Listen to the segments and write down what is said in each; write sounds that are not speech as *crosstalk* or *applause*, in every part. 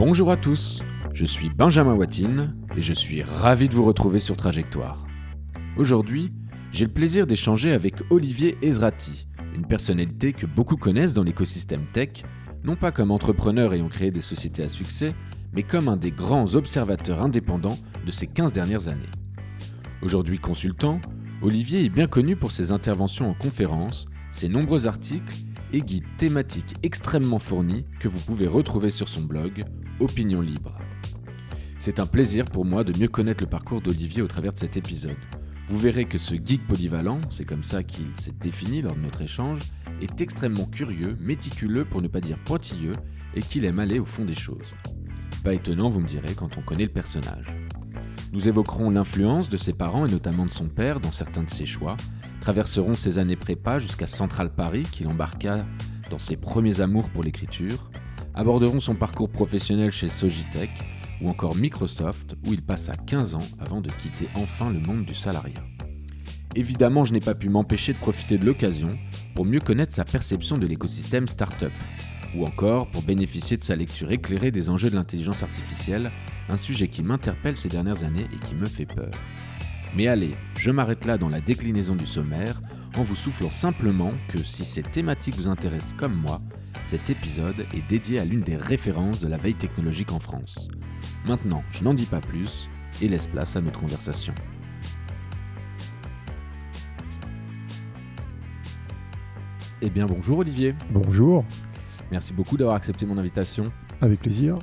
Bonjour à tous, je suis Benjamin Watine et je suis ravi de vous retrouver sur Trajectoire. Aujourd'hui, j'ai le plaisir d'échanger avec Olivier Ezrati, une personnalité que beaucoup connaissent dans l'écosystème tech, non pas comme entrepreneur ayant créé des sociétés à succès, mais comme un des grands observateurs indépendants de ces 15 dernières années. Aujourd'hui consultant, Olivier est bien connu pour ses interventions en conférences, ses nombreux articles et guides thématiques extrêmement fournis que vous pouvez retrouver sur son blog Opinion Libre. C'est un plaisir pour moi de mieux connaître le parcours d'Olivier au travers de cet épisode. Vous verrez que ce geek polyvalent, c'est comme ça qu'il s'est défini lors de notre échange, est extrêmement curieux, méticuleux pour ne pas dire pointilleux, et qu'il aime aller au fond des choses. Pas étonnant, vous me direz, quand on connaît le personnage. Nous évoquerons l'influence de ses parents et notamment de son père dans certains de ses choix, traverserons ses années prépa jusqu'à Central Paris qu'il embarqua dans ses premiers amours pour l'écriture, aborderons son parcours professionnel chez Sogitech ou encore Microsoft où il passa 15 ans avant de quitter enfin le monde du salariat. Évidemment, je n'ai pas pu m'empêcher de profiter de l'occasion pour mieux connaître sa perception de l'écosystème startup, ou encore pour bénéficier de sa lecture éclairée des enjeux de l'intelligence artificielle, un sujet qui m'interpelle ces dernières années et qui me fait peur. Mais allez, je m'arrête là dans la déclinaison du sommaire en vous soufflant simplement que si cette thématique vous intéresse comme moi, cet épisode est dédié à l'une des références de la veille technologique en France. Maintenant, je n'en dis pas plus et laisse place à notre conversation. Eh bien bonjour Olivier. Bonjour. Merci beaucoup d'avoir accepté mon invitation. Avec plaisir.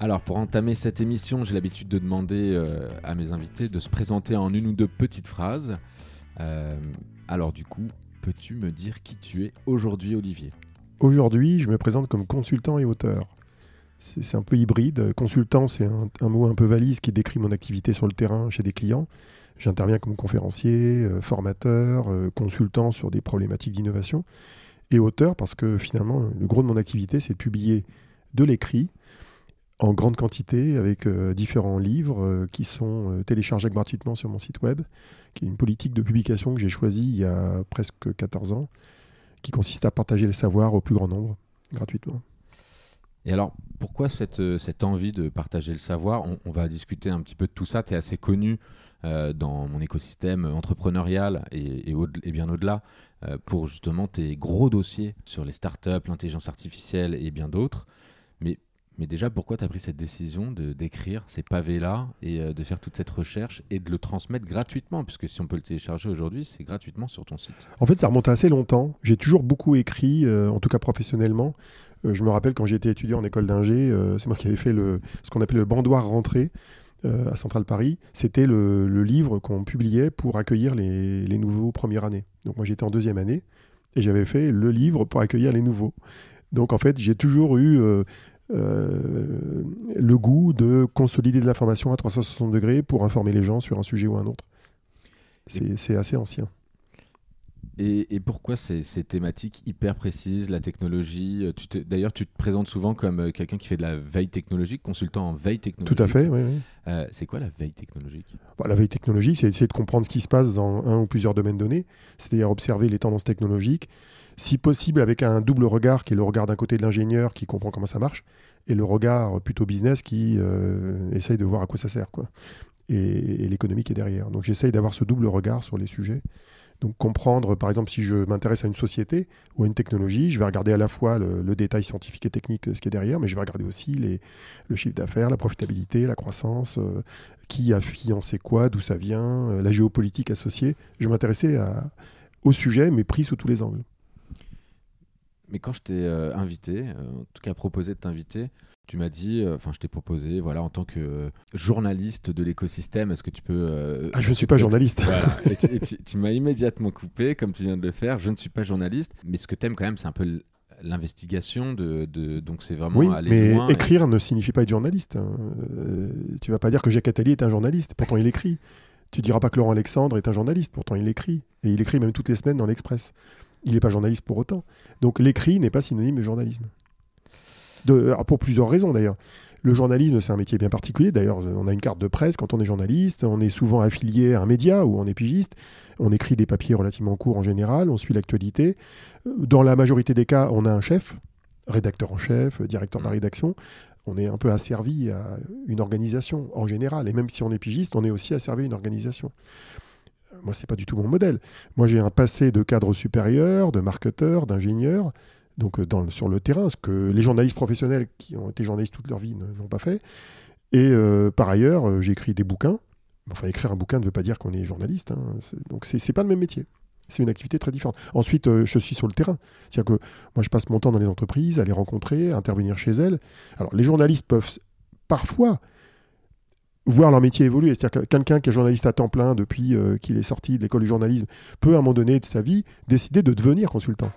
Alors pour entamer cette émission, j'ai l'habitude de demander euh, à mes invités de se présenter en une ou deux petites phrases. Euh, alors du coup, peux-tu me dire qui tu es aujourd'hui Olivier? Aujourd'hui, je me présente comme consultant et auteur. C'est un peu hybride. Consultant, c'est un, mot un peu valise qui décrit mon activité sur le terrain chez des clients. J'interviens comme conférencier, euh, formateur, consultant sur des problématiques d'innovation. Et auteur, parce que finalement, le gros de mon activité, c'est de publier de l'écrit en grande quantité avec euh, différents livres euh, qui sont euh, téléchargeables gratuitement sur mon site web, qui est une politique de publication que j'ai choisie il y a presque 14 ans, qui consiste à partager le savoir au plus grand nombre gratuitement. Et alors, pourquoi cette, cette envie de partager le savoir? On, va discuter un petit peu de tout ça. Tu es assez connu dans mon écosystème entrepreneurial et, et, bien au-delà pour justement tes gros dossiers sur les startups, l'intelligence artificielle et bien d'autres. Mais déjà, pourquoi tu as pris cette décision de d'écrire ces pavés-là et euh, de faire toute cette recherche et de le transmettre gratuitement? Puisque si on peut le télécharger aujourd'hui, c'est gratuitement sur ton site. En fait, ça remonte assez longtemps. J'ai toujours beaucoup écrit, euh, en tout cas professionnellement. Euh, je me rappelle quand j'étais étudiant en école d'ingé, c'est moi qui avais fait le, ce qu'on appelait le bandoir rentrée à Central Paris. C'était le, le, livre qu'on publiait pour accueillir les, les nouveaux premières années. Donc moi, j'étais en deuxième année et j'avais fait le livre pour accueillir les nouveaux. Donc en fait, j'ai toujours eu euh, le goût de consolider de l'information à 360 degrés pour informer les gens sur un sujet ou un autre. C'est assez ancien. Et, et, pourquoi ces, ces, thématiques hyper précises, la technologie euh, D'ailleurs, tu te présentes souvent comme euh, quelqu'un qui fait de la veille technologique, consultant en veille technologique. Tout à fait, oui. oui. Euh, c'est quoi la veille technologique? Bah, La veille technologique, c'est essayer de comprendre ce qui se passe dans un ou plusieurs domaines donnés, c'est-à-dire observer les tendances technologiques, si possible avec un double regard, qui est le regard d'un côté de l'ingénieur qui comprend comment ça marche, et le regard plutôt business qui euh, essaye de voir à quoi ça sert, quoi. Et, et l'économie qui est derrière. Donc j'essaye d'avoir ce double regard sur les sujets. Donc comprendre, par exemple, si je m'intéresse à une société ou à une technologie, je vais regarder à la fois le, détail scientifique et technique de ce qui est derrière, mais je vais regarder aussi les, le chiffre d'affaires, la profitabilité, la croissance, euh, qui a financé quoi, d'où ça vient, euh, la géopolitique associée. Je vais m'intéresser au sujet, mais pris sous tous les angles. Mais quand je t'ai euh, invité, euh, en tout cas proposé de t'inviter, tu m'as dit, enfin, euh, je t'ai proposé, voilà, en tant que journaliste de l'écosystème, est-ce que tu peux. ah, je ne suis pas journaliste. Voilà. *laughs* et tu, et tu, tu m'as immédiatement coupé, comme tu viens de le faire. Je ne suis pas journaliste, mais ce que tu aimes quand même, c'est un peu l'investigation de, de, donc c'est vraiment oui, aller mais loin écrire et... ne signifie pas être journaliste hein. tu vas pas dire que Jacques Attali est un journaliste pourtant il écrit tu diras pas que Laurent Alexandre est un journaliste pourtant il écrit et il écrit même toutes les semaines dans l'Express il n'est pas journaliste pour autant. Donc l'écrit n'est pas synonyme de journalisme. De, pour plusieurs raisons d'ailleurs. Le journalisme, c'est un métier bien particulier. D'ailleurs, on a une carte de presse quand on est journaliste. On est souvent affilié à un média ou on est pigiste. On écrit des papiers relativement courts en général. On suit l'actualité. Dans la majorité des cas, on a un chef, rédacteur en chef, directeur de la rédaction. on est un peu asservi à une organisation en général. Et même si on est pigiste, on est aussi asservi à une organisation. Moi, c'est pas du tout mon modèle. Moi, j'ai un passé de cadre supérieur, de marketeur, d'ingénieur, donc dans, sur le terrain, ce que les journalistes professionnels qui ont été journalistes toute leur vie n'ont pas fait. Et par ailleurs, j'ai écrit des bouquins. Enfin, écrire un bouquin ne veut pas dire qu'on est journaliste. Hein. Donc, c'est pas le même métier. C'est une activité très différente. Ensuite, euh, je suis sur le terrain. C'est-à-dire que moi, je passe mon temps dans les entreprises, à les rencontrer, à intervenir chez elles. Alors, les journalistes peuvent parfois voir leur métier évoluer. C'est-à-dire que quelqu'un qui est journaliste à temps plein depuis euh, qu'il est sorti de l'école du journalisme peut, à un moment donné de sa vie, décider de devenir consultant.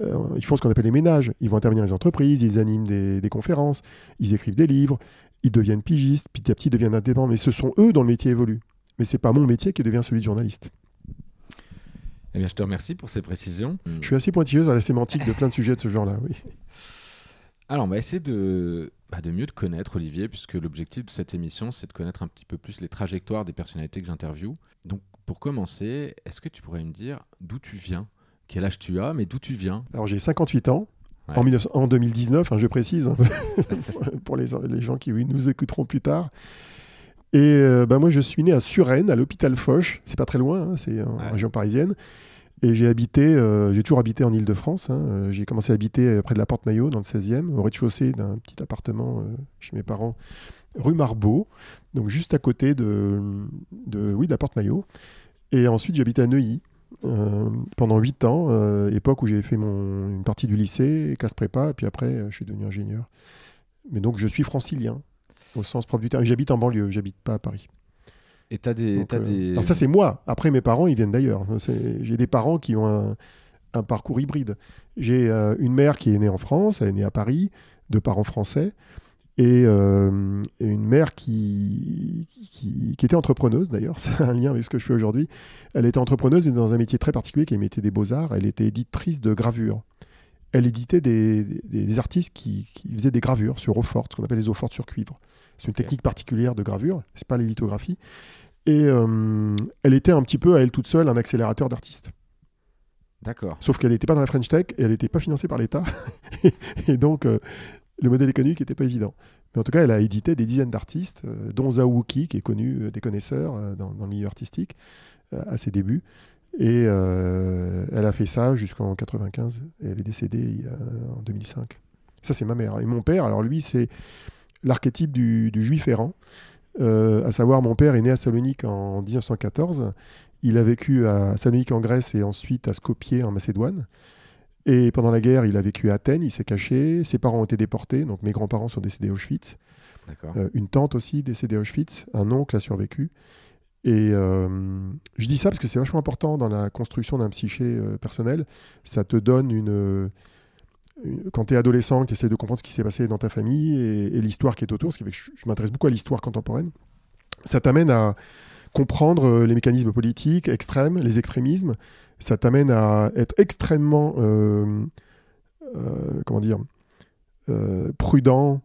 Euh, ils font ce qu'on appelle les ménages. Ils vont intervenir dans les entreprises, ils animent des, des, conférences, ils écrivent des livres, ils deviennent pigistes, petit à petit ils deviennent indépendants. Mais ce sont eux dont le métier évolue. Mais c'est pas mon métier qui devient celui de journaliste. Eh bien, je te remercie pour ces précisions. Je suis assez pointilleuse à la sémantique de plein de sujets de ce genre-là, oui. Alors, on va essayer de, bah, de mieux te connaître, Olivier, puisque l'objectif de cette émission, c'est de connaître un petit peu plus les trajectoires des personnalités que j'interviewe. Donc, pour commencer, est-ce que tu pourrais me dire d'où tu viens? Quel âge tu as, mais d'où tu viens? Alors, j'ai 58 ans. En, 2019, hein, je précise, hein, *laughs* pour les, les, gens qui nous écouteront plus tard. Et euh, bah, moi, je suis né à Suresnes, à l'hôpital Foch. C'est pas très loin, hein, c'est en région parisienne. Et j'ai habité, euh, j'ai toujours habité en Ile-de-France. Hein. Euh, j'ai commencé à habiter près de la Porte Maillot, dans le 16e, au rez-de-chaussée d'un petit appartement chez mes parents, rue Marbeau, donc juste à côté de, de, oui, de la Porte Maillot. Et ensuite, habité à Neuilly pendant 8 ans, époque où j'ai fait une partie du lycée, classe prépa, et puis après, je suis devenu ingénieur. Mais donc, je suis francilien au sens propre du terme. J'habite en banlieue, j'habite pas à Paris. Et tu as des. as euh, ça, c'est moi. Après, mes parents, ils viennent d'ailleurs. J'ai des parents qui ont un, parcours hybride. J'ai euh, une mère qui est née en France, elle est née à Paris, de parents français, et, euh, une mère qui, qui, était entrepreneuse d'ailleurs. *laughs* C'est un lien avec ce que je fais aujourd'hui. Elle était entrepreneuse, mais dans un métier très particulier qui est le métier des beaux-arts. Elle était éditrice de gravure elle éditait des, artistes qui, faisaient des gravures sur eau forte, ce qu'on appelle les eaux fortes sur cuivre. C'est une technique particulière de gravure, c'est pas les lithographies. Et euh, elle était un petit peu à elle toute seule un accélérateur d'artistes. D'accord. Sauf qu'elle n'était pas dans la French Tech et elle n'était pas financée par l'État. *laughs* et donc, euh, le modèle économique n'était pas évident. Mais en tout cas, elle a édité des dizaines d'artistes, euh, dont Zawuki, qui est connu des connaisseurs dans, dans, le milieu artistique, à ses débuts. Et elle a fait ça jusqu'en 95 et elle est décédée en 2005. Ça, c'est ma mère. Et mon père, alors lui, c'est l'archétype du, juif errant. Euh, à savoir, mon père est né à Salonique en 1914. Il a vécu à Salonique en Grèce et ensuite à Skopje en Macédoine. Et pendant la guerre, il a vécu à Athènes, il s'est caché. Ses parents ont été déportés, donc mes grands-parents sont décédés à Auschwitz. Euh, une tante aussi décédée à Auschwitz. Un oncle a survécu. Et euh, je dis ça parce que c'est vachement important dans la construction d'un psyché personnel. Ça te donne une. Quand tu es adolescent, qui essaie de comprendre ce qui s'est passé dans ta famille et, l'histoire qui est autour, ce qui fait que je, m'intéresse beaucoup à l'histoire contemporaine, ça t'amène à comprendre euh, les mécanismes politiques extrêmes, les extrémismes. Ça t'amène à être extrêmement. comment dire Prudent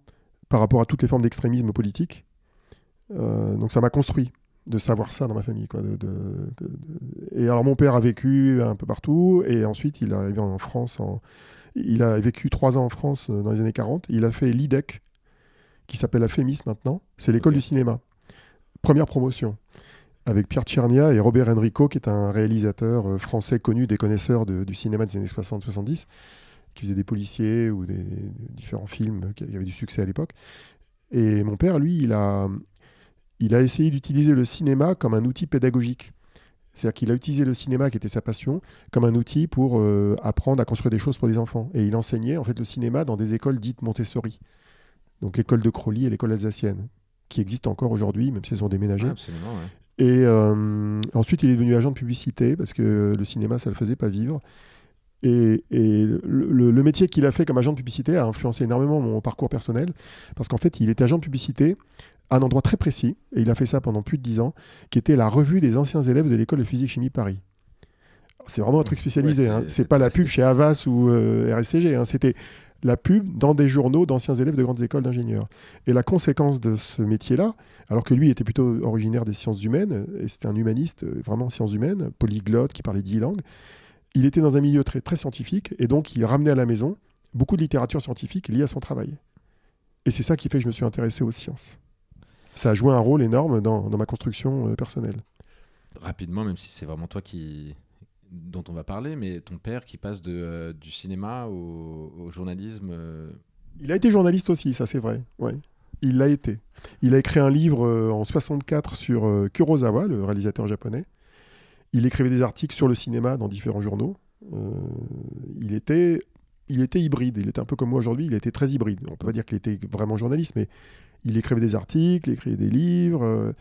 par rapport à toutes les formes d'extrémisme politique. donc ça m'a construit de savoir ça dans ma famille. Et alors mon père a vécu un peu partout et ensuite il est arrivé en France. En... Il a vécu trois ans en France euh, dans les années 40. Il a fait l'IDEC qui s'appelle la FEMIS maintenant. C'est l'école du cinéma. Première promotion avec Pierre Tchernia et Robert Enrico qui est un réalisateur euh, français connu des connaisseurs du cinéma des années 60-70 qui faisait des policiers ou des, différents films qui avaient du succès à l'époque. Et mon père, lui, il a, il a essayé d'utiliser le cinéma comme un outil pédagogique. C'est-à-dire qu'il a utilisé le cinéma, qui était sa passion, comme un outil pour euh, apprendre à construire des choses pour des enfants. Et il enseignait en fait le cinéma dans des écoles dites Montessori. Donc l'école de Crowley et l'école alsacienne, qui existent encore aujourd'hui, même si elles ont déménagé. Et euh, ensuite, il est devenu agent de publicité, parce que le cinéma, ça ne le faisait pas vivre. Et, le, métier qu'il a fait comme agent de publicité a influencé énormément mon parcours personnel, parce qu'en fait, il était agent de publicité à un endroit très précis, et il a fait ça pendant plus de dix ans, qui était la revue des anciens élèves de l'école de physique-chimie Paris. C'est vraiment un truc spécialisé. Hein. c'est pas la pub chez Havas ou euh, RSCG. Hein. C'était la pub dans des journaux d'anciens élèves de grandes écoles d'ingénieurs. Et la conséquence de ce métier-là, alors que lui était plutôt originaire des sciences humaines, et c'était un humaniste euh, vraiment sciences humaines, polyglotte qui parlait dix langues, il était dans un milieu très, très scientifique, et donc il ramenait à la maison beaucoup de littérature scientifique liée à son travail. Et c'est ça qui fait que je me suis intéressé aux sciences. Ça a joué un rôle énorme dans, dans ma construction euh, personnelle. Rapidement, même si c'est vraiment toi qui dont on va parler, mais ton père qui passe de, euh, du cinéma au, au journalisme. euh, Il a été journaliste aussi, ça c'est vrai. Ouais. Il l'a été. Il a écrit un livre euh, en 64 sur Kurosawa, le réalisateur japonais. Il écrivait des articles sur le cinéma dans différents journaux. Il, était, il était hybride. Il était un peu comme moi aujourd'hui. Il était très hybride. On peut pas dire qu'il était vraiment journaliste, mais il écrivait des articles, il écrivait des livres, euh,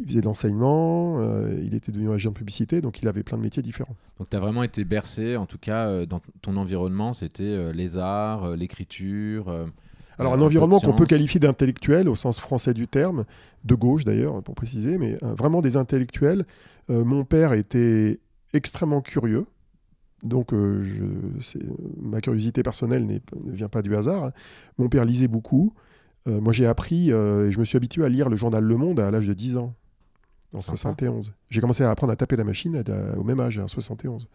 il faisait de l'enseignement, euh, il était devenu agent de publicité, donc il avait plein de métiers différents. Donc tu as vraiment été bercé, en tout cas euh, dans ton environnement, c'était les arts, l'écriture. Alors un environnement qu'on peut qualifier d'intellectuel au sens français du terme, de gauche d'ailleurs pour préciser, mais vraiment des intellectuels. Euh, mon père était extrêmement curieux, donc euh, je- ma curiosité personnelle ne vient pas du hasard. hein. Mon père lisait beaucoup. Euh, moi j'ai appris euh, et je me suis habitué à lire le journal Le Monde à l'âge de 10 ans, en Sympa. 71. J'ai commencé à apprendre à taper la machine à- au même âge, en 71.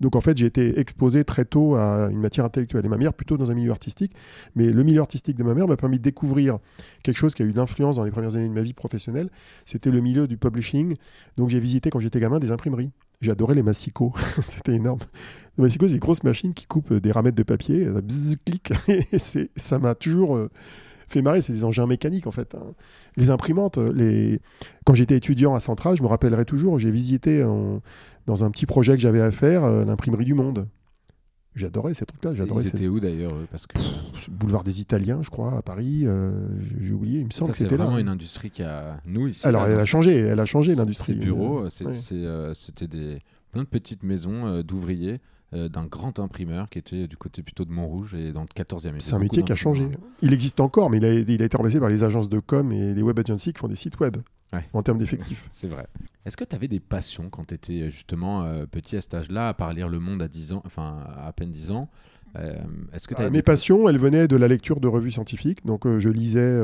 Donc en fait, j'ai été exposé très tôt à une matière intellectuelle. Et ma mère, plutôt dans un milieu artistique. Mais le milieu artistique de ma mère m'a permis de découvrir quelque chose qui a eu de l'influence dans les premières années de ma vie professionnelle. C'était le milieu du publishing. Donc j'ai visité quand j'étais gamin des imprimeries. J'adorais les massicots. *laughs* C'était énorme. Les massicots, c'est des grosses machines qui coupent des ramettes de papier. Ça bzzz, clic. *laughs* Et ça m'a toujours euh, fait marrer. C'est des engins mécaniques en fait. hein. Les imprimantes, euh, les... quand j'étais étudiant à Centrale, je me rappellerai toujours, j'ai visité en- dans un petit projet que j'avais à faire euh, l'imprimerie du Monde. J'adorais ces trucs-là. J'adorais Ils ces- où d'ailleurs Parce que boulevard des Italiens, je crois, à Paris. euh, j'ai oublié, il me semble ça, que c'est c'était là. vraiment une industrie qui a. Nous ici. Alors, elle a changé, elle a changé l'industrie. Ces bureaux, c'est- ouais. c'est, euh, c'était des petites maisons euh, d'ouvriers euh, d'un grand imprimeur qui était du côté plutôt de Montrouge et dans le 14e. Il y C'est un métier qui a changé. Il existe encore, mais il a, il a été remplacé par les agences de com et les web agencies qui font des sites web Ouais. en termes d'effectifs. *laughs* C'est vrai. Est-ce que tu avais des passions quand tu étais justement euh, petit à cet âge-là, à part lire Le Monde à 10 ans, enfin à peine 10 ans euh, Est-ce que tu Euh, mes passions, elles venaient de la lecture de revues scientifiques. Donc, euh, je lisais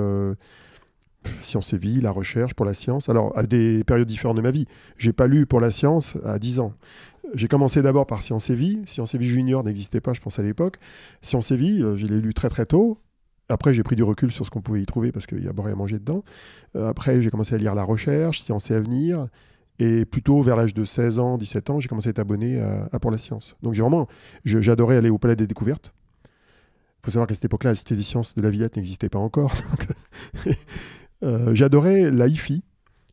euh, Science et Vie, la recherche pour la science. Alors, à des périodes différentes de ma vie. J'ai pas lu pour la science à 10 ans. J'ai commencé d'abord par Science et Vie. Science et Vie Junior n'existait pas, je pense, à l'époque. Science et Vie, euh, je l'ai lu très très tôt. Après, j'ai pris du recul sur ce qu'on pouvait y trouver parce qu'il y a à à manger dedans. Euh, après, j'ai commencé à lire La Recherche, Science et Avenir. Et plutôt vers l'âge de 16 ans, 17 ans, j'ai commencé à être abonné à, Pour la Science. Donc j'ai vraiment, j'adorais aller au Palais des Découvertes. Il faut savoir qu'à cette époque-là, la Cité des Sciences de la Villette n'existait pas encore. *laughs* Euh, j'adorais la hi-fi.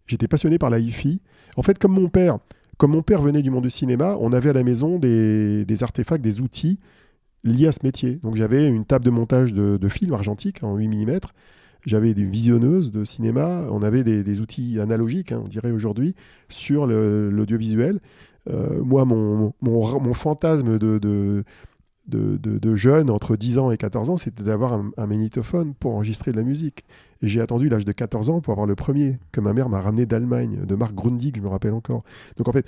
J'étais passionné par la hi-fi. En fait, comme mon père, comme mon père venait du monde du cinéma, on avait à la maison des, des artefacts, des outils liés à ce métier. Donc j'avais une table de montage de, de films argentiques en 8 mm. J'avais des visionneuses de cinéma. On avait des, des outils analogiques, hein, on dirait aujourd'hui, sur l'audiovisuel. Euh, moi, mon, mon, mon fantasme de, de, de- de jeune entre 10 ans et 14 ans, c'était d'avoir un, magnétophone pour enregistrer de la musique. Et j'ai attendu l'âge de 14 ans pour avoir le premier, que ma mère m'a ramené d'Allemagne, de Marc Grundig, je me rappelle encore. Donc en fait,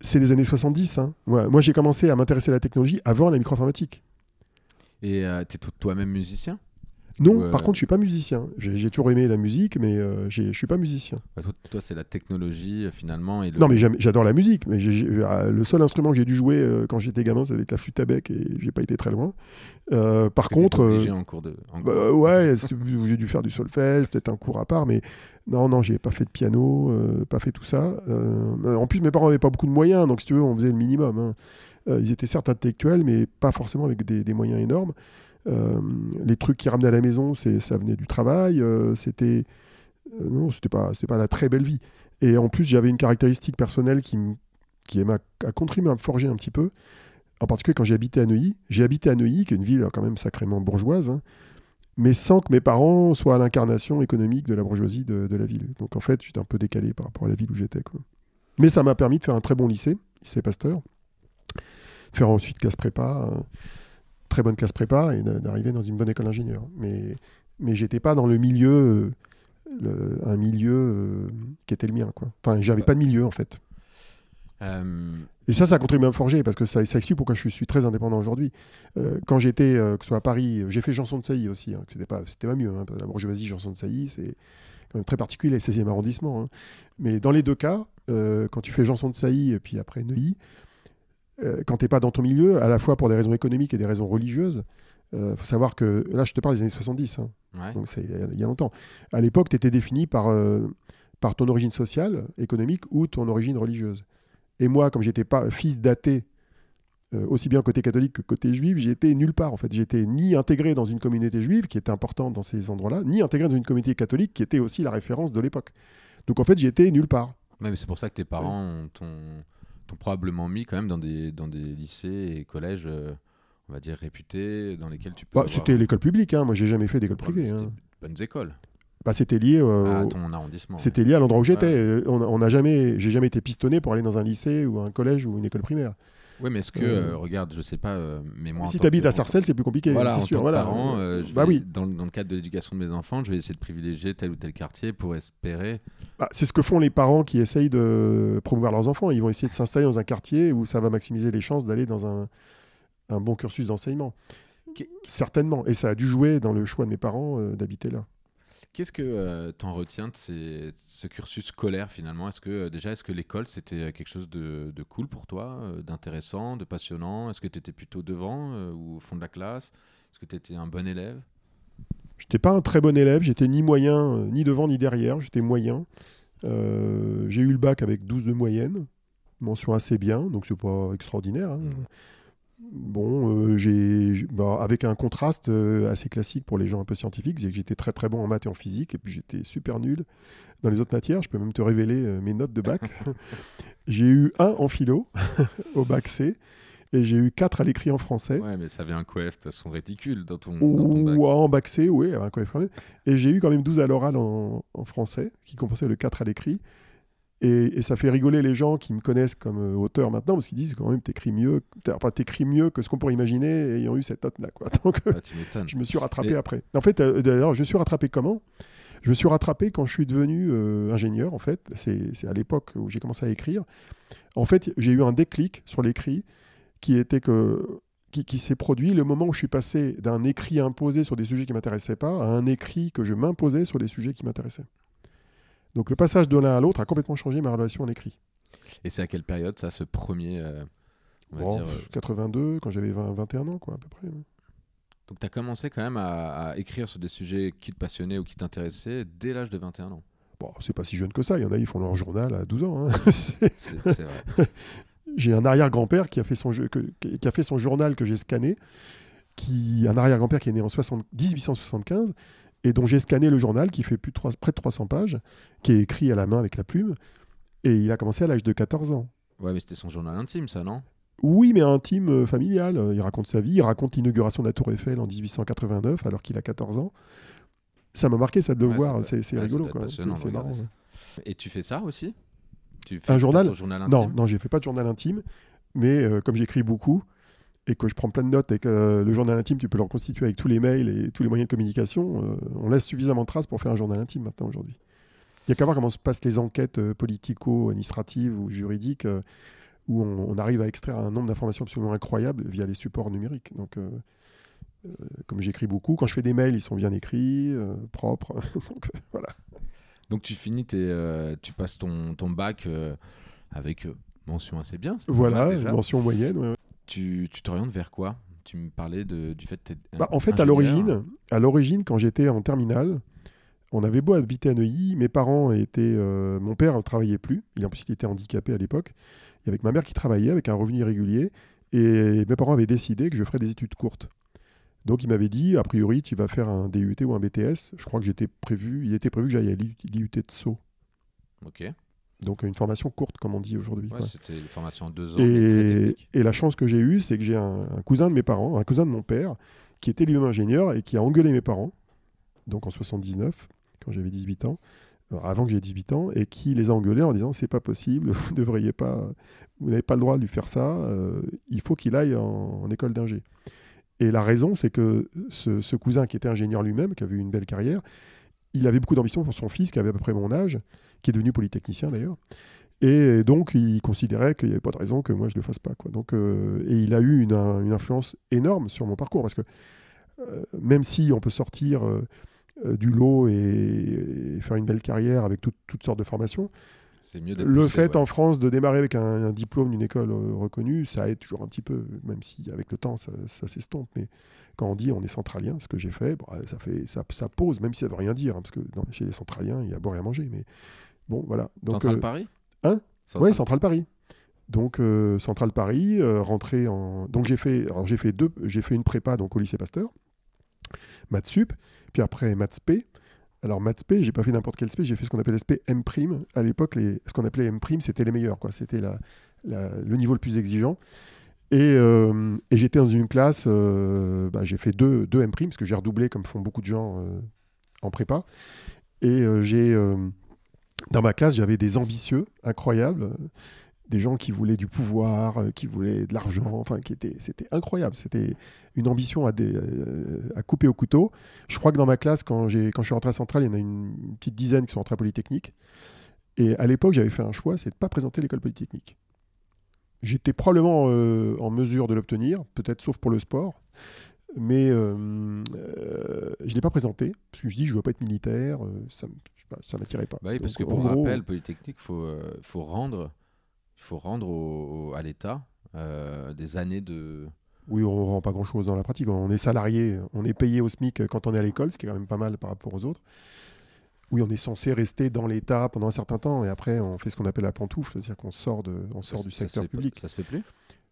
c'est les années 70. hein. Moi, moi j'ai commencé à m'intéresser à la technologie avant la micro-informatique. Et tu es toi-même musicien? Non, Ouais. par contre, je suis pas musicien. J'ai toujours aimé la musique, mais euh, je suis pas musicien. Bah, Toi, toi, c'est la technologie euh, finalement. Et le... Non, mais j'adore la musique. Mais euh, le seul instrument que j'ai dû jouer euh, quand j'étais gamin, avec la flûte à bec et j'ai pas été très loin. Par contre, obligé en cours de. en bah, cours. ouais, *laughs* c'est- j'ai dû faire du solfège, peut-être un cours à part, mais non, non, j'ai pas fait de piano, pas fait tout ça. En plus, mes parents avaient pas beaucoup de moyens, donc si tu veux, on faisait le minimum. hein. Ils étaient certes intellectuels, mais pas forcément avec des, des moyens énormes. Euh, les trucs qu'ils ramenaient à la maison, ça venait du travail. euh, c'était euh, non, c'était pas, c'est pas la très belle vie. Et en plus, j'avais une caractéristique personnelle qui, qui m'a a contribué à me forger un petit peu. En particulier quand j'ai habité à Neuilly. J'ai habité à Neuilly, qui est une ville quand même sacrément bourgeoise, hein, mais sans que mes parents soient à l'incarnation économique de la bourgeoisie de, de la ville. Donc en fait, j'étais un peu décalé par rapport à la ville où j'étais. Mais ça m'a permis de faire un très bon lycée, lycée Pasteur, de faire ensuite classe prépa, euh, très bonne classe prépa, et d'a- d'arriver dans une bonne école d'ingénieur. Mais, mais j'étais pas dans le milieu, euh, le- un milieu euh, qui était le mien. Quoi. Enfin, j'avais pas de milieu en fait. Euh, Et ça, ça contribue à me forger parce que ça, ça explique pourquoi je suis très indépendant aujourd'hui. Euh, quand j'étais, euh, que ce soit à Paris, j'ai fait Janson de Sailly aussi. hein, c'était pas, c'était pas mieux. hein, la bourgeoisie, Janson de Sailly, c'est quand même très particulier, 16e arrondissement. hein. Mais dans les deux cas, quand tu fais Janson de Sailly et puis après Neuilly, euh, quand t'es pas dans ton milieu, à la fois pour des raisons économiques et des raisons religieuses, Il faut savoir que là, je te parle des années 70, hein. Ouais. donc c'est il y a longtemps. À l'époque, tu étais défini par, euh, par ton origine sociale, économique ou ton origine religieuse. Et moi, comme j'étais pas fils d'athée, euh, aussi bien côté catholique que côté juif, j'étais nulle part en fait. J'étais ni intégré dans une communauté juive qui était importante dans ces endroits-là, ni intégré dans une communauté catholique qui était aussi la référence de l'époque. Donc en fait, j'étais nulle part. Ouais, mais c'est pour ça que tes parents ont- t'ont t'ont probablement mis quand même dans des, dans des lycées et collèges, euh, on va dire, réputés, dans lesquels tu peux. Bah, avoir- c'était l'école publique, hein. moi j'ai jamais fait d'école privée. hein. Bonnes écoles. Bah, c'était lié, euh, à ton arrondissement. c'était lié à l'endroit où j'étais. On, on n'a jamais, j'ai jamais été pistonné pour aller dans un lycée ou un collège ou une école primaire. Oui, mais est-ce que, Euh, euh, regarde, je sais pas, euh, mais moi. si tu habites à Sarcelles, c'est plus compliqué. Voilà, sûr. voilà. parent, euh, je bah vais- oui. dans, dans le cadre de l'éducation de mes enfants, je vais essayer de privilégier tel ou tel quartier pour espérer. Bah, c'est ce que font les parents qui essayent de promouvoir leurs enfants. Ils vont essayer de s'installer dans un quartier où ça va maximiser les chances d'aller dans un, un bon cursus d'enseignement. Certainement. Et ça a dû jouer dans le choix de mes parents d'habiter là. Qu'est-ce que tu en retiens de, ces- de ce cursus scolaire finalement? Est-ce que euh, déjà, est-ce que l'école c'était euh, quelque chose de, de cool pour toi, euh, d'intéressant, de passionnant? Est-ce que tu étais plutôt devant euh, ou au fond de la classe? Est-ce que tu étais un bon élève? J'étais pas un très bon élève. J'étais ni moyen, euh, ni devant, ni derrière. J'étais moyen. Euh, j'ai eu le bac avec 12 de moyenne. Mention assez bien. Donc c'est pas extraordinaire. hein. Bon, euh, j'ai, bah, avec un contraste euh, assez classique pour les gens un peu scientifiques, c'est que j'étais très très bon en maths et en physique, et puis j'étais super nul dans les autres matières. Je peux même te révéler euh, mes notes de bac. *laughs* j'ai eu 1 en philo *laughs* au bac C, et j'ai eu 4 à l'écrit en français. Ouais, mais ça avait un coef de façon ridicule dans ton, dans ton bac. Ou en bac C, oui, un coef quand même. Et j'ai eu quand même 12 à l'oral en, en français, qui compensait le 4 à l'écrit. Et, et ça fait rigoler les gens qui me connaissent comme euh, auteur maintenant, parce qu'ils disent quand même t'écris mieux, enfin, t'écris mieux que ce qu'on pourrait imaginer ayant eu cette note-là. Quoi. *laughs* Donc euh, Ah, je me suis rattrapé Mais- après. En fait, euh, d'ailleurs, je me suis rattrapé comment? Je me suis rattrapé quand je suis devenu euh, ingénieur, en fait. C'est c'est à l'époque où j'ai commencé à écrire. En fait, j'ai eu un déclic sur l'écrit qui était que qui, qui s'est produit le moment où je suis passé d'un écrit imposé sur des sujets qui m'intéressaient pas à un écrit que je m'imposais sur des sujets qui m'intéressaient. Donc le passage de l'un à l'autre a complètement changé ma relation à l'écrit. Et c'est à quelle période ça, ce premier. euh, on va Bon, dire, euh, 82, quand j'avais 20 21 ans, quoi, à peu près. Donc, tu as commencé quand même à, à écrire sur des sujets qui te passionnaient ou qui t'intéressaient dès l'âge de 21 ans. Bon, c'est pas si jeune que ça. Il y en a, ils font leur journal à 12 ans. hein. *laughs* C'est- vrai. *laughs* j'ai un arrière-grand-père qui a fait son jeu- que- qui a fait son journal que j'ai scanné, qui un arrière-grand-père qui est né en 60 1875 et dont j'ai scanné le journal qui fait plus de près de 300 pages, qui est écrit à la main avec la plume et il a commencé à l'âge de 14 ans. Ouais, mais c'était son journal intime, ça, non? Oui, mais intime, euh, familial. Il raconte sa vie, il raconte l'inauguration de la Tour Eiffel en 1889 alors qu'il a 14 ans. Ça m'a marqué ça de le Ouais, voir, c'est ouais, rigolo quoi. C'est marrant. Et tu fais ça aussi? Tu fais Un journal journal intime? Non, non, j'ai fait pas de journal intime, mais euh, comme j'écris beaucoup et que je prends plein de notes et que le journal intime, tu peux le reconstituer avec tous les mails et tous les moyens de communication, euh, on laisse suffisamment de traces pour faire un journal intime maintenant aujourd'hui. Il n'y a qu'à voir comment se passent les enquêtes euh, politico-administratives ou juridiques euh, où on, on arrive à extraire un nombre d'informations absolument incroyable via les supports numériques. Donc, euh, euh, comme j'écris beaucoup, quand je fais des mails, ils sont bien écrits, euh, propres. *laughs* Donc, voilà. Donc, tu finis, tes, tu passes ton, ton bac avec mention assez bien. Voilà, mention moyenne. ouais, ouais. Tu t'orientes vers quoi? Tu me parlais de, du fait que tu Bah, en fait, à l'origine, à l'origine, quand j'étais en terminale, on avait beau habiter à Neuilly, mes parents étaient, euh, mon père ne travaillait plus, il en plus il était handicapé à l'époque, et avec ma mère qui travaillait avec un revenu irrégulier, et mes parents avaient décidé que je ferais des études courtes. Donc il m'avait dit, a priori, tu vas faire un DUT ou un BTS. Je crois que j'étais prévu, il était prévu que j'aille à l'IUT de Sceaux. Ok. Donc une formation courte, comme on dit aujourd'hui. c'était une formation en deux ans, Et, la chance que j'ai eue, c'est que j'ai un, un cousin de mes parents, un cousin de mon père, qui était lui-même ingénieur et qui a engueulé mes parents, donc en 79, quand j'avais 18 ans, alors avant que j'ai 18 ans, et qui les a engueulés en disant c'est pas possible, *laughs* vous ne devriez pas, vous n'avez pas le droit de lui faire ça, euh, il faut qu'il aille en, en école d'ingé. Et la raison, c'est que ce, ce cousin qui était ingénieur lui-même, qui avait eu une belle carrière, il avait beaucoup d'ambition pour son fils qui avait à peu près mon âge, qui est devenu polytechnicien d'ailleurs. Et donc, il considérait qu'il n'y avait pas de raison que moi je ne le fasse pas. Quoi. Donc, euh, et il a eu une, un- une influence énorme sur mon parcours parce que euh, même si on peut sortir euh, du lot et, et faire une belle carrière avec tout- toutes sortes de formations, C'est mieux Le fait ouais. en France de démarrer avec un, un diplôme d'une école reconnue, ça aide toujours un petit peu, même si avec le temps ça, ça s'estompe. Mais quand on dit on est centralien, ce que j'ai fait, bon, ça, fait ça, ça pose, même si ça veut rien dire, hein, parce que chez les centraliens, il y a à boire et à manger. Mais bon, voilà. Donc, Central euh, Paris? Hein? Central- Ouais, Central Paris. Donc euh, Central Paris, euh, rentré en. Donc j'ai fait, alors j'ai fait deux, j'ai fait une prépa donc au lycée Pasteur, maths sup, puis après maths spé. Alors maths spé, j'ai pas fait n'importe quel spé, j'ai fait ce qu'on appelle SP M prime. À l'époque, les, ce qu'on appelait M prime, c'était les meilleurs, quoi. C'était la, la- le niveau le plus exigeant. Et, euh, et j'étais dans une classe, euh, bah, j'ai fait deux, deux M parce que j'ai redoublé comme font beaucoup de gens euh, en prépa. Et dans ma classe, j'avais des ambitieux incroyables, des gens qui voulaient du pouvoir, qui voulaient de l'argent, enfin, qui étaient, c'était incroyable. C'était une ambition à, couper au couteau. Je crois que dans ma classe, quand je suis rentré à Centrale, il y en a une, une petite dizaine qui sont rentrés à Polytechnique. Et à l'époque, j'avais fait un choix, c'est de ne pas présenter l'école Polytechnique. J'étais probablement euh, en mesure de l'obtenir, peut-être sauf pour le sport. Mais euh, euh, je ne l'ai pas présenté, parce que je dis, je ne veux pas être militaire, ça ne m'attirait pas. Bah oui, parce que pour gros, rappel, Polytechnique, faut, euh, faut rendre, faut rendre au- au- à l'État des années de. Oui, on ne rend pas grand-chose dans la pratique. On est salarié, on est payé au SMIC quand on est à l'école, ce qui est quand même pas mal par rapport aux autres. Oui, on est censé rester dans l'État pendant un certain temps et après on fait ce qu'on appelle la pantoufle, c'est-à-dire qu'on sort, de, on sort du Ça secteur pas- public. Ça se fait plus?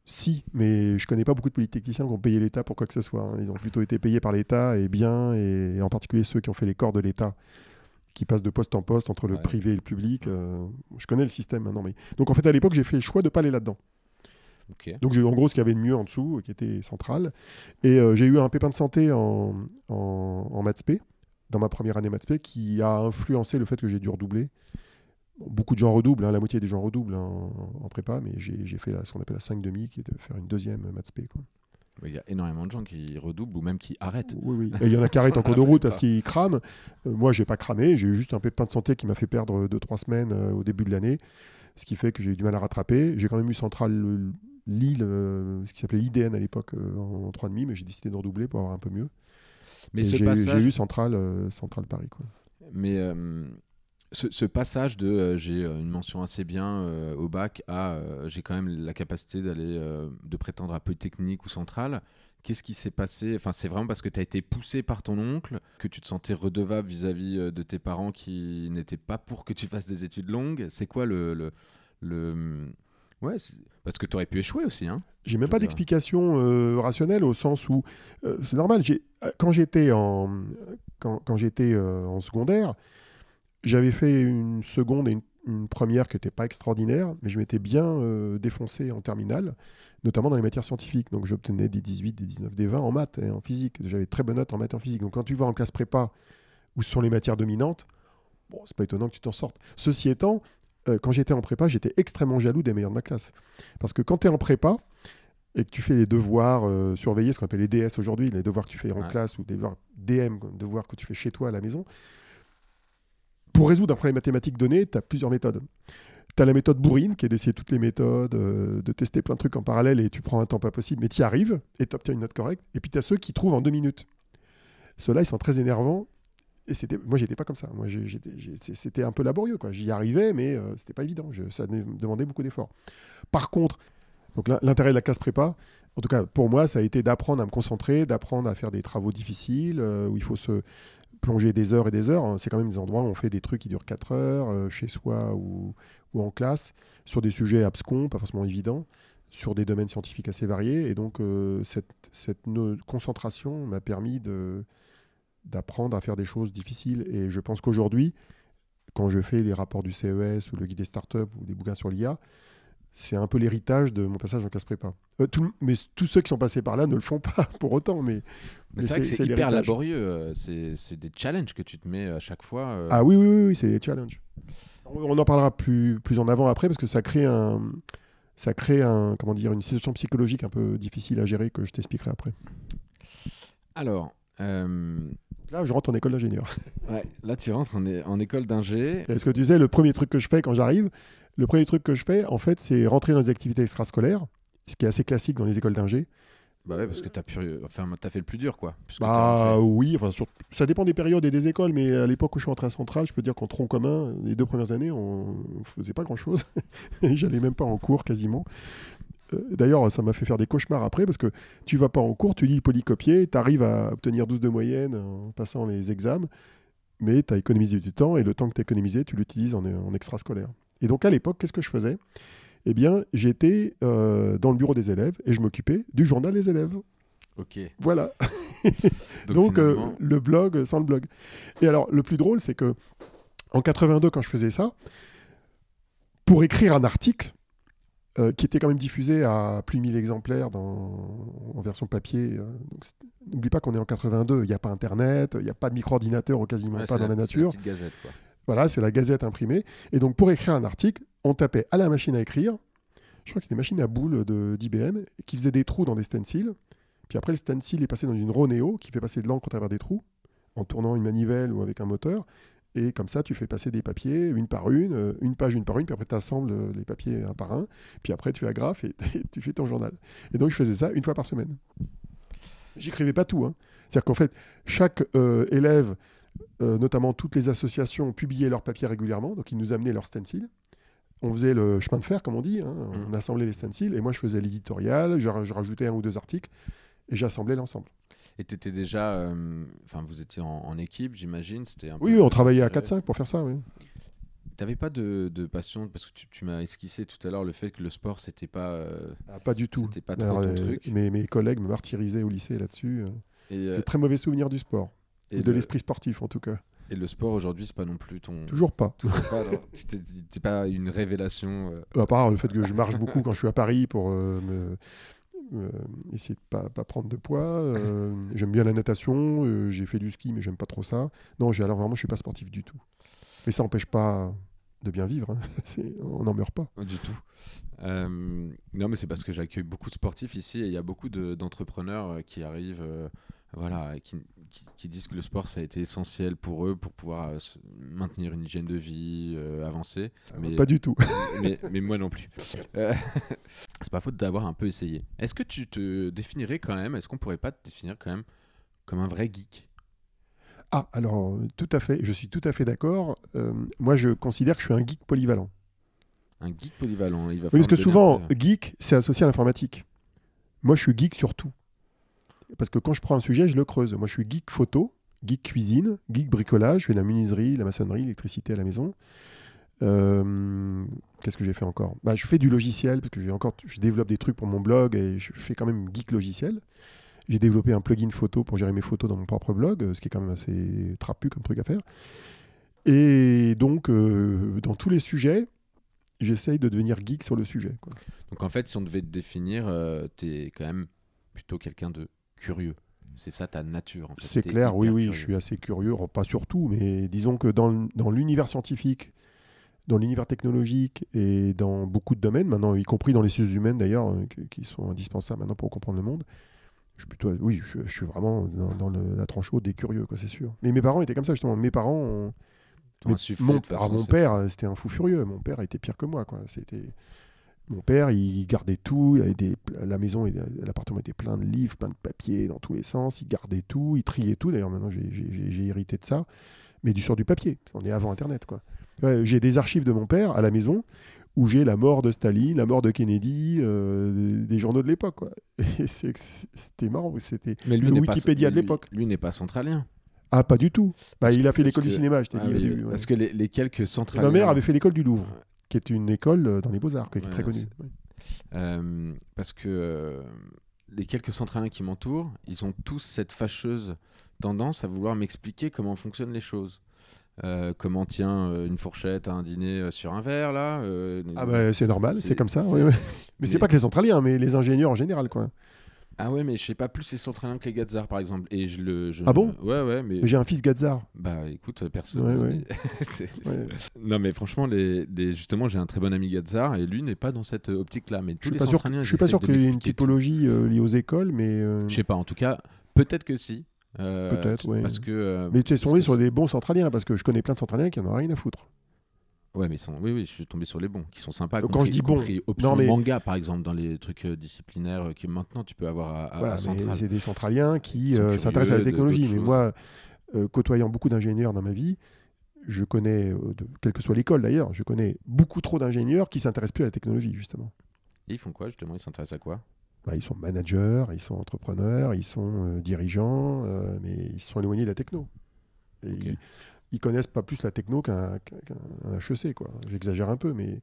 Si, mais je connais pas beaucoup de polytechniciens qui ont payé l'État pour quoi que ce soit. hein. Ils ont plutôt été payés par l'État et bien, et en particulier ceux qui ont fait les corps de l'État, qui passent de poste en poste entre le Ouais. privé et le public. euh, je connais le système maintenant. Mais... Donc en fait, à l'époque, j'ai fait le choix de pas aller là-dedans. Donc j'ai eu en gros ce qu'il y avait de mieux en dessous, qui était central. Et euh, j'ai eu un pépin de santé en, en, en maths spé, dans ma première année maths qui a influencé le fait que j'ai dû redoubler. Beaucoup de gens redoublent, hein, la moitié des gens redoublent en, en prépa, mais j'ai fait la- ce qu'on appelle la 5,5, qui est de faire une deuxième maths quoi. Il y a énormément de gens qui redoublent ou même qui arrêtent. Oui, oui. Et il y en a qui arrêtent en cours de route parce qu'ils crament. Euh, moi, j'ai pas cramé, j'ai eu juste un pépin de santé qui m'a fait perdre 2-3 semaines euh, au début de l'année, ce qui fait que j'ai eu du mal à rattraper. J'ai quand même eu Centrale euh, Lille, euh, ce qui s'appelait l'IDN à l'époque euh, en 3,5, mais j'ai décidé de redoubler pour avoir un peu mieux. Mais j'ai passage, j'ai eu Centrale, euh, Centrale Paris. Quoi. mais euh, ce, ce passage de euh, j'ai euh, une mention assez bien au bac à j'ai quand même la capacité d'aller de prétendre à Polytechnique ou Centrale. Qu'est-ce qui s'est passé? Enfin, c'est vraiment parce que tu as été poussé par ton oncle que tu te sentais redevable vis-à-vis de tes parents qui n'étaient pas pour que tu fasses des études longues? C'est quoi le le, le- ouais parce que tu aurais pu échouer aussi hein. J'ai même pas d'explication euh, rationnelle au sens où euh, c'est normal. euh, Quand j'étais en quand, quand j'étais euh, en secondaire, j'avais fait une seconde et une, une première qui n'était pas extraordinaire, mais je m'étais bien défoncé en terminale, notamment dans les matières scientifiques. Donc j'obtenais des 18, des 19, des 20 en maths et en physique. J'avais très bonnes notes en maths et en physique. Donc quand tu vas en classe prépa où ce sont les matières dominantes, bon, c'est pas étonnant que tu t'en sortes. Ceci étant, euh, quand j'étais en prépa, j'étais extrêmement jaloux des meilleurs de ma classe. Parce que quand tu es en prépa et que tu fais les devoirs euh, surveillés, ce qu'on appelle les DS aujourd'hui, les devoirs que tu fais en Ouais. classe ou des devoirs DM, devoirs que tu fais chez toi à la maison, pour résoudre un problème mathématique donné, tu as plusieurs méthodes. Tu as la méthode bourrine, qui est d'essayer toutes les méthodes, euh, de tester plein de trucs en parallèle et tu prends un temps pas possible, mais tu y arrives et tu obtiens une note correcte. Et puis tu as ceux qui trouvent en deux minutes. Ceux-là, ils sont très énervants. Et c'était, moi, j'étais pas comme ça. Moi, j'étais, c'était un peu laborieux. Quoi. J'y arrivais, mais euh, c'était pas évident. Je- ça demandait beaucoup d'efforts. Par contre, donc l'in- l'intérêt de la classe prépa, en tout cas pour moi, ça a été d'apprendre à me concentrer, d'apprendre à faire des travaux difficiles euh, où il faut se plonger des heures et des heures. C'est quand même des endroits où on fait des trucs qui durent 4 heures, euh, chez soi ou, ou en classe, sur des sujets abscons, pas forcément évidents, sur des domaines scientifiques assez variés. Et donc, euh, cette, cette concentration m'a permis de, d'apprendre à faire des choses difficiles. Et je pense qu'aujourd'hui, quand je fais les rapports du CES ou le guide des startups ou des bouquins sur l'IA, c'est un peu l'héritage de mon passage en classe prépa. Euh, tout- mais tous ceux qui sont passés par là ne le font pas *laughs* pour autant. Mais, Mais c'est vrai que c'est hyper laborieux. euh, C'est des challenges que tu te mets à chaque fois. euh. Ah oui, oui, oui, oui, c'est des challenges. On, on en parlera plus, plus en avant après parce que ça crée un, ça crée un, comment dire, une situation psychologique un peu difficile à gérer que je t'expliquerai après. Alors, euh, Là, je rentre en école d'ingénieur. *laughs* ouais, là tu rentres en, en école d'ingé. Est-ce que tu sais, le premier truc que je fais quand j'arrive, le premier truc que je fais, en fait, c'est rentrer dans les activités extrascolaires, ce qui est assez classique dans les écoles d'ingé. Bah ouais, parce que t'as pu... enfin, as fait le plus dur, quoi. Bah oui, enfin, sur- ça dépend des périodes et des écoles, mais à l'époque où je suis rentré à Centrale, je peux dire qu'en tronc commun, les deux premières années, on ne faisait pas grand-chose. *laughs* J'allais même pas en cours quasiment. Euh, D'ailleurs, ça m'a fait faire des cauchemars après, parce que tu vas pas en cours, tu lis polycopier, tu arrives à obtenir 12 de moyenne en passant les examens, mais tu as économisé du temps, et le temps que tu as économisé, tu l'utilises en, en extrascolaire. Et donc à l'époque, qu'est-ce que je faisais? Eh bien, j'étais euh, dans le bureau des élèves, et je m'occupais du journal des élèves. Ok. Voilà. *laughs* Donc, Donc, euh, le blog sans le blog. Et alors, le plus drôle, c'est que en 82, quand je faisais ça, pour écrire un article euh, qui était quand même diffusé à plus de 1000 exemplaires dans, en version papier, euh, c'est- n'oublie pas qu'on est en 82, il n'y a pas Internet, il n'y a pas de micro-ordinateur ou quasiment ouais, pas c'est dans la, c'est nature. petite gazette, quoi. Voilà, c'est la gazette imprimée. Et donc, pour écrire un article, on tapait à la machine à écrire. Je crois que c'était une machine à boules de- d'IBM qui faisait des trous dans des stencils. Puis après, le stencil est passé dans une Roneo qui fait passer de l'encre à travers des trous en tournant une manivelle ou avec un moteur. Et comme ça, tu fais passer des papiers une par une, euh, une page une par une, puis après tu assembles les papiers un par un, puis après tu agrafes et, et *laughs* tu fais ton journal. Et donc je faisais ça une fois par semaine. J'écrivais pas tout. Hein. C'est-à-dire qu'en fait, chaque euh, élève, euh, notamment toutes les associations, publiaient leurs papiers régulièrement, donc ils nous amenaient leurs stencils. On faisait le chemin de fer, comme on dit, hein. on Mhm. assemblait les stencils, et moi je faisais l'éditorial, je, je rajoutais un ou deux articles, et j'assemblais l'ensemble. Et t'étais déjà. euh, Enfin, vous étiez en, en équipe, j'imagine. C'était Oui, on travaillait à euh, 4-5 pour faire ça, oui. T'avais pas de, de passion parce que tu, tu m'as esquissé tout à l'heure le fait que le sport c'était pas. euh, Ah, pas du tout. C'était pas trop Alors, ton euh, truc. Mes, mes collègues me martyrisaient au lycée là-dessus. euh. Euh, J'ai de très mauvais souvenirs du sport, et ou de le- l'esprit sportif en tout cas. Et le sport aujourd'hui c'est pas non plus ton. Toujours pas. *laughs* Toujours pas, tu t'es- pas une révélation. euh, À part le fait que je marche beaucoup quand je suis à Paris pour euh, me, euh, essayer de pas, pas prendre de poids. euh, j'aime bien la natation, euh, j'ai fait du ski, mais j'aime pas trop ça. Non, j'ai alors vraiment, je suis pas sportif du tout. Mais ça n'empêche pas de bien vivre. hein. *laughs* On n'en meurt pas. Du tout. Non, mais c'est parce que j'accueille beaucoup de sportifs ici et il y a beaucoup de- d'entrepreneurs qui arrivent, voilà, qui, qui- qui disent que le sport ça a été essentiel pour eux pour pouvoir euh, maintenir une hygiène de vie, euh, avancer. Mais, Pas du tout. *laughs* mais, *laughs* mais moi non plus. Euh, *laughs* c'est pas faute d'avoir un peu essayé. Est-ce que tu te définirais quand même, est-ce qu'on pourrait pas te définir quand même comme un vrai geek? Ah, alors, euh, tout à fait, je suis tout à fait d'accord. Euh, moi, je considère que je suis un geek polyvalent. Un geek polyvalent il va Oui, parce que souvent, geek, c'est associé à l'informatique. Moi, je suis geek sur tout. Parce que quand je prends un sujet, je le creuse. Moi, je suis geek photo, geek cuisine, geek bricolage. Je fais de la menuiserie, la maçonnerie, l'électricité à la maison. Euh, Qu'est-ce que j'ai fait encore? Bah, Je fais du logiciel, parce que encore, je développe des trucs pour mon blog et je fais quand même geek logiciel. J'ai développé un plugin photo pour gérer mes photos dans mon propre blog, ce qui est quand même assez trapu comme truc à faire. Et donc, euh, dans tous les sujets, j'essaye de devenir geek sur le sujet. Donc en fait, si on devait te définir, euh, t'es quand même plutôt quelqu'un de curieux. C'est ça ta nature. en fait. C'est clair, oui, oui, curieux. je suis assez curieux, pas sur tout, mais disons que dans, l'univers scientifique, dans l'univers technologique et dans beaucoup de domaines, maintenant, y compris dans les sciences humaines d'ailleurs, euh, qui, sont indispensables maintenant pour comprendre le monde, je suis plutôt, oui, je, je suis vraiment dans, dans le- la tranche haute des curieux, quoi, c'est sûr. Mais mes parents étaient comme ça, justement. Mes parents, ont- mais mon, mon père, euh, c'était un fou furieux. Mon père était pire que moi, quoi. C'était mon père, il gardait tout. Il avait des... La maison, l'appartement était plein de livres, plein de papiers dans tous les sens. Il gardait tout, il triait tout. D'ailleurs, maintenant, j'ai- hérité de ça. Mais du sur du papier. On est avant Internet, quoi. Ouais, j'ai des archives de mon père à la maison où j'ai la mort de Staline, la mort de Kennedy, euh, des journaux de l'époque, *laughs* C'était marrant. C'était le pas- Wikipédia de l'époque. Lui n'est pas centralien. Ah, pas du tout. Bah, il a fait l'école du cinéma, je t'ai Ah dit au oui, début. ouais. Parce que les, les quelques Et centraliens. Ma mère avait fait l'école du Louvre. Qui est une école euh, dans les beaux-arts, qui est Ouais, très connue. Euh, parce que euh, les quelques centraliens qui m'entourent, ils ont tous cette fâcheuse tendance à vouloir m'expliquer comment fonctionnent les choses. Euh, comment tient une fourchette à un dîner sur un verre, là Ah bah c'est normal, C'est- comme ça. ouais, ouais. *laughs* Mais c'est mais- pas que les centraliens, mais les ingénieurs en général, quoi. Ah ouais, mais je sais pas plus les centraliens que les Gazars, par exemple. Et je le. je Ah bon? Ouais, ouais, mais. Mais J'ai un fils Gazar. Bah écoute, perso. Ouais, ouais. mais- *laughs* Ouais. Non, mais franchement, les, les- justement, j'ai un très bon ami Gazar et lui n'est pas dans cette euh, optique-là. Mais Je tous suis les pas sûr, je suis pas sûr qu'il y ait une typologie euh, liée aux écoles, mais euh, Je sais pas, en tout cas, peut-être que si. Euh, Peut-être, ouais. Parce que. mais tu es tombé sur des bons centraliens parce que je connais plein de centraliens qui en ont rien à foutre. Ouais, mais ils sont... oui, oui, je suis tombé sur les bons, qui sont sympas. Quand compris- je dis bon, option non, mais- manga, par exemple, dans les trucs euh, disciplinaires euh, que maintenant tu peux avoir à, à- Voilà, à c'est des centraliens qui euh, s'intéressent à la technologie. Mais choses. moi, euh, côtoyant beaucoup d'ingénieurs dans ma vie, je connais, euh, de- quelle que soit l'école d'ailleurs, je connais beaucoup trop d'ingénieurs qui s'intéressent plus à la technologie, justement. Et ils font quoi justement? Ils s'intéressent à quoi? Bah, ils sont managers, ils sont entrepreneurs, ils sont euh, dirigeants, euh, mais ils sont éloignés de la techno. Et ils, ils connaissent pas plus la techno qu'un qu'un HEC. J'exagère un peu, mais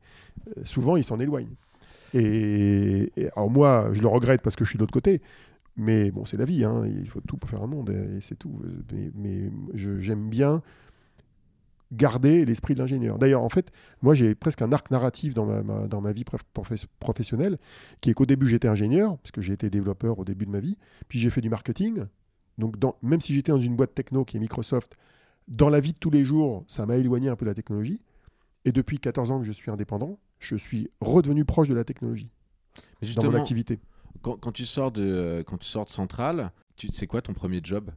euh, souvent ils s'en éloignent. Et, alors moi, je le regrette parce que je suis de l'autre côté. Mais bon, c'est la vie, hein, il faut tout pour faire un monde, et c'est tout. Mais, j'aime bien garder l'esprit de l'ingénieur. D'ailleurs, en fait, moi j'ai presque un arc narratif dans ma, dans ma vie professionnelle, qui est qu'au début j'étais ingénieur, parce que j'ai été développeur au début de ma vie, puis j'ai fait du marketing. Donc même si j'étais dans une boîte techno qui est Microsoft, dans la vie de tous les jours, ça m'a éloigné un peu de la technologie. Et depuis 14 ans que je suis indépendant, je suis redevenu proche de la technologie Mais dans mon activité. quand, quand tu sors de, euh, quand tu sors de Centrale, c'est quoi ton premier job?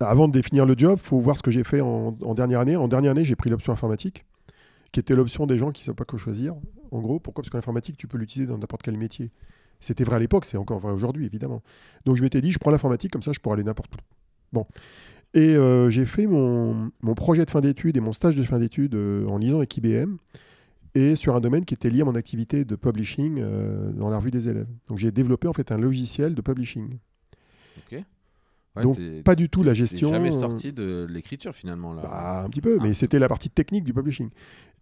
Avant de définir le job, il faut voir ce que j'ai fait en, en dernière année. En dernière année, j'ai pris l'option informatique, qui était l'option des gens qui ne savent pas quoi choisir. En gros, pourquoi? Parce que l'informatique, tu peux l'utiliser dans n'importe quel métier. C'était vrai à l'époque, c'est encore vrai aujourd'hui, évidemment. Donc je m'étais dit, je prends l'informatique, comme ça je pourrais aller n'importe où. Bon. Et euh, j'ai fait mon, mon projet de fin d'études et mon stage de fin d'études euh, en lisant avec IBM et sur un domaine qui était lié à mon activité de publishing euh, dans la revue des élèves. Donc j'ai développé en fait un logiciel de publishing. Ok. Ouais, Donc, Pas du tout la gestion. jamais sorti de l'écriture finalement là. bah, un petit peu, Ah. mais c'était la partie technique du publishing.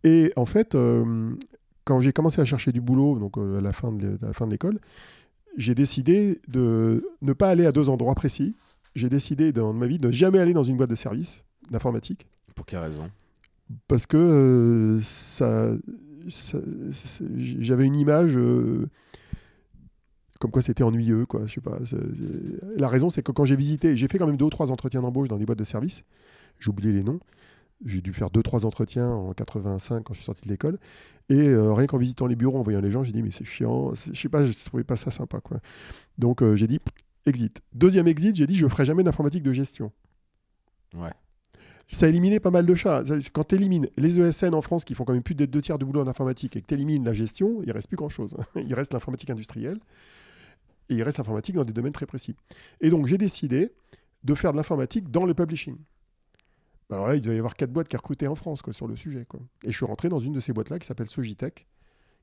Et en fait, quand j'ai commencé à chercher du boulot, donc à la fin de l'école, j'ai décidé de ne pas aller à deux endroits précis. J'ai décidé dans ma vie de ne jamais aller dans une boîte de service d'informatique. Pour quelle raison? Parce que euh, ça, ça- ça- j'avais une image euh, comme quoi c'était ennuyeux quoi je sais pas la raison c'est que quand j'ai visité j'ai fait quand même deux ou trois entretiens d'embauche dans des boîtes de service j'ai oublié les noms j'ai dû faire deux trois entretiens en 85 quand je suis sorti de l'école et euh, rien qu'en visitant les bureaux en voyant les gens j'ai dit mais c'est chiant je sais pas je trouvais pas ça sympa quoi. Donc j'ai dit exit deuxième exit j'ai dit je ferai jamais d'informatique de gestion Ouais. ça a éliminé pas mal de chats. Quand tu élimines les ESN en France qui font quand même plus de deux tiers du boulot en informatique et que tu élimines la gestion, il reste plus grand-chose. *laughs* Il reste l'informatique industrielle et il reste l'informatique dans des domaines très précis. Et donc j'ai décidé de faire de l'informatique dans le publishing. Alors là, il devait y avoir quatre boîtes qui recrutaient en France quoi, sur le sujet. Quoi. Et je suis rentré dans une de ces boîtes-là qui s'appelle Sogitech,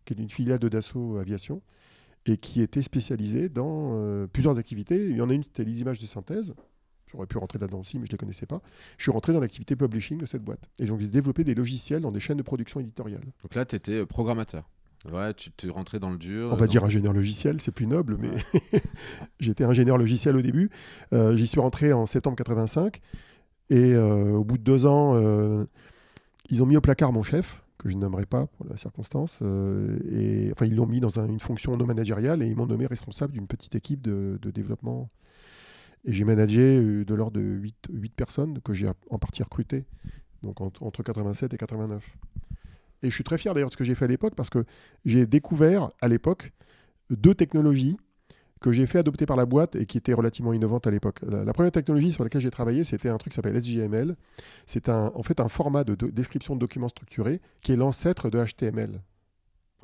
qui est une filiale de Dassault Aviation et qui était spécialisée dans euh, plusieurs activités. Il y en a une, c'était les images de synthèse. J'aurais pu rentrer là-dedans aussi, mais je ne les connaissais pas. Je suis rentré dans l'activité publishing de cette boîte. Et donc j'ai développé des logiciels dans des chaînes de production éditoriale. Donc là, tu étais programmateur. Ouais, tu te rentrais dans le dur. On va euh, dire ingénieur logiciel, c'est plus noble, mais *laughs* j'étais ingénieur logiciel au début. Euh, J'y suis rentré en septembre 85. Et euh, au bout de deux ans, euh, ils ont mis au placard mon chef, que je ne nommerai pas pour la circonstance. euh, et, enfin, ils l'ont mis dans un- une fonction non managériale et ils m'ont nommé responsable d'une petite équipe de, développement. Et j'ai managé euh, de l'ordre de 8, personnes que j'ai en partie recrutées, donc en- entre 87 et 89. Et je suis très fier d'ailleurs de ce que j'ai fait à l'époque parce que j'ai découvert à l'époque deux technologies que j'ai fait adopter par la boîte et qui étaient relativement innovantes à l'époque. La, la première technologie sur laquelle j'ai travaillé, c'était un truc qui s'appelle SGML. C'est un, en fait un format de, de- description de documents structurés qui est l'ancêtre de HTML.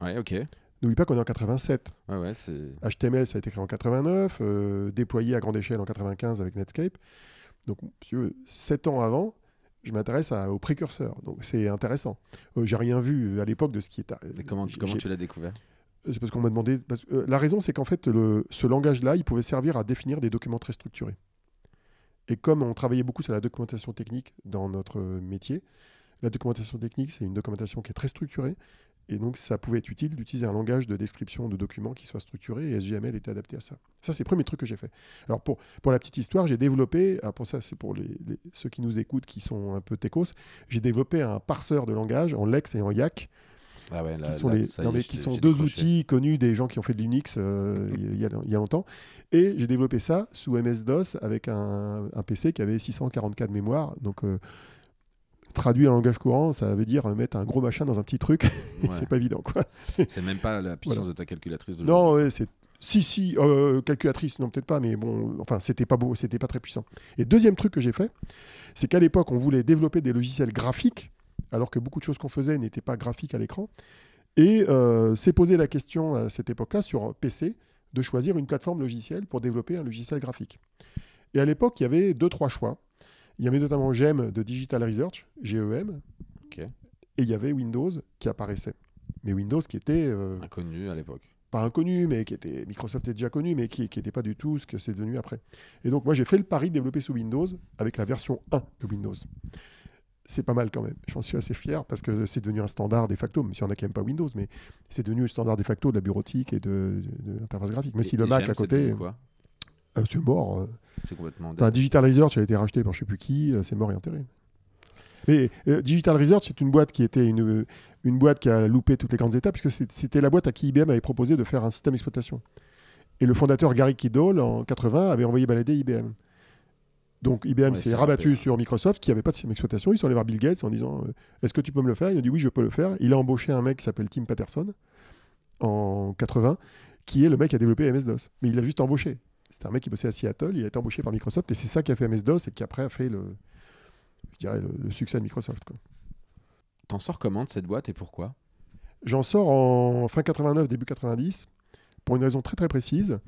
Ouais, ok. N'oublie pas qu'on est en 87. Ouais, ouais, c'est. HTML, ça a été créé en 89, euh, déployé à grande échelle en 95 avec Netscape. Donc, monsieur, 7 ans avant, je m'intéresse aux précurseurs. Donc, c'est intéressant. Euh, j'ai rien vu à l'époque de ce qui est. Mais comment, tu l'as découvert? Parce qu'on m'a demandé. euh, la raison, c'est qu'en fait, ce langage-là, il pouvait servir à définir des documents très structurés. Et comme on travaillait beaucoup sur la documentation technique dans notre euh, métier, la documentation technique, c'est une documentation qui est très structurée. Et donc, ça pouvait être utile d'utiliser un langage de description de documents qui soit structuré. Et SGML était adapté à ça. Ça, c'est le premier truc que j'ai fait. Alors, pour, pour la petite histoire, j'ai développé. pour ça, c'est pour ceux qui nous écoutent, qui sont un peu techos. J'ai développé un parseur de langage en Lex et en YAC Ah ouais, là, qui sont, là, les- non, mais qui deux décroché. outils connus des gens qui ont fait de l'Unix euh, *laughs* il y, a- il y a longtemps. Et j'ai développé ça sous MS-DOS avec un, un PC qui avait 644 de mémoire. Donc, euh, traduit en langage courant, ça veut dire mettre un gros machin dans un petit truc. *laughs* Ouais. c'est pas évident, quoi. *laughs* C'est même pas la puissance de ta calculatrice de Non, ouais, c'est. Si, si, euh, calculatrice, non, peut-être pas, mais bon, enfin, c'était pas beau, c'était pas très puissant. Et deuxième truc que j'ai fait, c'est qu'à l'époque, on voulait développer des logiciels graphiques alors que beaucoup de choses qu'on faisait n'étaient pas graphiques à l'écran. Et euh, s'est posé la question à cette époque-là sur PC de choisir une plateforme logicielle pour développer un logiciel graphique. Et à l'époque, il y avait deux, trois choix. Il y avait notamment GEM de Digital Research, GEM, et il y avait Windows qui apparaissait. Mais Windows qui était euh, Inconnu à l'époque. pas inconnu, mais qui était Microsoft était déjà connu, mais qui n'était pas du tout ce que c'est devenu après. Et donc moi j'ai fait le pari de développer sous Windows avec la version 1 de Windows. C'est pas mal quand même. J'en suis assez fier parce que c'est devenu un standard de facto, même si on n'a quand même pas Windows, mais c'est devenu le standard de facto de la bureautique et de, de, de l'interface graphique. Mais si le Mac à côté, euh, c'est mort. euh. C'est complètement. Digital Research a été racheté par je sais plus qui, euh, c'est mort et enterré. Mais euh, Digital Research, c'est une boîte qui était une, une boîte qui a loupé toutes les grandes étapes, puisque c'était la boîte à qui IBM avait proposé de faire un système d'exploitation. Et le fondateur Gary Kidall, en 80, avait envoyé balader IBM. Donc IBM Ouais, s'est rabattu rappelé. sur Microsoft, qui n'avait pas de système d'exploitation. Ils sont allés voir Bill Gates en disant euh, Est-ce que tu peux me le faire? Il a dit Oui, je peux le faire. Il a embauché un mec qui s'appelle Tim Patterson en 80, qui est le mec qui a développé MS-DOS. Mais il l'a juste embauché. C'était un mec qui bossait à Seattle, il a été embauché par Microsoft, et c'est ça qui a fait MS-DOS et qui après a fait le, je dirais, le, le succès de Microsoft. T'en sors comment de cette boîte et pourquoi? J'en sors en fin 89, début 90, pour une raison très très précise.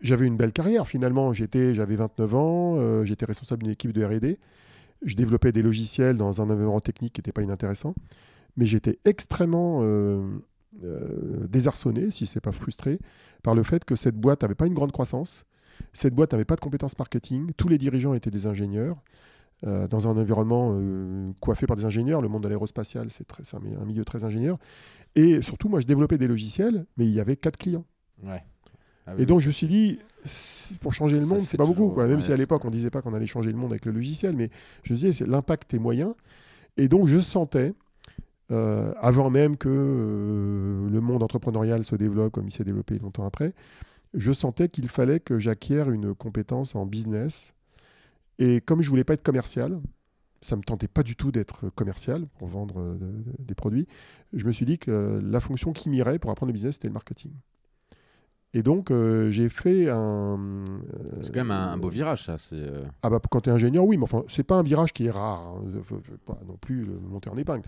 J'avais une belle carrière finalement. J'étais, j'avais 29 ans, euh, j'étais responsable d'une équipe de R&D. Je développais des logiciels dans un environnement technique qui n'était pas inintéressant, mais j'étais extrêmement euh, euh, désarçonné, si c'est pas frustré, par le fait que cette boîte n'avait pas une grande croissance. Cette boîte n'avait pas de compétences marketing. Tous les dirigeants étaient des ingénieurs. dans un environnement coiffé par des ingénieurs, le monde de l'aérospatial, c'est un milieu très ingénieur. Et surtout, moi, je développais des logiciels, mais il y avait quatre clients. Ouais. Ah Et donc, je me suis dit, pour changer le monde, c'est pas beaucoup. Quoi. Même ouais, si à l'époque, on disait pas qu'on allait changer le monde avec le logiciel, mais je me disais, c'est- l'impact est moyen. Et donc, je sentais, euh, avant même que euh, le monde entrepreneurial se développe comme il s'est développé longtemps après, je sentais qu'il fallait que j'acquière une compétence en business. Et comme je voulais pas être commercial, ça me tentait pas du tout d'être commercial pour vendre euh, de- de- des produits. Je me suis dit que la fonction qui m'irait pour apprendre le business, c'était le marketing. Et donc, euh, j'ai fait un. euh, C'est quand même un, un beau virage, ça. Euh, Ah bah quand tu es ingénieur, oui, mais enfin, c'est pas un virage qui est rare. hein. Je je veux pas non plus le monter en épingle.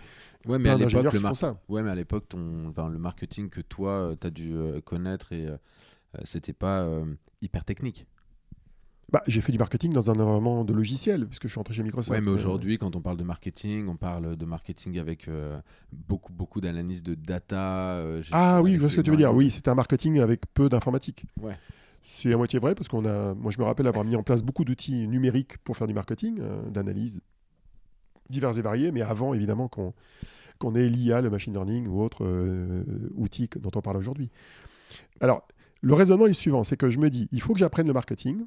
Ouais, mais à l'époque, le, qui font mar- ça. ouais, mais à l'époque, ton... enfin, le marketing que toi, tu as dû connaître, et c'était pas hyper technique. Bah, j'ai fait du marketing dans un environnement de logiciel, puisque je suis rentré chez Microsoft. Ouais, mais Euh, aujourd'hui, quand on parle de marketing, on parle de marketing avec euh, beaucoup, beaucoup d'analyse de data. euh, Ah oui, je vois ce que tu veux dire. Oui, c'était un marketing avec peu d'informatique. Ouais. C'est à moitié vrai, parce qu'on a. Moi, je me rappelle avoir mis en place beaucoup d'outils numériques pour faire du marketing, euh, d'analyse divers et variés, mais avant, évidemment, qu'on qu'on ait l'IA, le machine learning ou autre euh, outil que- dont on parle aujourd'hui. Alors, le raisonnement est le suivant, c'est que je me dis, il faut que j'apprenne le marketing,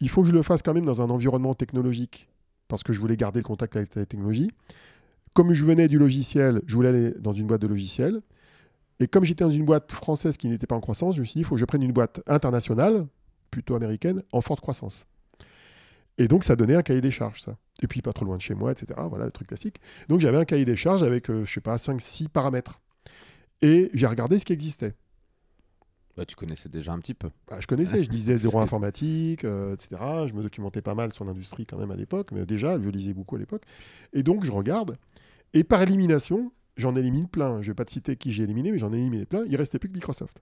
il faut que je le fasse quand même dans un environnement technologique, parce que je voulais garder le contact avec la technologie. Comme je venais du logiciel, je voulais aller dans une boîte de logiciels. Et comme j'étais dans une boîte française qui n'était pas en croissance, je me suis dit, il faut que je prenne une boîte internationale, plutôt américaine, en forte croissance. Et donc, ça donnait un cahier des charges, ça. Et puis, pas trop loin de chez moi, etc. Voilà, le truc classique. Donc, j'avais un cahier des charges avec, euh, je sais pas, 5-6 paramètres. Et j'ai regardé ce qui existait. Bah, tu connaissais déjà un petit peu. Bah, je connaissais, je disais *laughs* zéro informatique, euh, etc. Je me documentais pas mal sur l'industrie quand même à l'époque, mais déjà, je lisais beaucoup à l'époque. Et donc, je regarde, et par élimination, j'en élimine plein. Je vais pas te citer qui j'ai éliminé, mais j'en ai éliminé plein. Il restait plus que Microsoft.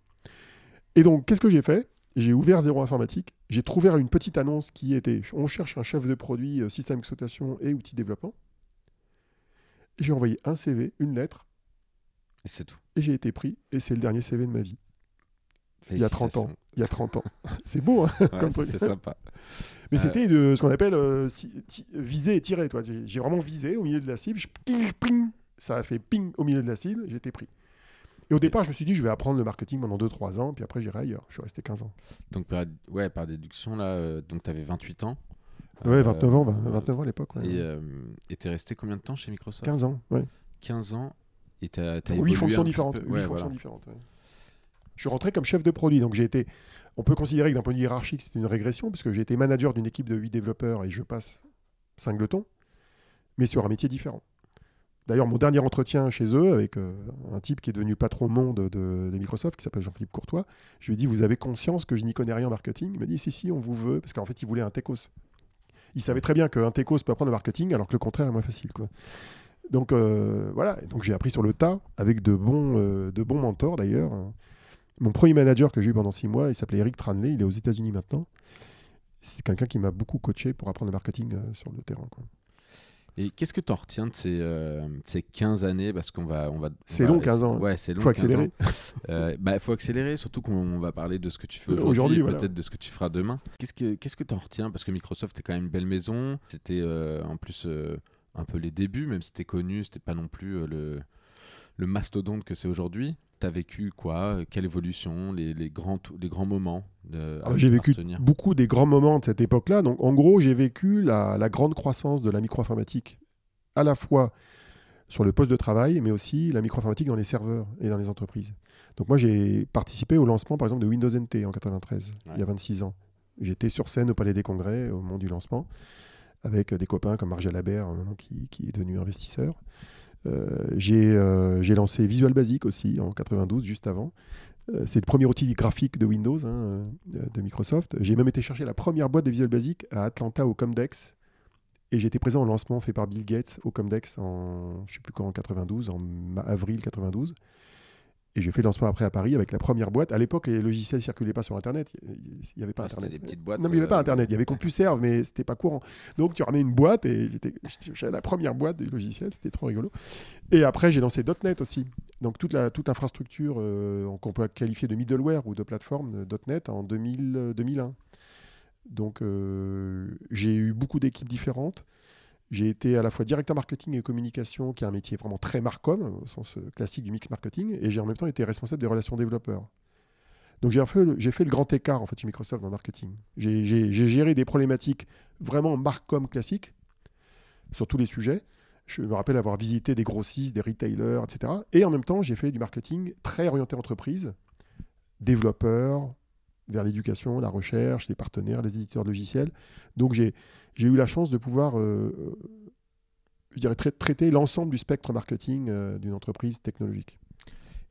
Et donc, qu'est-ce que j'ai fait? J'ai ouvert zéro informatique. J'ai trouvé une petite annonce qui était on cherche un chef de produit, euh, système d'exploitation et outils de développement. J'ai envoyé un CV, une lettre, Et c'est tout. et j'ai été pris. Et c'est le dernier CV de ma vie. Il y a 30 ans. Il y a 30 ans. *laughs* c'est beau, hein Ouais, Comme c'est sympa. *laughs* Mais Euh, c'était de ce qu'on appelle euh, viser et tirer. Toi. J'ai, vraiment visé au milieu de la cible. je- ping, ping, ça a fait ping au milieu de la cible. Été pris. Et au départ, je me suis dit, je vais apprendre le marketing pendant 2-3 ans. Puis après, j'irai ailleurs. Je suis resté 15 ans. Donc, par, ouais, par déduction, là, euh, donc tu avais 28 ans. Ouais, Euh, 29 ans, vingt- euh, 29 ans à l'époque. ouais. Et euh, et t'es resté combien de temps chez Microsoft? 15 ans, ouais. 15 ans. Et t'as as Huit fonctions différentes. huit Ouais, fonctions voilà. différentes. ouais. Je suis rentré comme chef de produit. Donc j'ai été. On peut considérer que d'un point de vue hiérarchique, c'est une régression, puisque j'ai été manager d'une équipe de 8 développeurs et je passe singleton, mais sur un métier différent. D'ailleurs, mon dernier entretien chez eux, avec euh, un type qui est devenu patron monde de, Microsoft, qui s'appelle Jean-Philippe Courtois, je lui ai dit Vous avez conscience que je n'y connais rien en marketing? Il m'a dit Si, si, on vous veut, parce qu'en fait, il voulait un techos. Il savait très bien qu'un techos peut apprendre le marketing, alors que le contraire est moins facile. Donc euh, voilà, donc j'ai appris sur le tas avec de bons, euh, de bons mentors d'ailleurs. Mon premier manager que j'ai eu pendant six mois, il s'appelait Eric Tranley, il est aux États-Unis maintenant. C'est quelqu'un qui m'a beaucoup coaché pour apprendre le marketing euh, sur le terrain. quoi. Et qu'est-ce que tu en retiens de ces, euh, de ces 15 années? Parce qu'on va. on va C'est long, 15 ans. Ouais, c'est long. Faut 15 accélérer. ans. Euh, *laughs* bah, faut accélérer, surtout qu'on va parler de ce que tu fais aujourd'hui, aujourd'hui, et voilà. peut-être de ce que tu feras demain. Qu'est-ce que qu'est-ce que tu en retiens? Parce que Microsoft est quand même une belle maison. C'était euh, en plus un peu les débuts, même si c'était connu, c'était pas non plus le, le mastodonte que c'est aujourd'hui. Tu as vécu quoi Quelle évolution les, les grands, les grands moments J'ai vécu beaucoup des grands moments de cette époque-là. Donc, en gros, j'ai vécu la, la grande croissance de la micro-informatique, à la fois sur le poste de travail, mais aussi la micro-informatique dans les serveurs et dans les entreprises. Donc, moi, j'ai participé au lancement, par exemple, de Windows NT en 93, il y a 26 ans. J'étais sur scène au Palais des Congrès au moment du lancement, avec des copains comme euh, maintenant, qui, qui est devenu investisseur. Euh, j'ai euh, j'ai lancé Visual Basic aussi en 92, juste avant. Euh, c'est le premier outil graphique de Windows, hein, de Microsoft. J'ai même été chercher la première boîte de Visual Basic à Atlanta au Comdex. Et j'étais présent au lancement fait par Bill Gates au Comdex en, je sais plus quand, en 92, en avril 92. Et j'ai fait le lancement après à Paris avec la première boîte. À l'époque, les logiciels ne circulaient pas sur Internet. Il n'y avait pas Ah, c'était Internet. des petites boîtes, Non, mais il n'y avait pas euh, Internet. Il y avait CompuServe, mais c'était pas courant. Donc, tu ramais une boîte et j'étais- j'avais la première boîte du logiciel. C'était trop rigolo. Et après, j'ai lancé .NET aussi. Donc, toute, la, toute infrastructure euh, qu'on peut qualifier de middleware ou de plateforme euh, .NET en 2000, euh, 2001. Donc, euh, j'ai eu beaucoup d'équipes différentes. J'ai été à la fois directeur marketing et communication, qui est un métier vraiment très marcom, au sens euh, classique du mix marketing, et j'ai en même temps été responsable des relations développeurs. Donc j'ai fait, le- grand écart en fait chez Microsoft dans le marketing. J'ai géré des problématiques vraiment marcom classiques sur tous les sujets. Je me rappelle avoir visité des grossistes, des retailers, etc. Et en même temps, j'ai fait du marketing très orienté entreprise, développeurs, vers l'éducation, la recherche, les partenaires, les éditeurs de logiciels. Donc j'ai eu la chance de pouvoir, euh, euh, je dirais, trai- traiter l'ensemble du spectre marketing euh, d'une entreprise technologique.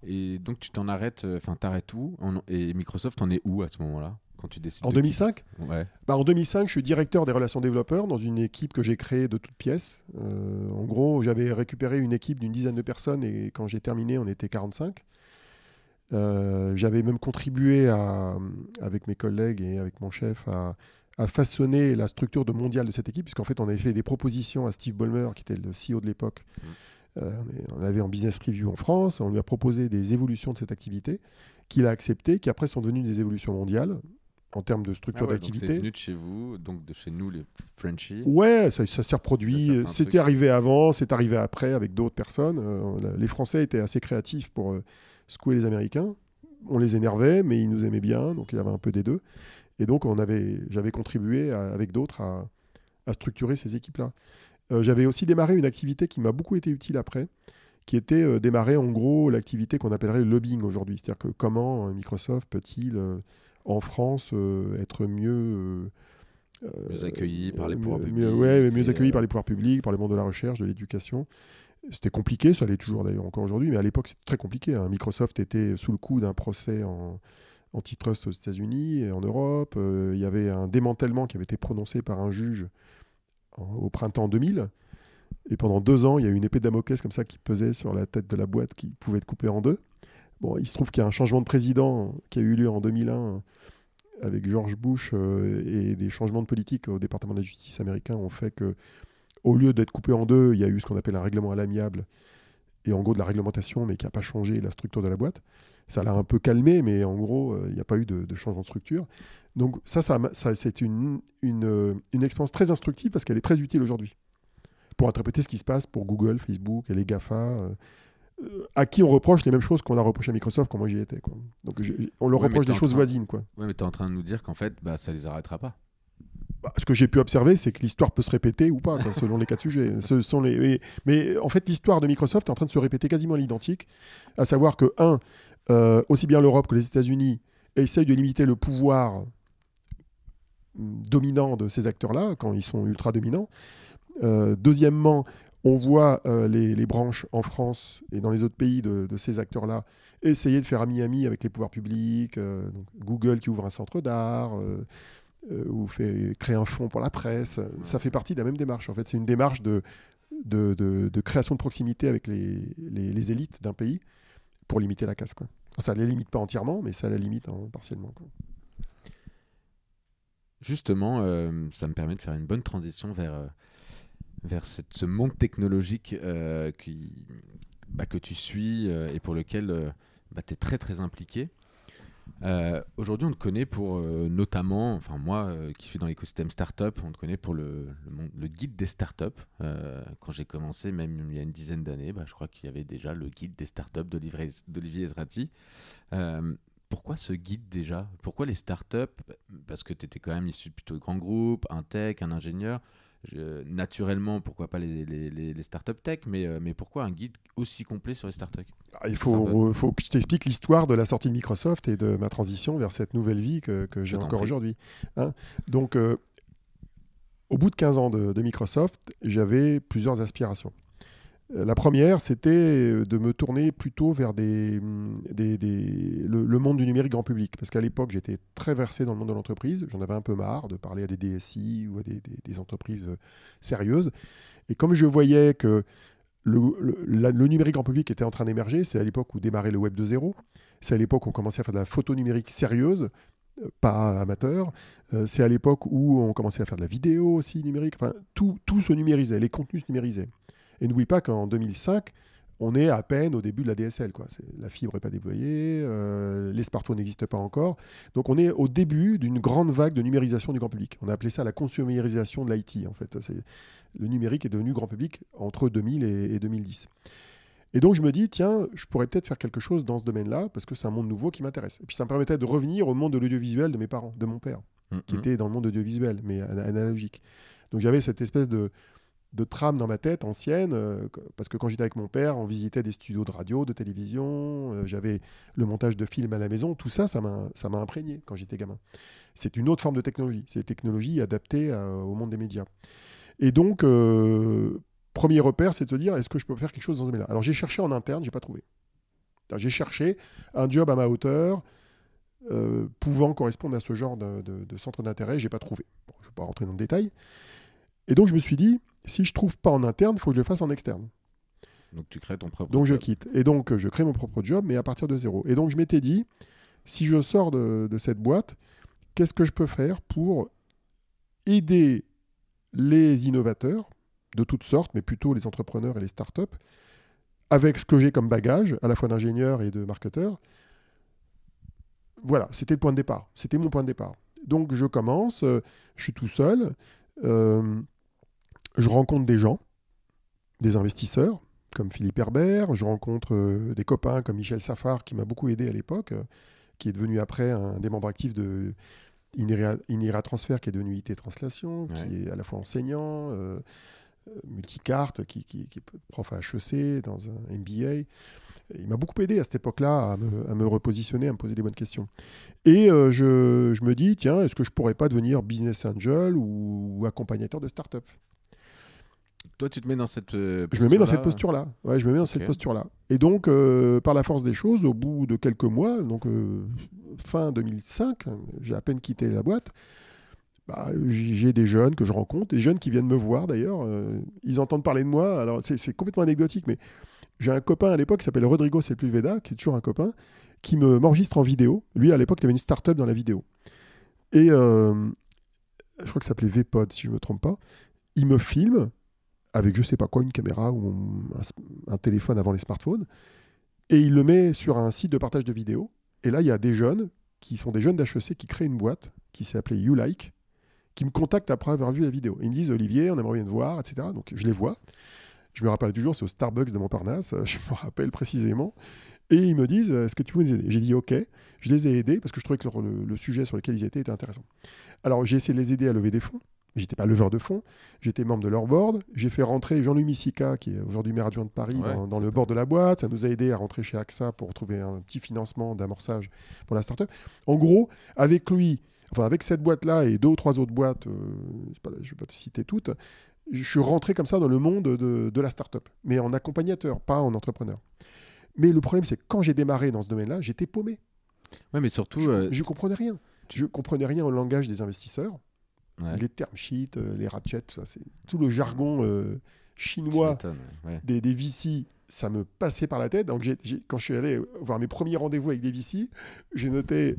Et donc tu t'en arrêtes, enfin t'arrêtes où? En- Et Microsoft en est où à ce moment-là quand tu décides En de 2005 quitter? Ouais. Bah, en 2005, je suis directeur des relations développeurs dans une équipe que j'ai créée de toutes pièces. Euh, en gros, j'avais récupéré une équipe d'une dizaine de personnes et quand j'ai terminé, on était 45. Euh, j'avais même contribué à, avec mes collègues et avec mon chef à, à façonner la structure de mondiale de cette équipe, puisqu'en fait, on avait fait des propositions à Steve Ballmer, qui était le CEO de l'époque. Euh, on l'avait en business review en France. On lui a proposé des évolutions de cette activité qu'il a acceptées, qui après sont devenues des évolutions mondiales en termes de Ah structure ouais, donc c'est d'activité. venu de chez vous, donc de chez nous les Frenchies. Ouais, ça, ça s'est reproduit. C'était arrivé avant, c'est arrivé après avec d'autres personnes. Euh, les Français étaient assez créatifs pour euh, secouer les Américains. On les énervait, mais ils nous aimaient bien, donc il y avait un peu des deux. Et donc on avait, j'avais contribué à- avec d'autres à, à structurer ces équipes-là. Euh, j'avais aussi démarré une activité qui m'a beaucoup été utile après, qui était euh, démarrer en gros l'activité qu'on appellerait le lobbying aujourd'hui. C'est-à-dire que comment euh, Microsoft peut-il euh, en France être mieux Mieux accueilli par les pouvoirs mieux- publics ouais, mieux accueilli par les pouvoirs publics, par le monde de la recherche, de l'éducation. C'était compliqué, ça l'est toujours d'ailleurs encore aujourd'hui, mais à l'époque c'était très compliqué. hein. Microsoft était sous le coup d'un procès en antitrust aux États-Unis et en Europe. Euh, il y avait un démantèlement qui avait été prononcé par un juge au printemps 2000. Et pendant deux ans, il y a eu une épée de Damoclès comme ça qui pesait sur la tête de la boîte qui pouvait être coupée en deux. Bon, il se trouve qu'il y a un changement de président qui a eu lieu en 2001 avec George Bush euh, et des changements de politique au département de la justice américain ont fait que, au lieu d'être coupé en deux, il y a eu ce qu'on appelle un règlement à l'amiable et en gros de la réglementation, mais qui n'a pas changé la structure de la boîte. Ça l'a un peu calmé, mais en gros, euh, il n'y a pas eu de, de changement de structure. Donc ça, ça, m'a- ça, c'est une, une, euh, une expérience très instructive parce qu'elle est très utile aujourd'hui pour interpréter ce qui se passe pour Google, Facebook et les GAFA, euh, à qui on reproche les mêmes choses qu'on a reproché à Microsoft quand moi j'y étais. Quoi. Donc on leur Ouais, reproche des choses train- voisines. Quoi. Ouais, mais tu es en train de nous dire qu'en fait, bah, ça les arrêtera pas. Bah, ce que j'ai pu observer, c'est que l'histoire peut se répéter ou pas, quoi, selon les cas de sujet. Ce sont les... mais, mais en fait, l'histoire de Microsoft est en train de se répéter quasiment à l'identique, à savoir que, un, euh, aussi bien l'Europe que les États-Unis essayent de limiter le pouvoir hum, dominant de ces acteurs-là, quand ils sont ultra dominants. Euh, deuxièmement, on voit euh, les, les branches en France et dans les autres pays de, de ces acteurs-là essayer de faire ami-ami avec les pouvoirs publics. euh, donc Google qui ouvre un centre d'art, euh, ou fait créer un fonds pour la presse. Ça fait partie de la même démarche. En fait, c'est une démarche de de, de- de création de proximité avec les, les- les élites d'un pays pour limiter la casse. Quoi. Ça ne les limite pas entièrement, mais ça la limite hein, partiellement. quoi. Justement, euh, ça me permet de faire une bonne transition vers, euh, vers cette- ce monde technologique euh, qui, bah, que tu suis euh, et pour lequel tu es très très impliqué. Euh, Aujourd'hui, on te connaît pour euh, notamment, enfin moi euh, qui suis dans l'écosystème startup, on te connaît pour le, guide des startups. Quand j'ai commencé, même il y a une dizaine d'années, bah, je crois qu'il y avait déjà le guide des startups d'Olivier Ezrati. Pourquoi ce guide déjà? Pourquoi les startups Parce que tu étais quand même issu de plutôt grands groupes, un tech, un ingénieur. Je- naturellement, pourquoi pas les, les, les, les startups tech, mais, euh, mais pourquoi un guide aussi complet sur les startups Ah, Il faut, faut que je t'explique l'histoire de la sortie de Microsoft et de ma transition vers cette nouvelle vie que, que j'ai encore aujourd'hui. hein. Donc, euh, au bout de 15 ans de, de Microsoft, j'avais plusieurs aspirations. Euh, La première, c'était euh, de me tourner plutôt vers des- le, monde du numérique grand public. Parce qu'à l'époque, j'étais très versé dans le monde de l'entreprise. J'en avais un peu marre de parler à des DSI ou à des, entreprises euh, sérieuses. Et comme je voyais que le, numérique grand public était en train d'émerger, c'est à l'époque où démarrait le Web 2.0. C'est à l'époque où on commençait à faire de la photo numérique sérieuse, pas amateur. C'est à l'époque où on commençait à faire de la vidéo aussi numérique. Enfin, tout se numérisait, les contenus se numérisaient. Et n'oublie pas qu'en 2005, on est à peine au début de la DSL. Quoi. La fibre n'est pas déployée, euh, les smartphones n'existent pas encore. Donc on est au début d'une grande vague de numérisation du grand public. On a appelé ça la consumérisation de l'IT. En fait, le numérique est devenu grand public entre 2000 et, et 2010. Et donc je me dis, tiens, je pourrais peut-être faire quelque chose dans ce domaine-là, parce que c'est un monde nouveau qui m'intéresse. Et puis ça me permettait de revenir au monde de l'audiovisuel de mes parents, de mon père qui Mhm. était dans le monde audiovisuel, mais ana- analogique. Donc j'avais cette espèce de, de trame dans ma tête ancienne, euh, parce que quand j'étais avec mon père, on visitait des studios de radio, de télévision, euh, j'avais le montage de films à la maison, tout ça, ça m'a imprégné quand j'étais gamin. C'est une autre forme de technologie, c'est des technologies adaptées à- au monde des médias. Et donc, euh, premier repère, c'est de se dire, est-ce que je peux faire quelque chose dans ce domaine-là? Alors j'ai cherché en interne, j'ai pas trouvé. J'ai cherché un job à ma hauteur, euh, pouvant correspondre à ce genre de, centre d'intérêt, j'ai pas trouvé. Je ne vais pas rentrer dans le détail. Et donc je me suis dit, si je trouve pas en interne, il faut que je le fasse en externe. Donc tu crées ton propre. Donc je quitte. Et donc je crée mon propre job, mais à partir de zéro. Et donc je m'étais dit, si je sors de, de cette boîte, qu'est-ce que je peux faire pour aider les innovateurs de toutes sortes, mais plutôt les entrepreneurs et les startups, avec ce que j'ai comme bagage, à la fois d'ingénieur et de marketeur? Voilà, c'était le point de départ. C'était mon point de départ. Donc je commence, euh, je suis tout seul, euh, je rencontre des gens, des investisseurs, comme Philippe Herbert, je rencontre euh, des copains comme Michel Safar, qui m'a beaucoup aidé à l'époque, euh, qui est devenu après un des membres actifs de Inera Transfer, qui est devenu IT Translation, Ouais. qui est à la fois enseignant, euh, multicarte, qui, qui, qui est prof à HEC, dans un MBA. Il m'a beaucoup aidé à cette époque-là à me, à me repositionner, à me poser des bonnes questions. Et je, je me dis, tiens, est-ce que je pourrais pas devenir business angel ou, ou accompagnateur de start-up? Toi, tu te mets dans cette. euh, je me mets dans cette posture-là. Ouais, je me mets dans cette posture-là. Et donc, euh, par la force des choses, au bout de quelques mois, donc euh, fin 2005, j'ai à peine quitté la boîte. bah, j'ai des jeunes que je rencontre, des jeunes qui viennent me voir d'ailleurs. ils entendent parler de moi. Alors, c'est complètement anecdotique, mais j'ai un copain à l'époque qui s'appelle Rodrigo Sepulveda, qui est toujours un copain, qui me m'enregistre en vidéo. Lui, à l'époque, il avait une start-up dans la vidéo. Et je crois que ça s'appelait Vpod, si je ne me trompe pas. Il me filme avec je sais pas quoi, une caméra ou un, téléphone avant les smartphones, et il le met sur un site de partage de vidéos. Et là, il y a des jeunes qui sont des jeunes d'HEC qui créent une boîte qui s'est appelée YouLike, qui me contactent après avoir vu la vidéo. Ils me disent Olivier, on aimerait bien te voir, etc. Donc je les vois. Je me rappelle toujours, c'est au Starbucks de Montparnasse, *laughs* je me rappelle précisément. Et ils me disent Est-ce que tu peux nous aider? J'ai dit Ok. Je les ai aidés parce que je trouvais que le, le sujet sur lequel ils étaient était intéressant. Alors j'ai essayé de les aider à lever des fonds. J'étais pas leveur de fonds, j'étais membre de leur board. J'ai fait rentrer Jean-Louis Missica, qui est aujourd'hui maire adjoint de Paris, Ouais, dans, le board de la boîte. Ça nous a aidé à rentrer chez AXA pour trouver un petit financement d'amorçage pour la start-up. En gros, avec lui, enfin avec cette boîte-là et deux ou trois autres boîtes, euh, je ne vais pas te citer toutes, je suis rentré comme ça dans le monde de, de la start-up, mais en accompagnateur, pas en entrepreneur. Mais le problème, c'est que quand j'ai démarré dans ce domaine-là, j'étais paumé. Ouais, mais surtout. Je, euh, je comprenais rien. Je comprenais rien au langage des investisseurs. Ouais. Les term sheets, euh, les ratchets, tout ça, c'est tout le jargon euh, chinois, ouais. des, des VC, ça me passait par la tête. Donc, quand je suis allé voir mes premiers rendez-vous avec des VC, j'ai noté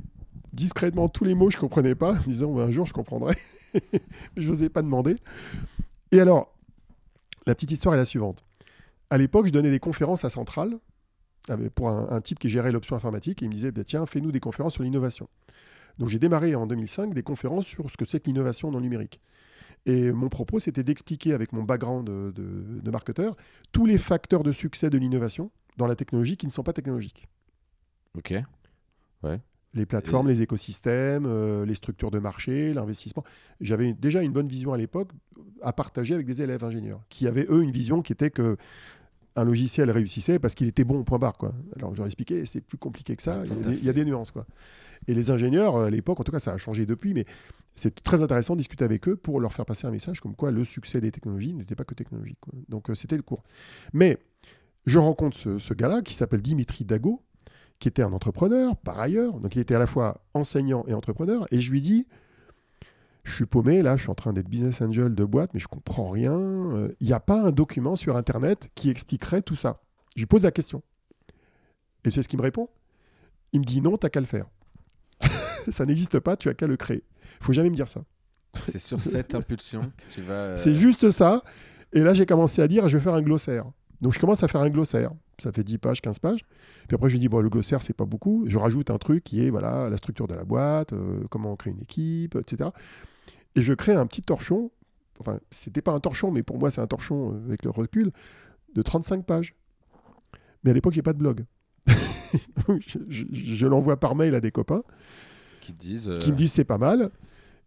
discrètement tous les mots que je comprenais pas, en me disant bah, un jour je comprendrai. *laughs* Mais je n'osais pas demander. Et alors, la petite histoire est la suivante. À l'époque, je donnais des conférences à Centrale pour un, un type qui gérait l'option informatique et il me disait bah, tiens, fais-nous des conférences sur l'innovation. Donc j'ai démarré en 2005 des conférences sur ce que c'est que l'innovation dans le numérique. Et mon propos, c'était d'expliquer avec mon background de, de- de marketeur tous les facteurs de succès de l'innovation dans la technologie qui ne sont pas technologiques. Ok. Les plateformes, les écosystèmes, euh, les structures de marché, l'investissement. J'avais déjà une bonne vision à l'époque à partager avec des élèves ingénieurs qui avaient, eux, une vision qui était que un logiciel réussissait parce qu'il était bon au point barre. Quoi. Alors, je leur expliquais, c'est plus compliqué que ça, il y, a des, il y a fait. des nuances. Quoi. Et les ingénieurs, à l'époque, en tout cas, ça a changé depuis, mais c'est très intéressant de discuter avec eux pour leur faire passer un message comme quoi le succès des technologies n'était pas que technologique. quoi. Donc, euh, c'était le cours. Mais je rencontre ce, ce gars-là qui s'appelle Dimitri Dago, qui était un entrepreneur par ailleurs. Donc, il était à la fois enseignant et entrepreneur. Et je lui dis Je suis paumé, là, je suis en train d'être business angel de boîte, mais je comprends rien. Euh, Il n'y a pas un document sur Internet qui expliquerait tout ça. Je lui pose la question. Et c'est ce qu'il me répond Il me dit Non, t'as qu'à le faire. *laughs* ça n'existe pas, tu as qu'à le créer. Il faut jamais me dire ça. C'est sur cette impulsion que tu vas. euh, C'est juste ça. Et là, j'ai commencé à dire, je vais faire un glossaire. Donc, je commence à faire un glossaire. Ça fait 10 pages, 15 pages. Puis après, je dis, bon, le glossaire, c'est pas beaucoup. Je rajoute un truc qui est, voilà, la structure de la boîte, euh, comment on crée une équipe, etc. Et je crée un petit torchon. Enfin, c'était pas un torchon, mais pour moi, c'est un torchon euh, avec le recul de 35 pages. Mais à l'époque, j'ai pas de blog. *laughs* Donc, je, je- je l'envoie par mail à des copains Qui disent. euh, qui me disent c'est pas mal.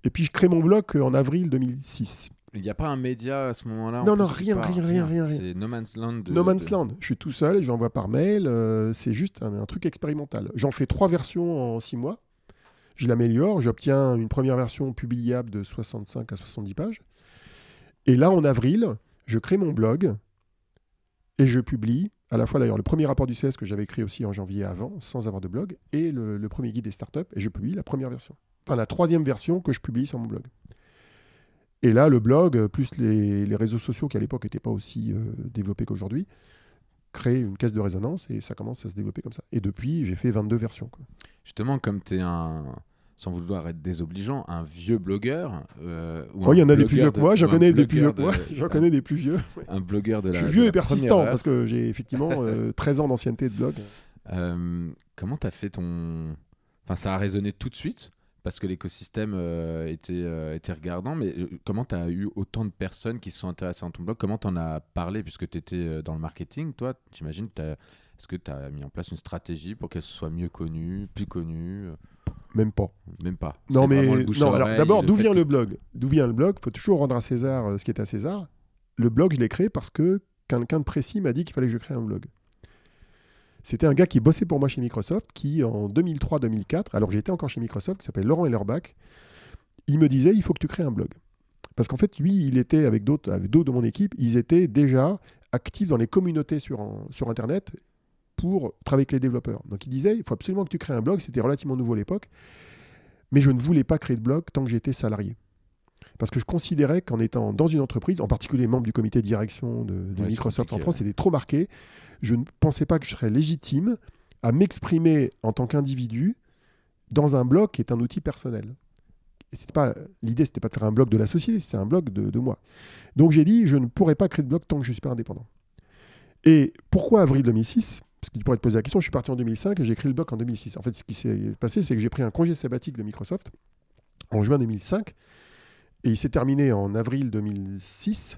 Et puis, je crée mon blog en avril 2006. Il n'y a pas un média à ce moment-là en Non, non, rien, rien, rien, rien. C'est No Man's Land. No Man's Land. Je suis tout seul, je l'envoie par mail. euh, c'est juste un truc expérimental. J'en fais trois versions en six mois. Je l'améliore. J'obtiens une première version publiable de 65 à 70 pages. Et là, en avril, je crée mon blog et je publie à la fois d'ailleurs le premier rapport du CS que j'avais écrit aussi en janvier avant, sans avoir de blog, et le, premier guide des startups. Et je publie la première version. Enfin, la troisième version que je publie sur mon blog. Et là, le blog, plus les, les réseaux sociaux qui à l'époque n'étaient pas aussi euh, développés qu'aujourd'hui, créent une caisse de résonance et ça commence à se développer comme ça. Et depuis, j'ai fait 22 versions. quoi. Justement, comme tu es un. Sans vouloir être désobligeant, un vieux blogueur. euh, ou Oh, il y en a des plus vieux que moi, j'en connais des plus vieux que moi, de- j'en connais des plus vieux. *laughs* Un blogueur de la. Je suis vieux et persistant parce que j'ai effectivement *laughs* euh, 13 ans d'ancienneté de blog. Euh, comment tu as fait ton. Enfin, ça a résonné tout de suite? Parce que l'écosystème euh, était, euh, était regardant, mais euh, comment tu as eu autant de personnes qui se sont intéressées dans ton blog? Comment tu en as parlé? Puisque tu étais dans le marketing Toi, j'imagine, est-ce que tu as mis en place une stratégie pour qu'elle soit mieux connue, plus connue? Même pas. Même pas. Non, mais non, à alors d'abord, d'où vient que- le blog? D'où vient le blog? Faut toujours rendre à César ce qui est à César. Le blog, je l'ai créé parce que quelqu'un de précis m'a dit qu'il fallait que je crée un blog. C'était un gars qui bossait pour moi chez Microsoft, qui en 2003-2004, alors que j'étais encore chez Microsoft, qui s'appelle Laurent Ellerbach, il me disait il faut que tu crées un blog. Parce qu'en fait, lui, il était avec d'autres avec d'autres de mon équipe, ils étaient déjà actifs dans les communautés sur, en- sur Internet pour travailler avec les développeurs. Donc il disait il faut absolument que tu crées un blog, c'était relativement nouveau à l'époque, mais je ne voulais pas créer de blog tant que j'étais salarié. Parce que je considérais qu'en étant dans une entreprise, en particulier membre du comité de direction de, de Ouais, c'est Microsoft en France, c'était trop marqué. Je ne pensais pas que je serais légitime à m'exprimer en tant qu'individu dans un blog qui est un outil personnel. C'était pas l'idée, c'était pas de faire un blog de la société, c'était un blog de, de moi. Donc j'ai dit, je ne pourrais pas créer de blog tant que je suis pas indépendant. Et pourquoi avril 2006 Parce que tu pourrais te poser la question, je suis parti en 2005 et j'ai créé le blog en 2006. En fait, ce qui s'est passé, c'est que j'ai pris un congé sabbatique de Microsoft en juin 2005 et il s'est terminé en avril 2006.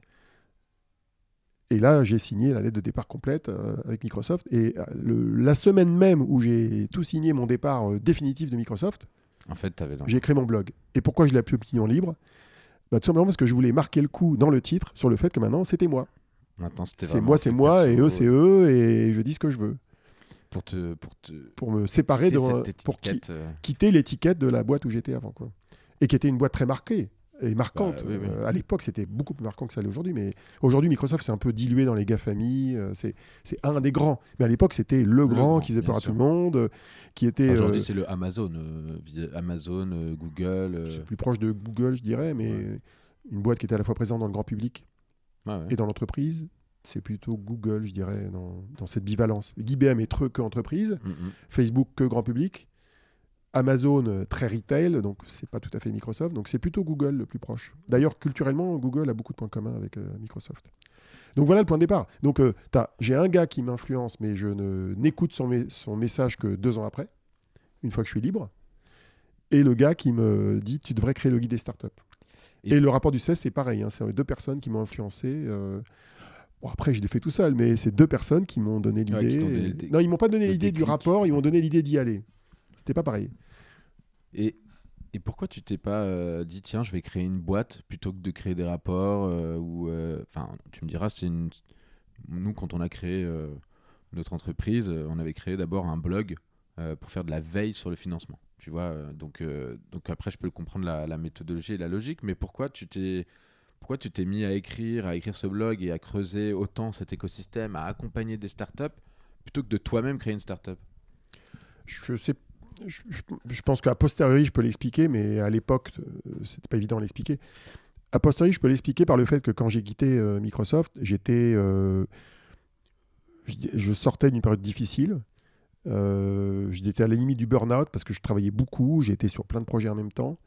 Et là, j'ai signé la lettre de départ complète euh, avec Microsoft. Et euh, le- la semaine même où j'ai tout signé mon départ euh, définitif de Microsoft, En fait, j'ai créé mon blog. Et pourquoi je l'ai appelé Opinion Libre? Bah, Tout simplement parce que je voulais marquer le coup dans le titre sur le fait que maintenant, c'était moi. Maintenant, c'était C'est moi, c'est moi, et eux, c'est eux, et je dis ce que je veux. Pour te, pour te Pour me séparer de. Pour qui- quitter l'étiquette de la boîte où j'étais avant. Quoi. Et qui était une boîte très marquée et marquante. Bah, oui, oui. Euh, à l'époque, c'était beaucoup plus marquant que ça l'est aujourd'hui. Mais aujourd'hui, Microsoft, c'est un peu dilué dans les GAFAMI. euh, c'est, c'est un des grands. Mais à l'époque, c'était le, grand, grand, qui faisait peur à tout le monde, qui était Aujourd'hui, euh, c'est le Amazon, euh, Amazon, euh, Google. c'est plus proche de Google, je dirais, mais Ouais. une boîte qui était à la fois présente dans le grand public ouais. Et dans l'entreprise, c'est plutôt Google, je dirais, dans, dans cette bivalence. IBM est que entreprise, Mm, mm. Facebook que grand public, Amazon euh, très retail, donc c'est pas tout à fait Microsoft, donc c'est plutôt Google le plus proche. D'ailleurs, culturellement, Google a beaucoup de points communs avec euh, Microsoft. Donc voilà le point de départ. Donc euh, j'ai un gars qui m'influence, mais je n'écoute son, me- son message que deux ans après, une fois que je suis libre. Et le gars qui me dit tu devrais créer le guide des startups. Et- Et, le rapport du CES, c'est pareil. hein, c'est deux personnes qui m'ont influencé. euh, Bon, après, je l'ai fait tout seul, mais c'est deux personnes qui m'ont donné l'idée. Et- non, ils m'ont pas donné l'idée du rapport, ils m'ont donné l'idée d'y aller. C'était pas pareil. Et, et pourquoi tu t'es pas euh, dit, tiens, je vais créer une boîte plutôt que de créer des rapports euh, ou, euh, Enfin, tu me diras, c'est une. Nous, quand on a créé notre entreprise, on avait créé d'abord un blog pour faire de la veille sur le financement. Tu vois, donc, donc après, je peux comprendre la, la méthodologie et la logique, mais pourquoi tu t'es. Pourquoi tu t'es mis à écrire, à écrire ce blog et à creuser autant cet écosystème, à accompagner des startups, plutôt que de toi-même créer une startup? Je sais. Je, pense qu'à posteriori, je peux l'expliquer, mais à l'époque, euh, c'était pas évident à l'expliquer. A posteriori, je peux l'expliquer par le fait que quand j'ai quitté euh, Microsoft, j'étais, euh, je, sortais d'une période difficile. J'étais à la limite du burn-out parce que je travaillais beaucoup, j'étais sur plein de projets en même temps.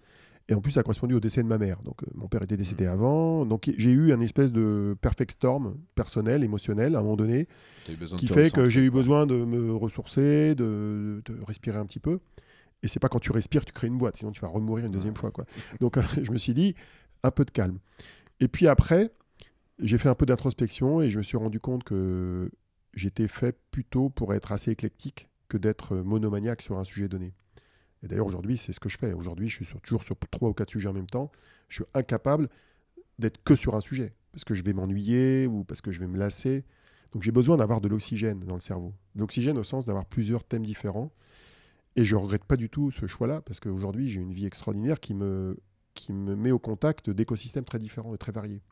Et en plus, ça a correspondu au décès de ma mère. Donc, euh, mon père était décédé avant. Donc, j'ai eu un espèce de perfect storm personnel, émotionnel, à un moment donné, qui fait que j'ai eu besoin de me ressourcer, de, de respirer un petit peu. Et c'est pas quand tu respires que tu crées une boîte, sinon tu vas remourir une deuxième fois. Quoi. Donc euh, *laughs* je me suis dit, un peu de calme. Et puis après, j'ai fait un peu d'introspection et je me suis rendu compte que j'étais fait plutôt pour être assez éclectique que d'être monomaniaque sur un sujet donné. Et d'ailleurs aujourd'hui, c'est ce que je fais. Aujourd'hui, je suis toujours sur trois ou quatre sujets en même temps. Je suis incapable d'être que sur un sujet parce que je vais m'ennuyer ou parce que je vais me lasser. Donc j'ai besoin d'avoir de l'oxygène dans le cerveau. L'oxygène au sens d'avoir plusieurs thèmes différents. Et je regrette pas du tout ce choix-là, parce qu'aujourd'hui j'ai une vie extraordinaire qui me, qui me met au contact d'écosystèmes très différents et très variés.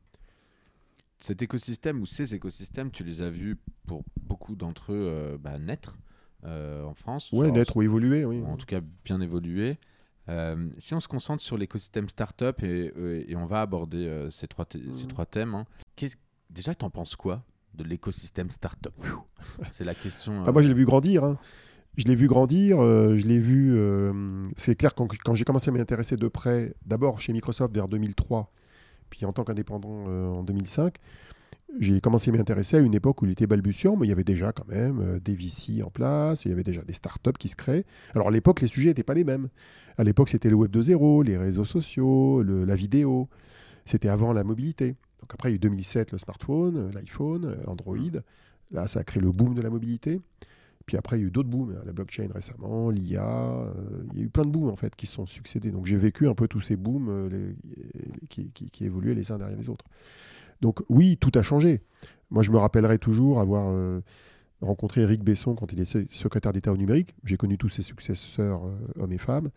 cet écosystème ou ces écosystèmes, tu les as vus pour beaucoup d'entre eux euh, bah, naître? En France. Ouais, naître ou évoluer, oui. ou en tout cas bien évoluer. Euh, si on se concentre sur l'écosystème startup et, euh, et on va aborder euh, ces, trois ces Mhm. trois thèmes, hein, déjà tu en penses quoi de l'écosystème startup? *laughs* C'est la question. Ah, moi je l'ai vu grandir. hein. Je l'ai vu grandir, euh, je l'ai vu. euh, c'est clair, quand, quand j'ai commencé à m'y intéresser de près, d'abord chez Microsoft vers 2003, puis en tant qu'indépendant euh, en 2005, j'ai commencé à m'y intéresser à une époque où il était balbutiant, mais il y avait déjà quand même euh, des VC en place, il y avait déjà des startups qui se créaient. Alors à l'époque, les sujets n'étaient pas les mêmes. À l'époque, c'était le Web 2.0, les réseaux sociaux, la vidéo. C'était avant la mobilité. Donc après, il y a eu 2007, le smartphone, euh, l'iPhone, euh, Android. Là, ça a créé le boom de la mobilité. Puis après, il y a eu d'autres booms, hein, la blockchain récemment, l'IA. il y a eu plein de booms en fait qui sont succédés. Donc j'ai vécu un peu tous ces booms qui évoluaient les uns derrière les autres. Donc oui, tout a changé. Moi, je me rappellerai toujours avoir euh, rencontré Eric Besson quand il se- secrétaire d'État au numérique. J'ai connu tous ses successeurs, euh, hommes et femmes,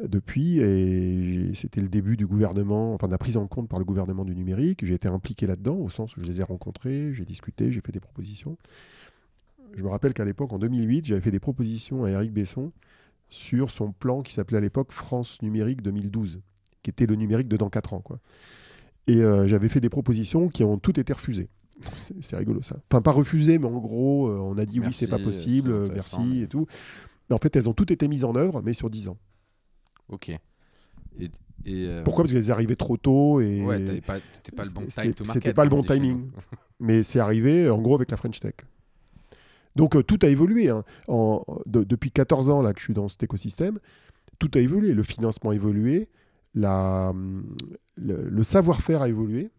euh, depuis. Et c'était le début du gouvernement, enfin de la prise en compte par le gouvernement du numérique. J'ai été impliqué là-dedans, au sens où je les ai rencontrés, j'ai discuté, j'ai fait des propositions. Je me rappelle qu'à l'époque, en 2008, j'avais fait des propositions à Eric Besson sur son plan qui s'appelait à l'époque France Numérique 2012, qui était le numérique de dans 4 ans. Et euh, j'avais fait des propositions qui ont toutes été refusées. C'est rigolo ça. Enfin, pas refusées, mais en gros, euh, on a dit oui, Merci, c'est pas possible, euh, intéressant, merci mais- et tout. Mais en fait, elles ont toutes été mises en œuvre, mais sur 10 ans. Ok. Et, et, euh, Pourquoi? Parce qu'elles arrivaient trop tôt et Ouais, t'avais pas, t'étais pas le bon C'était- time to market. c'était pas le bon timing. mais c'est arrivé en gros avec la French Tech. Donc euh, tout a évolué. hein. En- de- depuis 14 ans là, que je suis dans cet écosystème, tout a évolué. Le financement a évolué, le, savoir-faire a évolué,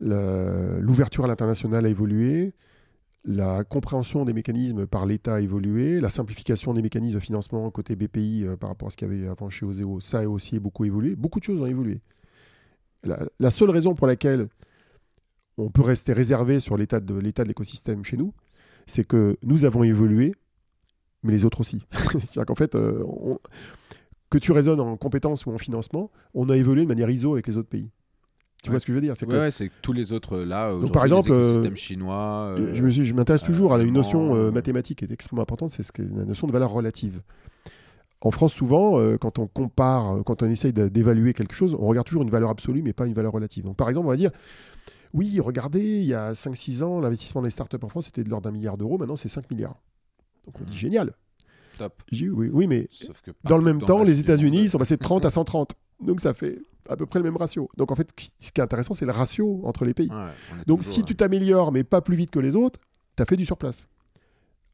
l'ouverture à l'international a évolué, la compréhension des mécanismes par l'État a évolué, la simplification des mécanismes de financement côté BPI euh, par rapport à ce qu'il y avait avant chez Oseo, ça a aussi beaucoup évolué. Beaucoup de choses ont évolué. La, seule raison pour laquelle on peut rester réservé sur l'état de l'état de l'écosystème chez nous, c'est que nous avons évolué, mais les autres aussi. *laughs* C'est-à-dire qu'en fait, euh, on- que tu raisonnes en compétences ou en financement, on a évolué de manière ISO avec les autres pays. Tu Ouais. vois ce que je veux dire C'est Ouais, que ouais, c'est que tous les autres là, aujourd'hui, par exemple, les euh, écosystèmes chinois. euh, je me suis- je m'intéresse toujours à une notion euh, euh, mathématique qui est extrêmement importante, c'est ce que- la notion de valeur relative. En France, souvent, euh, quand on compare, euh, quand on essaye d'évaluer quelque chose, on regarde toujours une valeur absolue, mais pas une valeur relative. Donc, par exemple, on va dire, oui, regardez, il y a 5-6 ans, l'investissement dans les startups en France, c'était de l'ordre d'un milliard d'euros, maintenant c'est 5 milliards. Donc, on dit Mhm. génial. Top. Oui, oui, mais Sauf que dans le même temps, le les États-Unis ils sont passés de 30 à 130. Donc, ça fait à peu près le même ratio. Donc, en fait, ce qui est intéressant, c'est le ratio entre les pays. Ouais, Donc toujours, si tu t'améliores, mais pas plus vite que les autres, tu as fait du surplace.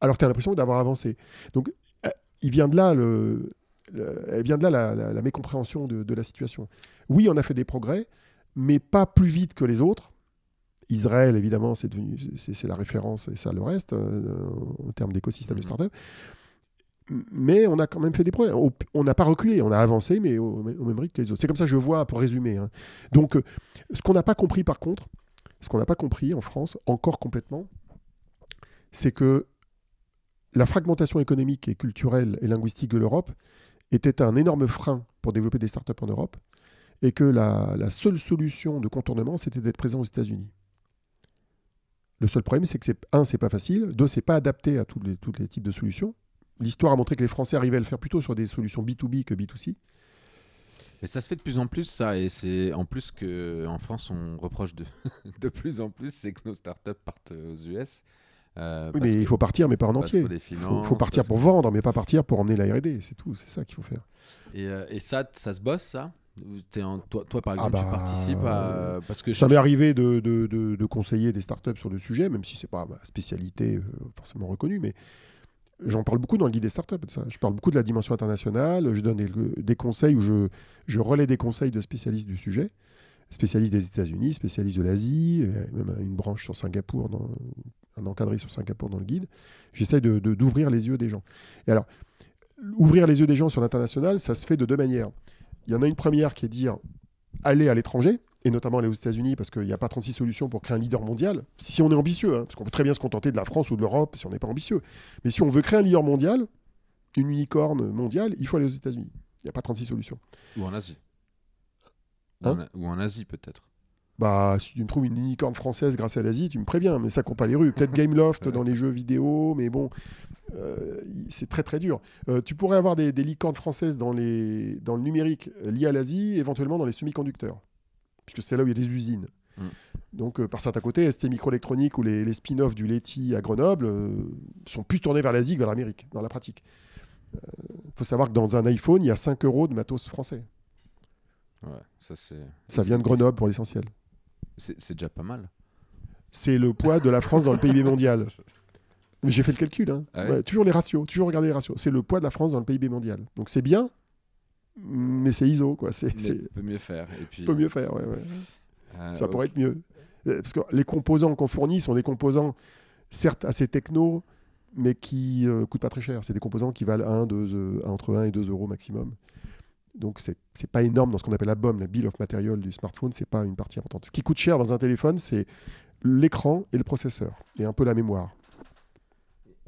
Alors tu as l'impression d'avoir avancé. Donc euh, il vient de là, le, le- elle vient de là la, la- la mécompréhension de, de la situation. Oui, on a fait des progrès, mais pas plus vite que les autres. Israël, évidemment, c'est devenu, c'est la référence et ça le reste euh, en termes d'écosystème de Mhm. start-up. Mais on a quand même fait des progrès. On n'a pas reculé, on a avancé, mais au, même rythme que les autres. C'est comme ça que je vois, pour résumer. hein. Donc, euh, ce qu'on n'a pas compris, par contre, ce qu'on n'a pas compris en France, encore complètement, c'est que la fragmentation économique et culturelle et linguistique de l'Europe était un énorme frein pour développer des startups en Europe et que la, seule solution de contournement, c'était d'être présent aux États-Unis. Le seul problème, c'est que, un, c'est pas facile, deux, c'est pas adapté à tous les types de solutions. L'histoire a montré que les Français arrivaient à le faire plutôt sur des solutions B2B que B2C. Mais ça se fait de plus en plus, ça, et c'est en plus que en France, on reproche de, *laughs* de plus en plus, c'est que nos startups partent aux US. euh, Oui, mais il faut partir, mais pas en entier. Il faut, partir pour que- vendre, mais pas partir pour emmener la R&D. C'est tout, c'est ça qu'il faut faire. Et, euh, et ça, ça se bosse, ça? En- toi, toi, par Ah exemple, tu bah, participes à. Parce que Ça m'est arrivé de, de- de- de conseiller des startups sur le sujet, même si c'est pas ma spécialité euh, forcément reconnue, mais j'en parle beaucoup dans le guide des startups. Je parle beaucoup de la dimension internationale, je donne des, conseils ou je, je relais des conseils de spécialistes du sujet, spécialistes des États-Unis, spécialistes de l'Asie, euh, même une branche sur Singapour, dans, un encadré sur Singapour dans le guide. J'essaie de, de- d'ouvrir les yeux des gens. Et alors, ouvrir les yeux des gens sur l'international, ça se fait de deux manières. Il y en a une première qui est dire aller à l'étranger, et notamment aller aux États-Unis, parce qu'il n'y a pas 36 solutions pour créer un leader mondial. Si on est ambitieux, hein, parce qu'on peut très bien se contenter de la France ou de l'Europe si on n'est pas ambitieux. Mais si on veut créer un leader mondial, une unicorne mondiale, il faut aller aux États-Unis. Il n'y a pas 36 solutions. Ou en Asie. Ou, Hein en, ou en Asie, peut-être. Bah, si tu me trouves une unicorne française grâce à l'Asie, tu me préviens, mais ça court pas les rues. Peut-être Gameloft *laughs* dans les jeux vidéo, mais bon, euh, c'est très très dur. Euh, tu pourrais avoir des, des licornes françaises dans, les, dans le numérique euh, lié à l'Asie, éventuellement dans les semi-conducteurs, puisque c'est là où il y a des usines. Mm. Donc, euh, par certains côtés, ST Microélectronique ou les, les spin-offs du Leti à Grenoble euh, sont plus tournés vers l'Asie que vers l'Amérique, dans la pratique. Il faut savoir que dans un iPhone, il y a 5 euros de matos français. Ouais, ça. Ça vient de Grenoble pour l'essentiel. C'est c'est déjà pas mal. c'est le poids de la France dans le PIB mondial. *laughs* Mais j'ai fait le calcul. hein. Ah ouais Ouais, toujours les ratios, toujours regarder les ratios. C'est le poids de la France dans le PIB mondial. Donc c'est bien, mais c'est ISO, quoi. C'est, peut mieux faire. Et puis, peut mieux faire. ouais, ouais. euh, Ça pourrait être mieux. Euh, Parce que les composants qu'on fournit sont des composants, certes assez techno, mais qui euh, coûtent pas très cher. C'est des composants qui valent 1, 2, euh, entre 1 et 2 euros maximum. Donc c'est c'est pas énorme dans ce qu'on appelle la BOM, la Bill of Material du smartphone, c'est pas une partie importante. Ce qui coûte cher dans un téléphone, c'est l'écran et le processeur, et un peu la mémoire.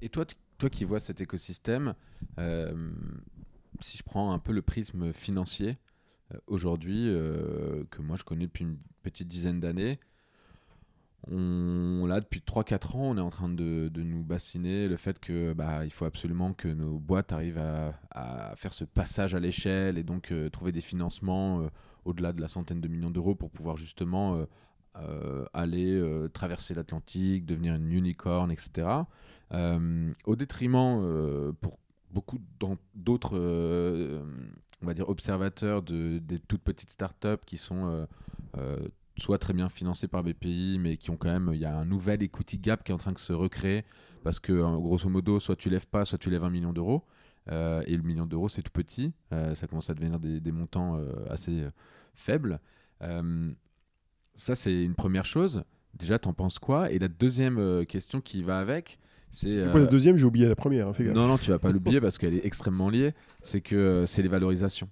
Et toi, t- toi qui vois cet écosystème, euh, si je prends un peu le prisme financier, euh, aujourd'hui, euh, que moi je connais depuis une petite dizaine d'années, on, là, depuis 3-4 ans, on est en train de, de nous bassiner le fait que bah, il faut absolument que nos boîtes arrivent à, à faire ce passage à l'échelle et donc euh, trouver des financements au-delà de la centaine de millions d'euros pour pouvoir justement aller traverser l'Atlantique, devenir une unicorn, etc. Au détriment pour beaucoup d'autres euh, on va dire observateurs de, des toutes petites startups qui sont euh, euh, soit très bien financées par BPI mais qui ont quand même il y a un nouvel equity gap qui est en train de se recréer parce que grosso modo soit tu lèves pas soit tu lèves un million d'euros. Et le million d'euros c'est tout petit. Ça commence à devenir des, des montants assez faibles. Ça c'est une première chose. Déjà t'en penses quoi? Et la deuxième question qui va avec c'est la euh, deuxième, j'ai oublié la première. hein, non, non, tu vas pas *laughs* l'oublier parce qu'elle est extrêmement liée. C'est que euh, c'est les valorisations.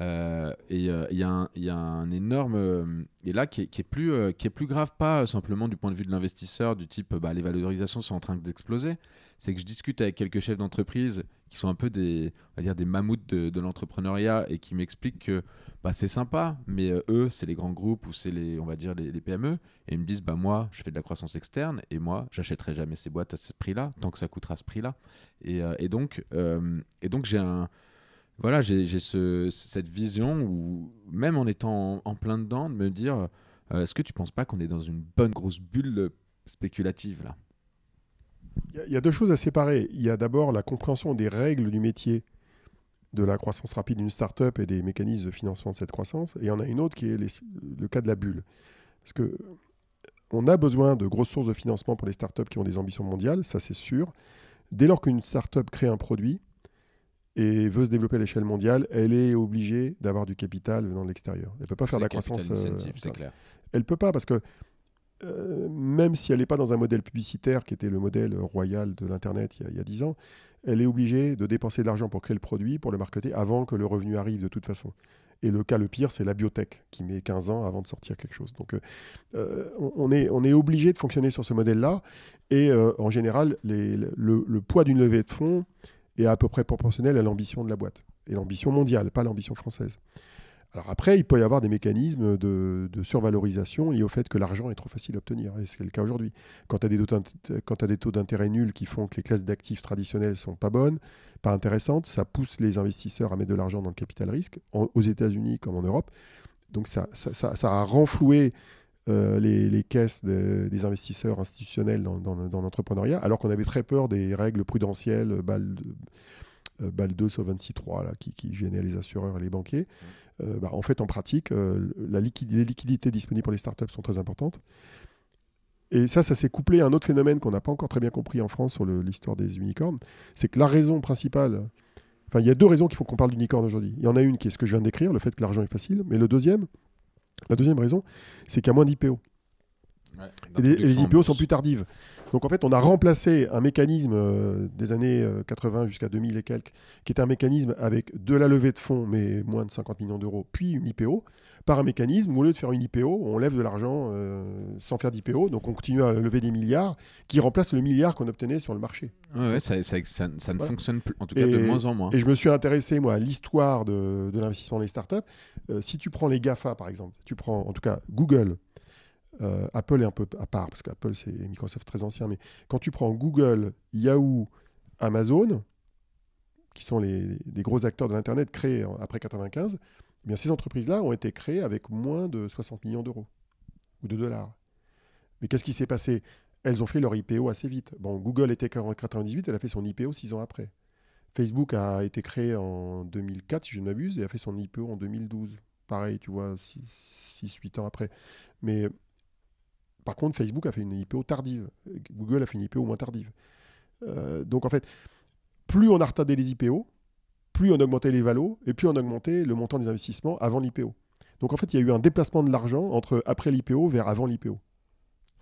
Euh, et euh, il y, a un- il y a un énorme. euh, et là, qui est, qui est plus, qui est plus grave, pas simplement du point de vue de l'investisseur, du type bah, les valorisations sont en train d'exploser. C'est que je discute avec quelques chefs d'entreprise qui sont un peu des, on va dire, des mammouths de, l'entrepreneuriat et qui m'expliquent que bah, c'est sympa, mais euh, eux, c'est les grands groupes ou c'est les, on va dire, les, PME. Et ils me disent, bah, moi, je fais de la croissance externe et moi, j'achèterai jamais ces boîtes à ce prix-là, tant que ça coûtera ce prix-là. Et, euh, donc, euh, et donc j'ai un. voilà, j'ai ce- cette vision où, même en étant en, plein dedans, de me dire est-ce que tu penses pas qu'on est dans une bonne grosse bulle spéculative là? Il y a- il y, a deux choses à séparer. Il y a d'abord la compréhension des règles du métier de la croissance rapide d'une startup et des mécanismes de financement de cette croissance. Et il y en a une autre qui est les- le cas de la bulle. Parce que on a besoin de grosses sources de financement pour les startups qui ont des ambitions mondiales, ça c'est sûr. Dès lors qu'une startup crée un produit et veut se développer à l'échelle mondiale, elle est obligée d'avoir du capital venant de l'extérieur. Elle ne peut pas faire de la croissance. euh, elle peut pas parce que euh, même si elle n'est pas dans un modèle publicitaire qui était le modèle royal de l'Internet il y a- il y a 10 ans, elle est obligée de dépenser de l'argent pour créer le produit, pour le marketer, avant que le revenu arrive de toute façon. Et le cas le pire, c'est la biotech, qui met 15 ans avant de sortir quelque chose. Donc euh, euh, on, est, obligé de fonctionner sur ce modèle-là. Et en général, le poids d'une levée de fonds est à peu près proportionnel à l'ambition de la boîte. Et l'ambition mondiale, pas l'ambition française. Alors après, il peut y avoir des mécanismes de, survalorisation liés au fait que l'argent est trop facile à obtenir. Et c'est le cas aujourd'hui. Quand tu as des taux d'intérêt nuls qui font que les classes d'actifs traditionnelles sont pas bonnes, pas intéressantes, ça pousse les investisseurs à mettre de l'argent dans le capital risque, aux États-Unis comme en Europe. Donc ça, ça, a renfloué euh, les, caisses de- des investisseurs institutionnels dans, dans le- dans l'entrepreneuriat, alors qu'on avait très peur des règles prudentielles, BAL 2 sur 26.3, là, qui, qui gênaient les assureurs et les banquiers. Euh, bah, en fait, en pratique, euh, la liquid- les liquidités disponibles pour les startups sont très importantes. Et ça, ça s'est couplé à un autre phénomène qu'on n'a pas encore très bien compris en France sur l'histoire des unicornes. C'est que la raison principale. Enfin, il y a deux raisons qui font qu'on parle d'unicorne aujourd'hui. Il y en a une qui est ce que je viens de décrire, le fait que l'argent est facile. Mais le deuxième, la deuxième raison, c'est qu'il y a moins d'IPO. Ouais, Et les, les IPO sont plus tardives. Donc en fait, on a remplacé un mécanisme euh, des années euh, 80 jusqu'à 2000 et quelques, qui était un mécanisme avec de la levée de fonds, mais moins de 50 millions d'euros, puis une IPO, par un mécanisme où au lieu de faire une IPO, on lève de l'argent euh, sans faire d'IPO, donc on continue à lever des milliards, qui remplacent le milliard qu'on obtenait sur le marché. Ouais, ouais, ça, ça- ça- ça ne Voilà. fonctionne plus, en tout cas de moins en moins. Et je me suis intéressé, moi, à l'histoire de, de l'investissement dans les startups. Euh, si tu prends les GAFA, par exemple, tu prends en tout cas Google, euh, Apple est un peu à part, parce qu'Apple, c'est Microsoft très ancien, mais quand tu prends Google, Yahoo, Amazon, qui sont les, gros acteurs de l'Internet créés après 95, eh bien, ces entreprises-là ont été créées avec moins de 60 millions d'euros ou de dollars. Mais qu'est-ce qui s'est passé? Elles ont fait leur IPO assez vite. Bon, Google était en 98, elle a fait son IPO six ans après. Facebook a été créé en 2004, si je ne m'abuse, et a fait son IPO en 2012. Pareil, tu vois, 6-8 ans après. Mais par contre, Facebook a fait une IPO tardive. Google a fait une IPO moins tardive. Euh, donc en fait, plus on a retardé les IPO, plus on augmentait les valos, et plus on augmentait le montant des investissements avant l'IPO. Donc en fait, il y a eu un déplacement de l'argent entre après l'IPO vers avant l'IPO.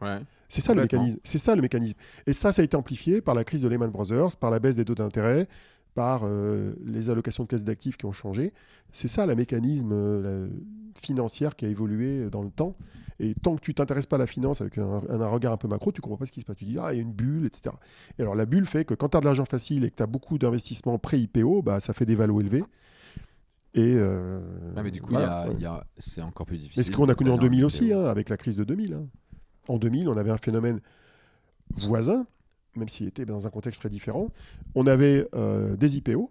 Ouais. C'est ça le mécanisme. C'est ça le mécanisme. Et ça, ça a été amplifié par la crise de Lehman Brothers, par la baisse des taux d'intérêt, par euh, les allocations de caisses d'actifs qui ont changé. C'est ça le mécanisme euh, la- financière qui a évolué dans le temps. Et tant que tu t'intéresses pas à la finance avec un, un regard un peu macro, tu comprends pas ce qui se passe. Tu dis ah il y a une bulle, etc. Et alors la bulle fait que quand tu as de l'argent facile et que tu as beaucoup d'investissements pré-IPO, bah, ça fait des valos élevés. Et euh, Ah, mais du coup, voilà. c'est encore plus difficile. Mais ce qu'on a connu en d'aller 2000 IPO. aussi, hein, avec la crise de 2000. hein. En 2000, on avait un phénomène voisin, même s'il était dans un contexte très différent. On avait euh, des IPO,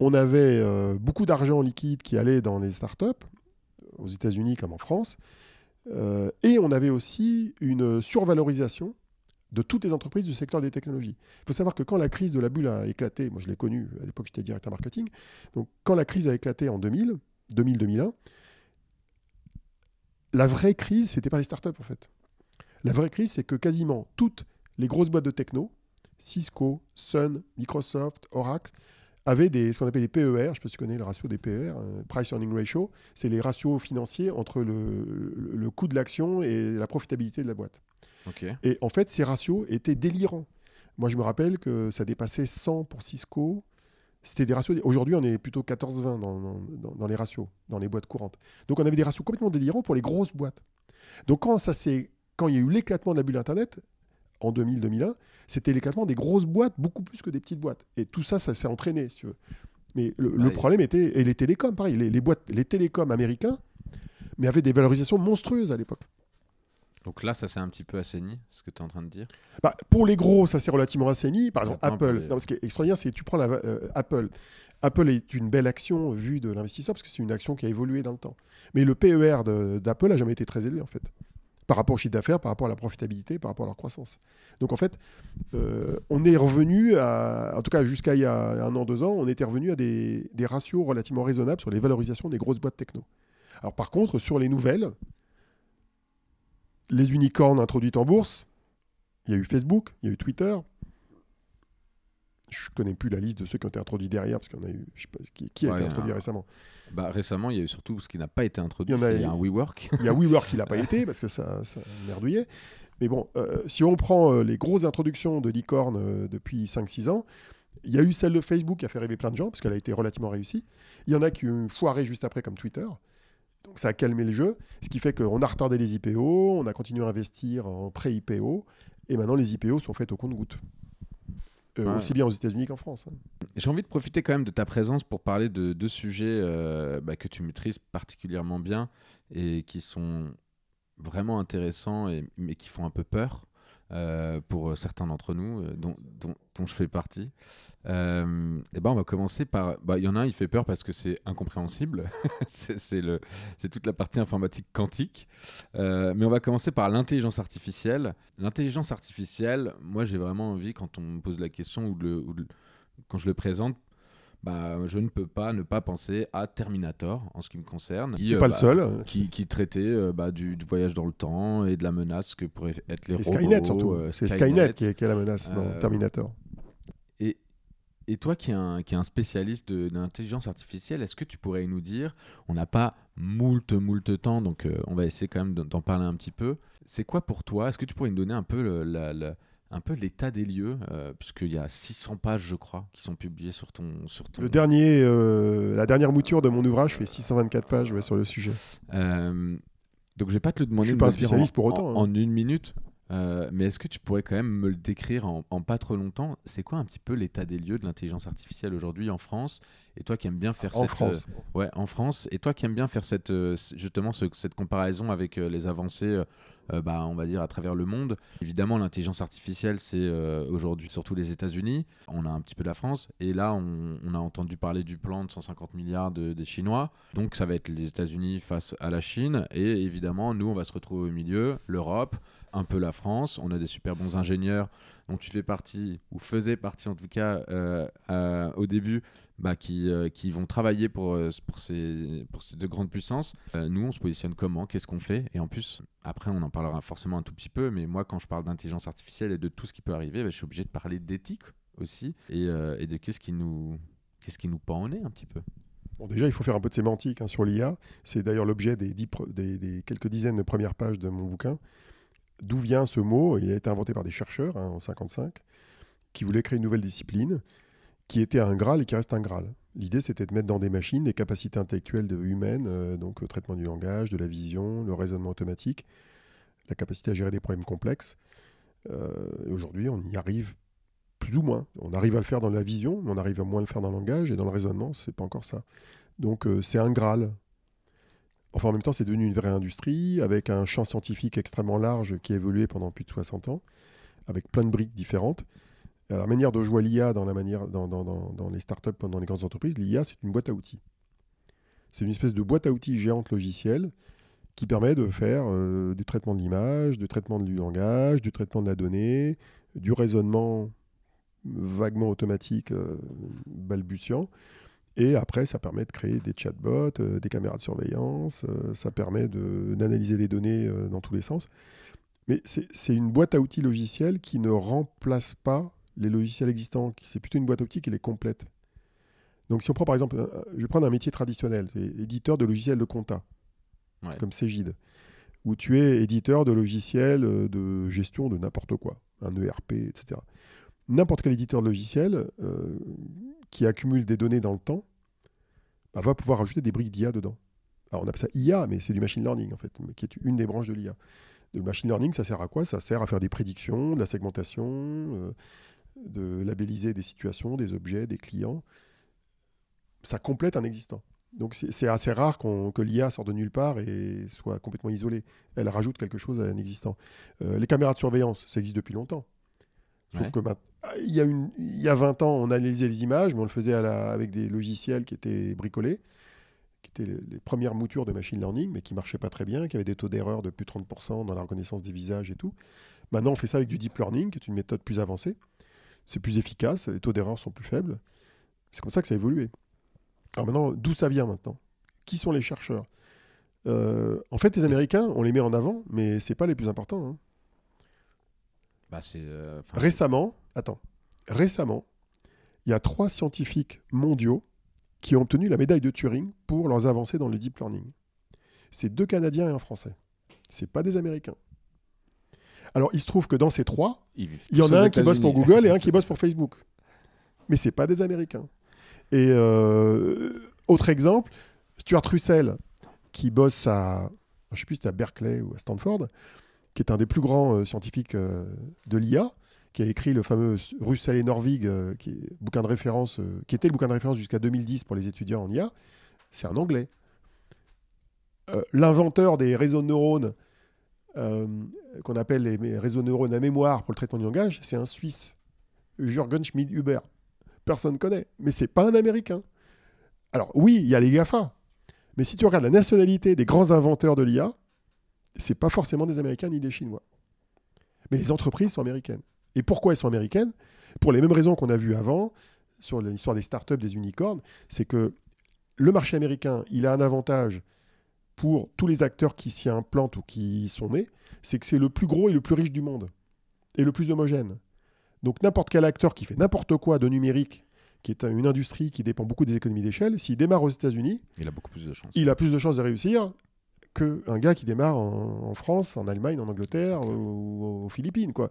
on avait euh, beaucoup d'argent liquide qui allait dans les startups, aux États-Unis comme en France, euh, et on avait aussi une survalorisation de toutes les entreprises du secteur des technologies. Il faut savoir que quand la crise de la bulle a éclaté, moi je l'ai connu, à l'époque j'étais directeur marketing, donc quand la crise a éclaté en 2000, 2000-2001, la vraie crise, c'était pas les startups en fait. La vraie crise, c'est que quasiment toutes les grosses boîtes de techno, Cisco, Sun, Microsoft, Oracle, avaient des, ce qu'on appelle les PER, je ne sais pas si tu connais le ratio des PER, euh, Price Earning Ratio, c'est les ratios financiers entre le, le- le coût de l'action et la profitabilité de la boîte. Et en fait, ces ratios étaient délirants. Moi, je me rappelle que ça dépassait 100 pour Cisco. C'était des ratios. Aujourd'hui, on est plutôt 14-20 dans, dans- les ratios, dans les boîtes courantes. Donc, on avait des ratios complètement délirants pour les grosses boîtes. Donc, quand, ça quand il y a eu l'éclatement de la bulle Internet, en 2000-2001, c'était l'éclatement des grosses boîtes beaucoup plus que des petites boîtes. Et tout ça, ça s'est entraîné, si tu veux. Mais le, problème était, et les télécoms, pareil, les, les boîtes, les télécoms américains, mais avaient des valorisations monstrueuses à l'époque. Donc là, ça s'est un petit peu assaini, ce que tu es en train de dire? Bah, pour les gros, ça c'est relativement assaini. Par exemple, Apple. les- Non, ce qui est extraordinaire, c'est que tu prends la, euh, Apple. Apple est une belle action vue de l'investisseur parce que c'est une action qui a évolué dans le temps. Mais le PER d'Apple n'a jamais été très élevé en fait, par rapport au chiffre d'affaires, par rapport à la profitabilité, par rapport à leur croissance. Donc en fait, euh, on est revenu à, en tout cas jusqu'à il y a un an, deux ans, on était revenu à des, des ratios relativement raisonnables sur les valorisations des grosses boîtes techno. Alors par contre, sur les nouvelles, les unicornes introduites en bourse, il y a eu Facebook, il y a eu Twitter, je connais plus la liste de ceux qui ont été introduits derrière, parce qu'il y en a eu. Je sais pas, qui, qui a Ouais, été introduit un- récemment Bah, récemment, il y a eu surtout ce qui n'a pas été introduit, Il y en a- c'est un WeWork. Il y a WeWork qui l'a pas *laughs* été, parce que ça, ça merdouillait. Mais bon, euh, si on prend euh, les grosses introductions de licorne euh, depuis 5-6 ans, il y a eu celle de Facebook qui a fait rêver plein de gens, parce qu'elle a été relativement réussie. Il y en a qui ont foiré juste après, comme Twitter. Donc ça a calmé le jeu, ce qui fait qu'on a retardé les IPO, on a continué à investir en pré-IPO, et maintenant les IPO sont faites au compte-goutte. Euh, Ouais. Aussi bien aux États-Unis qu'en France. hein. J'ai envie de profiter quand même de ta présence pour parler de deux sujets euh, bah, que tu maîtrises particulièrement bien et qui sont vraiment intéressants et, mais qui font un peu peur euh, pour certains d'entre nous, euh, dont, dont- je fais partie. Euh, et ben on va commencer par. bah, Il y en a un, il fait peur parce que c'est incompréhensible. *laughs* c'est toute la partie informatique quantique. Euh, mais on va commencer par l'intelligence artificielle. L'intelligence artificielle, moi j'ai vraiment envie, quand on me pose la question ou, ou le- quand je le présente, bah, je ne peux pas ne pas penser à Terminator en ce qui me concerne. Qui, euh, pas bah, le seul. Qui, qui traitait euh, bah, du, du voyage dans le temps et de la menace que pourraient être les Et robots. Skynet surtout. euh, c'est Skynet qui est, qui est la menace dans Euh, Terminator. Et, et toi qui es un, qui est un spécialiste de, de l'intelligence artificielle, est-ce que tu pourrais nous dire, on n'a pas moult, moult temps, donc euh, on va essayer quand même d'en- d'en parler un petit peu. C'est quoi pour toi? Est-ce que tu pourrais nous donner un peu le- la- la- un peu l'état des lieux, euh, puisqu'il y a 600 pages, je crois, qui sont publiées sur ton... Sur ton... Le dernier, euh, la dernière mouture de mon ouvrage fait 624 pages ouais, sur le sujet. Euh, donc je vais pas te le demander Je suis pas un spécialiste en- pour autant, en, hein. en une minute. Euh, mais est-ce que tu pourrais quand même me le décrire en, en pas trop longtemps? C'est quoi un petit peu l'état des lieux de l'intelligence artificielle aujourd'hui en France? Et toi qui aimes bien faire En cette France. euh, ouais en France et toi qui aimes bien faire cette euh, justement ce- cette comparaison avec euh, les avancées bah, on va dire à travers le monde. Évidemment l'intelligence artificielle c'est aujourd'hui surtout les États-Unis. On a un petit peu la France et là on, on a entendu parler du plan de 150 milliards de- des Chinois. Donc ça va être les États-Unis face à la Chine et évidemment nous on va se retrouver au milieu, l'Europe, un peu la France. On a des super bons ingénieurs dont tu fais partie ou faisais partie en tout cas euh, euh, au début. Bah, qui, euh, qui vont travailler pour, pour, ces, pour ces deux grandes puissances. Nous, on se positionne comment Qu'est-ce qu'on fait Et en plus, après, on en parlera forcément un tout petit peu, mais moi, quand je parle d'intelligence artificielle et de tout ce qui peut arriver, bah, je suis obligé de parler d'éthique aussi et, de qu'est-ce qui nous qu'est-ce qui nous pend nez un petit peu. Bon, déjà, il faut faire un peu de sémantique hein, sur l'IA. C'est d'ailleurs l'objet des- des quelques dizaines de premières pages de mon bouquin. D'où vient ce mot Il a été inventé par des chercheurs hein, en 55 qui voulaient créer une nouvelle discipline qui était un Graal et qui reste un Graal. L'idée, c'était de mettre dans des machines des capacités intellectuelles humaines, euh, donc le traitement du langage, de la vision, le raisonnement automatique, la capacité à gérer des problèmes complexes. Euh, Aujourd'hui, on y arrive plus ou moins. On arrive à le faire dans la vision, mais on arrive à moins le faire dans le langage et dans le raisonnement, c'est pas encore ça. Donc euh, c'est un Graal. Enfin, en même temps, c'est devenu une vraie industrie avec un champ scientifique extrêmement large qui a évolué pendant plus de 60 ans, avec plein de briques différentes. La manière je vois l'IA dans les startups, dans les grandes entreprises, l'IA, c'est une boîte à outils. C'est une espèce de boîte à outils géante logicielle qui permet de faire euh, du traitement de l'image, du traitement du langage, du traitement de la donnée, du raisonnement vaguement automatique, euh, balbutiant. Et après, ça permet de créer des chatbots, euh, des caméras de surveillance, euh, ça permet d'analyser les données euh, dans tous les sens. Mais c'est une boîte à outils logicielle qui ne remplace pas les logiciels existants. C'est plutôt une boîte à outils qui les complète. Donc si on prend par exemple, je vais prendre un métier traditionnel, éditeur de logiciels de compta, Ouais. comme Cégide, où tu es éditeur de logiciels de gestion de n'importe quoi, un ERP, etc. N'importe quel éditeur de logiciel qui accumule des données dans le temps bah, va pouvoir ajouter des briques d'IA dedans. Alors on appelle ça IA, mais c'est du machine learning en fait, qui est une des branches de l'IA. Le machine learning, ça sert à quoi? Ça sert à faire des prédictions, de la segmentation, euh, de labelliser des situations, des objets, des clients. Ça complète un existant. Donc c'est assez rare qu'on- que l'IA sorte de nulle part et soit complètement isolée. Elle rajoute quelque chose à un existant. Euh, les caméras de surveillance, ça existe depuis longtemps. Sauf Ouais. que il y, a une, il y a 20 ans, on analysait les images, mais on le faisait avec des logiciels qui étaient bricolés, qui étaient les, premières moutures de machine learning, mais qui marchaient pas très bien, qui avaient des taux d'erreur de plus de 30% dans la reconnaissance des visages et tout. Maintenant, on fait ça avec du deep learning, qui est une méthode plus avancée. C'est plus efficace, les taux d'erreur sont plus faibles. C'est comme ça que ça a évolué. Alors maintenant, d'où ça vient maintenant? Qui sont les chercheurs? Euh, En fait, les Américains, on les met en avant, mais c'est pas les plus importants. hein. Bah, euh, Récemment, attends, récemment, il y a trois scientifiques mondiaux qui ont obtenu la médaille de Turing pour leurs avancées dans le deep learning. C'est deux Canadiens et un Français. C'est pas des Américains. Alors, il se trouve que dans ces trois, il y en a un qui bosse pour. Google et un *laughs* qui bosse pour Facebook. Mais c'est pas des Américains. Et euh, autre exemple, Stuart Russell, qui bosse à, je sais plus à Berkeley ou à Stanford, qui est un des plus grands euh, scientifiques euh, de l'IA, qui a écrit le fameux Russell et Norvig, euh, qui était le bouquin de référence jusqu'à 2010 pour les étudiants en IA. C'est un Anglais. L'inventeur des réseaux de neurones qu'on appelle les réseaux de neurones à mémoire pour le traitement du langage, c'est un Suisse, Jürgen Schmid-Huber. Personne ne connaît, mais c'est pas un Américain. Alors oui, il y a les GAFA, mais si tu regardes la nationalité des grands inventeurs de l'IA, c'est pas forcément des Américains ni des Chinois. Mais les entreprises sont américaines. Et pourquoi elles sont américaines? Pour les mêmes raisons qu'on a vues avant, sur l'histoire des startups, des unicornes, c'est que le marché américain, il a un avantage pour tous les acteurs qui s'y implantent ou qui y sont nés, c'est que c'est le plus gros et le plus riche du monde, et le plus homogène. Donc n'importe quel acteur qui fait n'importe quoi de numérique, qui est une industrie qui dépend beaucoup des économies d'échelle, s'il démarre aux États-Unis, Il a beaucoup plus de chance. il a plus de chances de réussir qu'un gars qui démarre en, en France, en Allemagne, en Angleterre ou aux Philippines, quoi.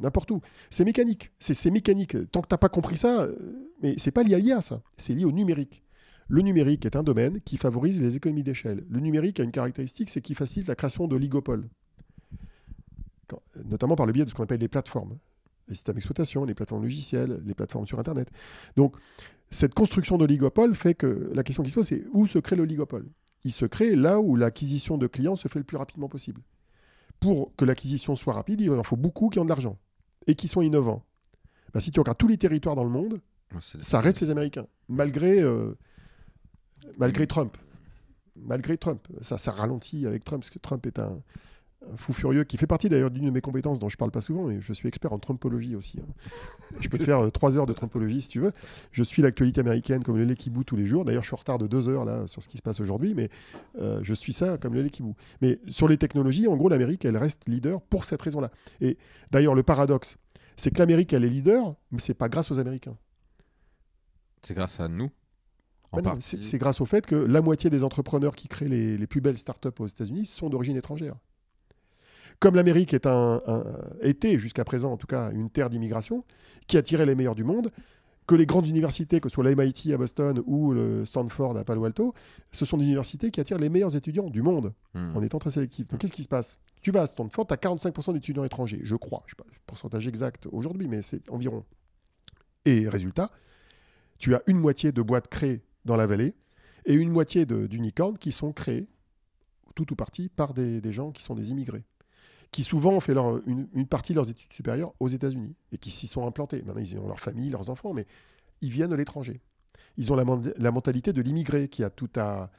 N'importe où. C'est mécanique. C'est mécanique. Tant que tu n'as pas compris ça, euh, mais c'est pas lié à l'IA, ça. C'est lié au numérique. Le numérique est un domaine qui favorise les économies d'échelle. Le numérique a une caractéristique, c'est qu'il facilite la création d'oligopoles. Quand- Notamment par le biais de ce qu'on appelle les plateformes. Les systèmes d'exploitation, les plateformes logicielles, les plateformes sur Internet. Donc, cette construction d'oligopole fait que la question qui se pose, c'est où se crée l'oligopole? Il se crée là où l'acquisition de clients se fait le plus rapidement possible. Pour que l'acquisition soit rapide, il en faut beaucoup qui ont de l'argent et qui sont innovants. Bah, si tu regardes tous les territoires dans le monde, ça reste les Américains, malgré, euh, malgré Trump. Malgré Trump. Ça, ça ralentit avec Trump, parce que Trump est un, un fou furieux qui fait partie d'ailleurs d'une de mes compétences dont je parle pas souvent, mais je suis expert en Trumpologie aussi. hein. Je peux te faire euh, trois heures de Trumpologie si tu veux. Je suis l'actualité américaine comme le lait qui bout tous les jours. D'ailleurs, je suis en retard de deux heures là sur ce qui se passe aujourd'hui, mais euh, je suis ça comme le lait qui bout. Mais sur les technologies, en gros, l'Amérique, elle reste leader pour cette raison-là. Et d'ailleurs, le paradoxe, c'est que l'Amérique, elle est leader, mais c'est pas grâce aux Américains. C'est grâce à nous. Bah c'est grâce au fait que la moitié des entrepreneurs qui créent les, les plus belles startups aux États-Unis sont d'origine étrangère. Comme l'Amérique est un, un- était jusqu'à présent en tout cas une terre d'immigration qui attirait les meilleurs du monde, que les grandes universités, que ce soit l'MIT à Boston ou le Stanford à Palo Alto, ce sont des universités qui attirent les meilleurs étudiants du monde Hmm. en étant très sélectif. Donc qu'est-ce qui se passe? Tu vas à Stanford, tu as 45% d'étudiants étrangers, je crois. Je sais pas le pourcentage exact aujourd'hui, mais c'est environ. Et résultat, tu as une moitié de boîtes créées dans la vallée et une moitié d'unicornes qui sont créées, tout ou partie, par des, des gens qui sont des immigrés, qui souvent ont fait leur, une, une partie de leurs études supérieures aux États-Unis et qui s'y sont implantés. Maintenant, ils ont leur famille, leurs enfants, mais ils viennent de l'étranger. Ils ont la, mentalité de l'immigré qui a tout à,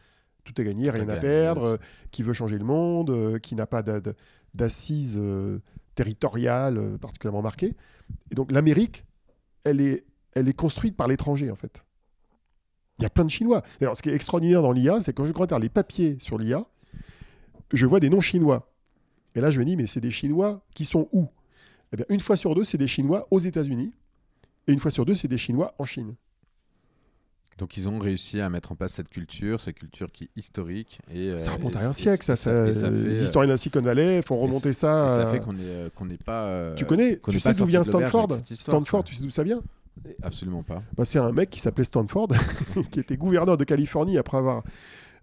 tout à gagner, Tout rien à perdre, euh, qui veut changer le monde, euh, qui n'a pas d'a- d'a- d'assises euh, territoriales euh, particulièrement marquées. Et donc l'Amérique, elle est, elle est construite par l'étranger, en fait. Il y a plein de Chinois. D'ailleurs, ce qui est extraordinaire dans l'IA, c'est que quand je regarde les papiers sur l'IA, je vois des noms chinois. Et là, je me dis, mais c'est des Chinois qui sont où? Eh bien, une fois sur deux, c'est des Chinois aux États-Unis. Et une fois sur deux, c'est des Chinois en Chine. Donc ils ont réussi à mettre en place cette culture, cette culture qui est historique. Et, euh, ça remonte à un siècle, ça. ça fait, les euh, historiens de la Silicon Valley font remonter ça. et ça fait qu'on est, euh, qu'on n'est pas. euh, Tu connais Tu sais d'où vient Stanford histoire, Stanford, quoi. tu sais d'où ça vient? Absolument pas. Bah, C'est un mec qui s'appelait Stanford, *laughs* qui était gouverneur de Californie après avoir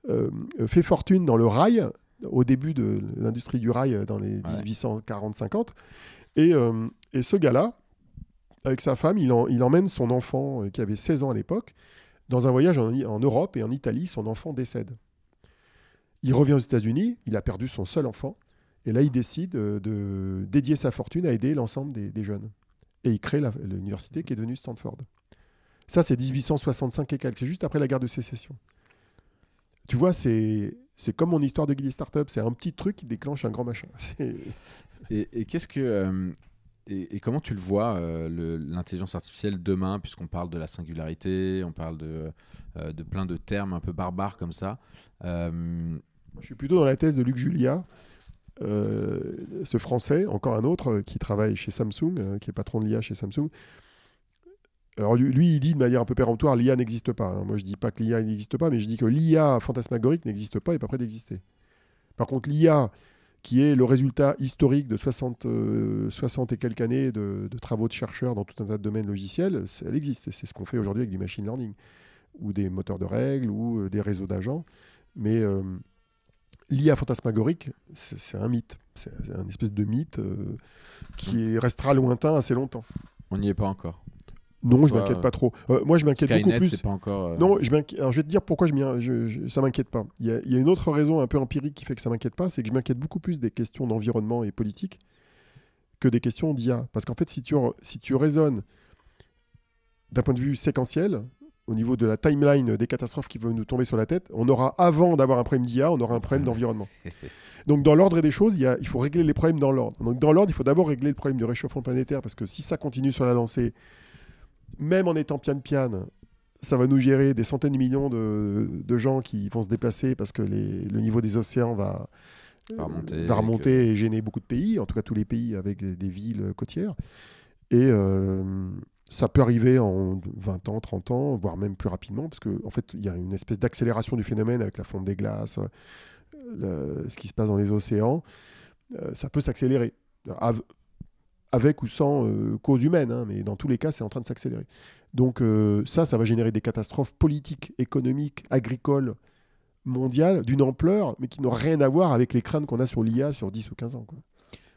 euh, fait fortune dans le rail, au début de l'industrie du rail euh, dans les Ouais. 1840-50. Et, euh, et ce gars-là, avec sa femme, il, en- il emmène son enfant, euh, qui avait 16 ans à l'époque, dans un voyage en, en Europe et en Italie. Son enfant décède. Il revient aux États-Unis, il a perdu son seul enfant. Et là, il décide de dédier sa fortune à aider l'ensemble des, des jeunes. et il crée l'université qui est devenue Stanford. Ça, c'est 1865 et quelques. C'est juste après la guerre de sécession. Tu vois, c'est c'est comme mon histoire de guide startup. C'est un petit truc qui déclenche un grand machin. *laughs* Et, qu'est-ce que euh, et, comment tu le vois euh, l'intelligence artificielle demain, puisqu'on parle de la singularité, on parle de, euh, de plein de termes un peu barbares comme ça. Je suis plutôt dans la thèse de Luc Julia. ce Français, encore un autre, qui travaille chez Samsung, qui est patron de l'IA chez Samsung, alors lui, il dit de manière un peu péremptoire, l'IA n'existe pas. Hein. Moi, je dis pas que l'IA n'existe pas, mais je dis que l'IA fantasmagorique n'existe pas et pas près d'exister. Par contre, l'IA, qui est le résultat historique de 60, 60 euh, et quelques années de, travaux de chercheurs dans tout un tas de domaines logiciels, elle existe. C'est ce qu'on fait aujourd'hui avec du machine learning, ou des moteurs de règles, ou euh, des réseaux d'agents. Mais euh, l'IA fantasmagorique, c'est un mythe. C'est un espèce de mythe qui restera lointain assez longtemps. On n'y est pas encore. Non, je m'inquiète pas trop. Euh, moi, je m'inquiète beaucoup plus. Pas encore, euh, Non, je Alors, je vais te dire pourquoi je, je, ça m'inquiète pas. Il y, a, une autre raison un peu empirique qui fait que ça m'inquiète pas, c'est que je m'inquiète beaucoup plus des questions d'environnement et politique que des questions d'IA. Parce qu'en fait, si tu, si tu raisonnes d'un point de vue séquentiel, au niveau de la timeline des catastrophes qui vont nous tomber sur la tête, on aura, avant d'avoir un problème d'IA, on aura un problème *laughs* d'environnement. Donc dans l'ordre des choses, il, y a, il faut régler les problèmes dans l'ordre. Donc dans l'ordre, il faut d'abord régler le problème du réchauffement planétaire, parce que si ça continue sur la lancée, même en étant pian-pian, ça va nous gérer des centaines de millions de, gens qui vont se déplacer parce que le niveau des océans va, remonter, et gêner beaucoup de pays, en tout cas tous les pays avec des, villes côtières. Et euh, ça peut arriver en 20 ans, 30 ans, voire même plus rapidement, parce qu'en en fait, il y a une espèce d'accélération du phénomène avec la fonte des glaces, ce qui se passe dans les océans. Euh, ça peut s'accélérer avec ou sans euh, cause humaine, hein, mais dans tous les cas, c'est en train de s'accélérer. Donc euh, ça, ça va générer des catastrophes politiques, économiques, agricoles, mondiales, d'une ampleur, mais qui n'ont rien à voir avec les craintes qu'on a sur l'IA sur 10 ou 15 ans. Quoi.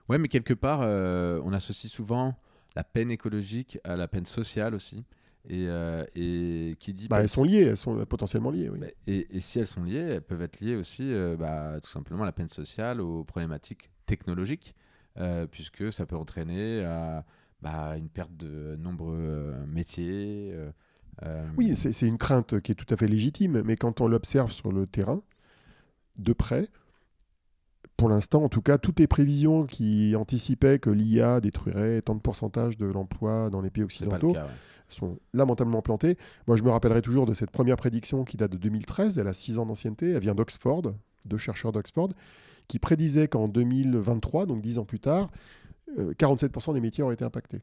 Ouais, mais quelque part, euh, on associe souvent la peine écologique à la peine sociale aussi. Et, et, qui dit bah, elles sont liées, elles sont potentiellement liées. Oui. Bah, et, et, si elles sont liées, elles peuvent être liées aussi, bah, tout simplement, la peine sociale aux problématiques technologiques. Euh, puisque ça peut entraîner à bah, une perte de nombreux euh, métiers. Euh, oui, c'est une crainte qui est tout à fait légitime, mais quand on l'observe sur le terrain, de près, pour l'instant, en tout cas, toutes les prévisions qui anticipaient que l'IA détruirait tant de pourcentage de l'emploi dans les pays occidentaux sont lamentablement plantées. Moi, je me rappellerai toujours de cette première prédiction qui date de 2013. Elle a six ans d'ancienneté. Elle vient d'Oxford, deux chercheurs d'Oxford, qui prédisait qu'en 2023, donc dix ans plus tard, 47% euh, des métiers auraient été impactés.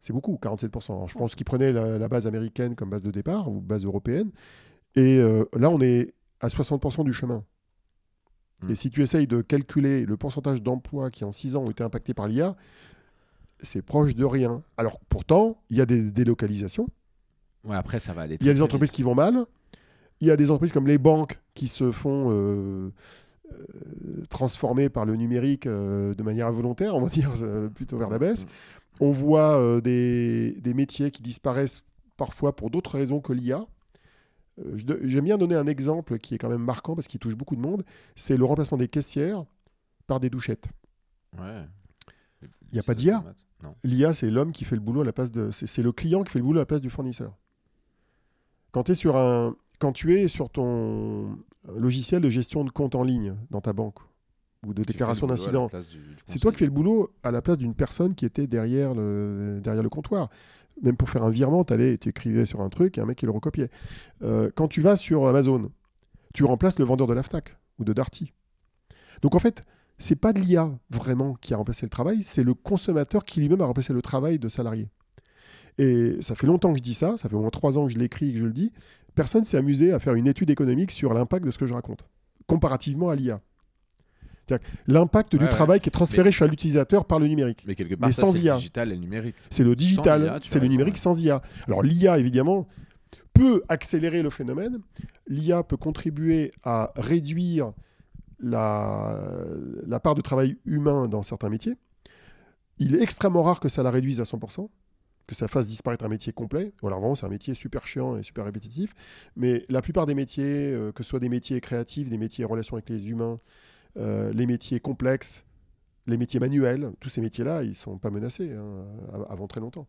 C'est beaucoup, 47%. je pense qu'ils prenaient la, base américaine comme base de départ, ou base européenne. Et euh, là, on est à 60% du chemin. Et hmm. si tu essayes de calculer le pourcentage d'emplois qui en 6 ans ont été impactés par l'IA, c'est proche de rien. Alors pourtant, il y a des délocalisations. Ouais, après, ça va aller. Il y a des entreprises qui vont mal. Il y a des entreprises comme les banques qui se font euh, transformé par le numérique euh, de manière involontaire, on va *laughs* dire euh, plutôt vers la baisse. On voit des, des, métiers qui disparaissent parfois pour d'autres raisons que l'IA. J'aime bien donner un exemple qui est quand même marquant parce qu'il touche beaucoup de monde. C'est le remplacement des caissières par des douchettes. Ouais. Il n'y a pas d'IA. L'IA, c'est l'homme qui fait le boulot à la place de. C'est le client qui fait le boulot à la place du fournisseur. Quand tu es sur un, quand tu es sur ton logiciel de gestion de compte en ligne dans ta banque ou de déclaration d'incident, c'est toi qui fais le boulot à la place d'une personne qui était derrière le, derrière le comptoir. Même pour faire un virement, tu écrivais sur un truc et un mec qui le recopiait. Euh, quand tu vas sur Amazon, tu remplaces le vendeur de la FNAC ou de Darty. Donc en fait, c'est pas de l'IA vraiment qui a remplacé le travail, c'est le consommateur qui lui-même a remplacé le travail de salarié. Et ça fait longtemps que je dis ça, ça fait au moins trois ans que je l'écris et que je le dis personne s'est amusé à faire une étude économique sur l'impact de ce que je raconte, comparativement à l'IA. L'impact du travail qui est transféré chez l'utilisateur par le numérique. Mais quelque part, sans IA. C'est le digital et le numérique. C'est le digital, c'est le numérique sans IA. Alors l'IA, évidemment, peut accélérer le phénomène. L'IA peut contribuer à réduire la, la part de travail humain dans certains métiers. Il est extrêmement rare que ça la réduise à 100% que ça fasse disparaître un métier complet. alors vraiment, c'est un métier super chiant et super répétitif. Mais la plupart des métiers, euh, que ce soit des métiers créatifs, des métiers en relation avec les humains, euh, les métiers complexes, Les métiers manuels, tous ces métiers-là, ils ne sont pas menacés hein, avant très longtemps.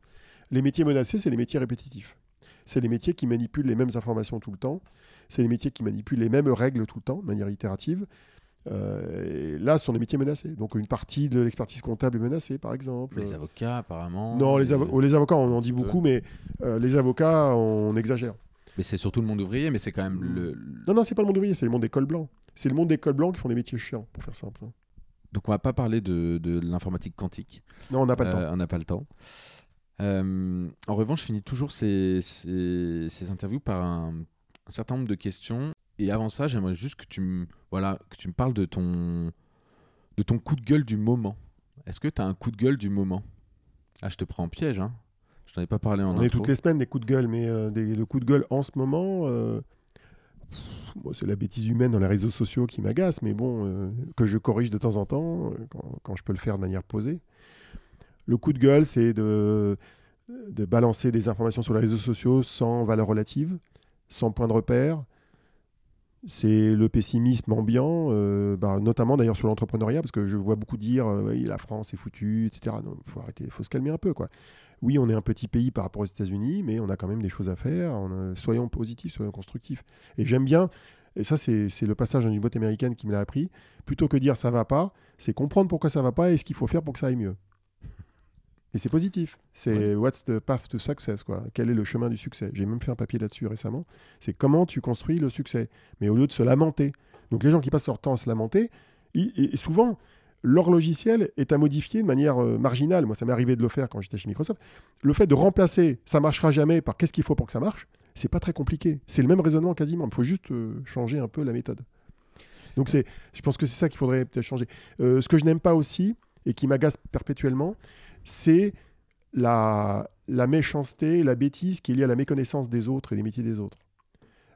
Les métiers menacés, c'est les métiers répétitifs. C'est les métiers qui manipulent les mêmes informations tout le temps. C'est les métiers qui manipulent les mêmes règles tout le temps, de manière itérative. Euh, là, ce sont des métiers menacés. Donc, une partie de l'expertise comptable est menacée, par exemple. Les avocats, apparemment. Non, les, les avocats, on en dit beaucoup, mais euh, les avocats, on exagère. Mais c'est surtout le monde ouvrier, mais c'est quand même le. Non, non, c'est pas le monde ouvrier, c'est le monde des cols blancs. C'est le monde des cols blancs qui font des métiers chiants, pour faire simple. Donc on va pas parler de, de l'informatique quantique. Non, on n'a pas le temps. Euh, On n'a pas le temps. Euh, en revanche, je finis toujours ces, ces, ces interviews par un, un certain nombre de questions. Et avant ça, j'aimerais juste que tu, me, voilà, que tu me parles de ton, de ton coup de gueule du moment. Est-ce que tu as un coup de gueule du moment? Ah, je te prends en piège. Hein. Je t'en ai pas parlé en On est intro. toutes les semaines des coups de gueule, mais euh, des- le coup de gueule en ce moment, euh, c'est la bêtise humaine dans les réseaux sociaux qui m'agace, mais bon, euh, que je corrige de temps en temps, quand, quand je peux le faire de manière posée. Le coup de gueule, c'est de, de balancer des informations sur les réseaux sociaux sans valeur relative, sans point de repère. C'est le pessimisme ambiant, euh, bah, notamment d'ailleurs sur l'entrepreneuriat, parce que je vois beaucoup dire euh, la France est foutue, etc. Il faut arrêter, faut se calmer un peu. Oui, on est un petit pays par rapport aux États-Unis, mais on a quand même des choses à faire. A- soyons positifs, soyons constructifs. Et j'aime bien, et ça, c'est c'est le passage dans une boîte américaine qui me l'a appris. Plutôt que dire ça va pas, c'est comprendre pourquoi ça va pas et ce qu'il faut faire pour que ça aille mieux. Et c'est positif. C'est what's the path to success quoi. Quel est le chemin du succès? J'ai même fait un papier là-dessus récemment. C'est comment tu construis le succès. Mais au lieu de se lamenter. Donc les gens qui passent leur temps à se lamenter, ils- et souvent leur logiciel est à modifier de manière euh, marginale. Moi, ça m'est arrivé de le faire quand j'étais chez Microsoft. Le fait de remplacer ça marchera jamais par qu'est-ce qu'il faut pour que ça marche, c'est pas très compliqué. C'est le même raisonnement quasiment. Il faut juste euh, changer un peu la méthode. Donc c'est, je pense que c'est ça qu'il faudrait peut-être changer. Euh, ce que je n'aime pas aussi et qui m'agace perpétuellement, c'est la, la méchanceté, la bêtise qui est liée à la méconnaissance des autres et des métiers des autres.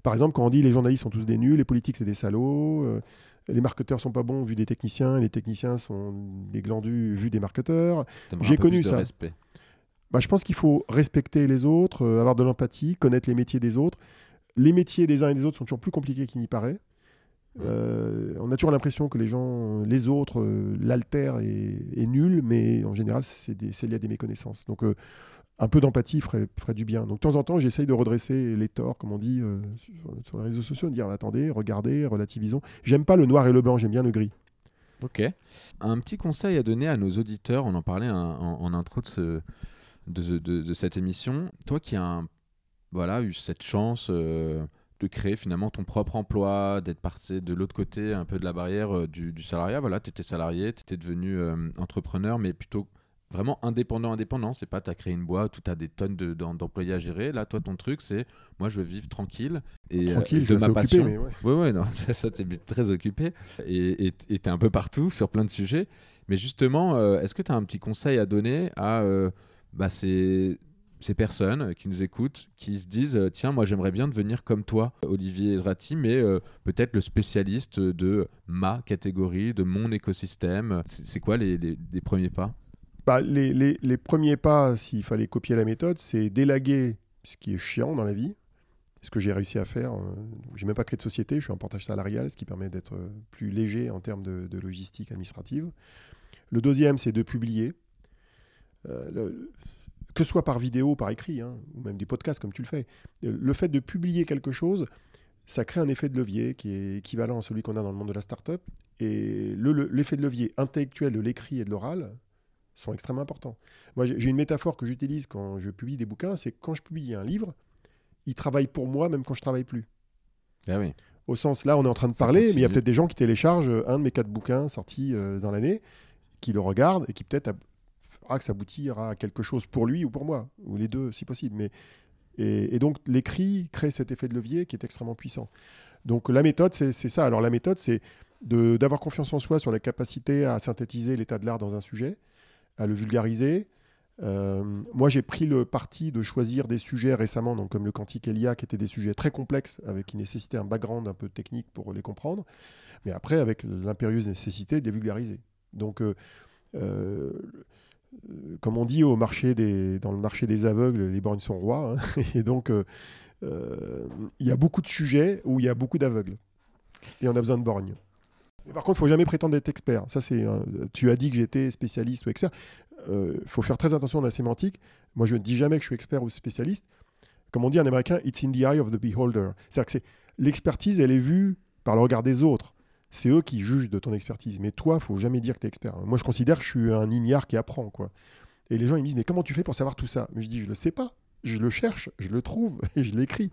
Par exemple, quand on dit les journalistes sont tous des nuls, les politiques c'est des salauds, euh, les marketeurs sont pas bons vu des techniciens, les techniciens sont des glandus vu des marketeurs. J'ai connu ça. respect. Bah, je pense qu'il faut respecter les autres, euh, avoir de l'empathie, connaître les métiers des autres. Les métiers des uns et des autres sont toujours plus compliqués qu'il n'y paraît. Euh, on a toujours l'impression que les gens, les autres, euh, l'altèrent est, nul, mais en général, c'est lié à des méconnaissances. Donc, euh, un peu d'empathie ferait, du bien. Donc, de temps en temps, j'essaye de redresser les torts, comme on dit euh, sur, les réseaux sociaux, de dire attendez, regardez, relativisons. J'aime pas le noir et le blanc, j'aime bien le gris. Ok. Un petit conseil à donner à nos auditeurs, on en parlait en, intro de, ce- de, de- de cette émission. Toi qui as voilà, eu cette chance euh, de créer finalement ton propre emploi, d'être passé de l'autre côté un peu de la barrière euh, du, du salariat, voilà, tu étais salarié, tu étais devenu euh, entrepreneur, mais plutôt vraiment indépendant, indépendant. C'est pas tu as créé une boîte où tu as des tonnes de- d'em- d'employés à gérer. Là, toi, ton truc, c'est moi, je veux vivre tranquille. Et, euh, Tranquille, et de ma passion. occupé, mais ouais. Oui, oui, non, *laughs* ça, ça t'es très occupé et et t'es un peu partout sur plein de sujets. Mais justement, euh, est-ce que tu as un petit conseil à donner à bah, ces, ces personnes qui nous écoutent, qui se disent euh, Tiens, moi j'aimerais bien devenir comme toi, Olivier Ezrati, mais euh, peut-être le spécialiste de ma catégorie, de mon écosystème C'est quoi les, premiers pas? Bah, les, premiers pas, s'il fallait copier la méthode, c'est d'élaguer ce qui est chiant dans la vie. Ce que j'ai réussi à faire. euh, j'ai même pas créé de société, je suis en portage salarial, ce qui permet d'être euh, plus léger en termes de, de logistique administrative. Le deuxième, c'est de publier. Euh, le- que ce soit par vidéo, par écrit, hein, ou même des podcasts comme tu le fais. Euh, Le fait de publier quelque chose, ça crée un effet de levier qui est équivalent à celui qu'on a dans le monde de la start-up. Et le- le- l'effet de levier intellectuel de l'écrit et de l'oral sont extrêmement importants. Moi, j'ai une métaphore que j'utilise quand je publie des bouquins, c'est que quand je publie un livre, il travaille pour moi même quand je travaille plus. Ah oui. Au sens, là, on est en train de Ça parler, mais il y a peut-être des gens qui téléchargent euh, un de mes quatre bouquins sortis euh, dans l'année, qui le regardent et qui peut-être ab- fera que ça aboutira à quelque chose pour lui ou pour moi, ou les deux si possible. Mais, et, donc, l'écrit crée cet effet de levier qui est extrêmement puissant. Donc, la méthode, c'est ça. Alors, la méthode, c'est d'avoir confiance en soi sur la capacité à synthétiser l'état de l'art dans un sujet, à le vulgariser. Euh, moi, j'ai pris le parti de choisir des sujets récemment, donc comme le quantique et l'IA, qui étaient des sujets très complexes, avec qui nécessitaient un background un peu technique pour les comprendre, mais après, avec l'impérieuse nécessité de les vulgariser. Donc, euh, euh, comme on dit au marché des, dans le marché des aveugles, les borgnes sont rois. hein. *laughs* et donc, euh, euh, il y a beaucoup de sujets où il y a beaucoup d'aveugles. Et on a besoin de borgnes. Mais par contre, il faut jamais prétendre être expert. Ça, c'est. euh, tu as dit que j'étais spécialiste ou expert. Il faut faire très attention à la sémantique. Moi, je ne dis jamais que je suis expert ou spécialiste. Comme on dit en américain, it's in the eye of the beholder. C'est-à-dire que l'expertise, elle est vue par le regard des autres. C'est eux qui jugent de ton expertise. Mais toi, faut jamais dire que tu es expert. Moi, je considère que je suis un ignare qui apprend, quoi. Et les gens, ils me disent, mais comment tu fais pour savoir tout ça? Mais je dis, je le sais pas. Je le cherche, je le trouve *laughs* et je l'écris.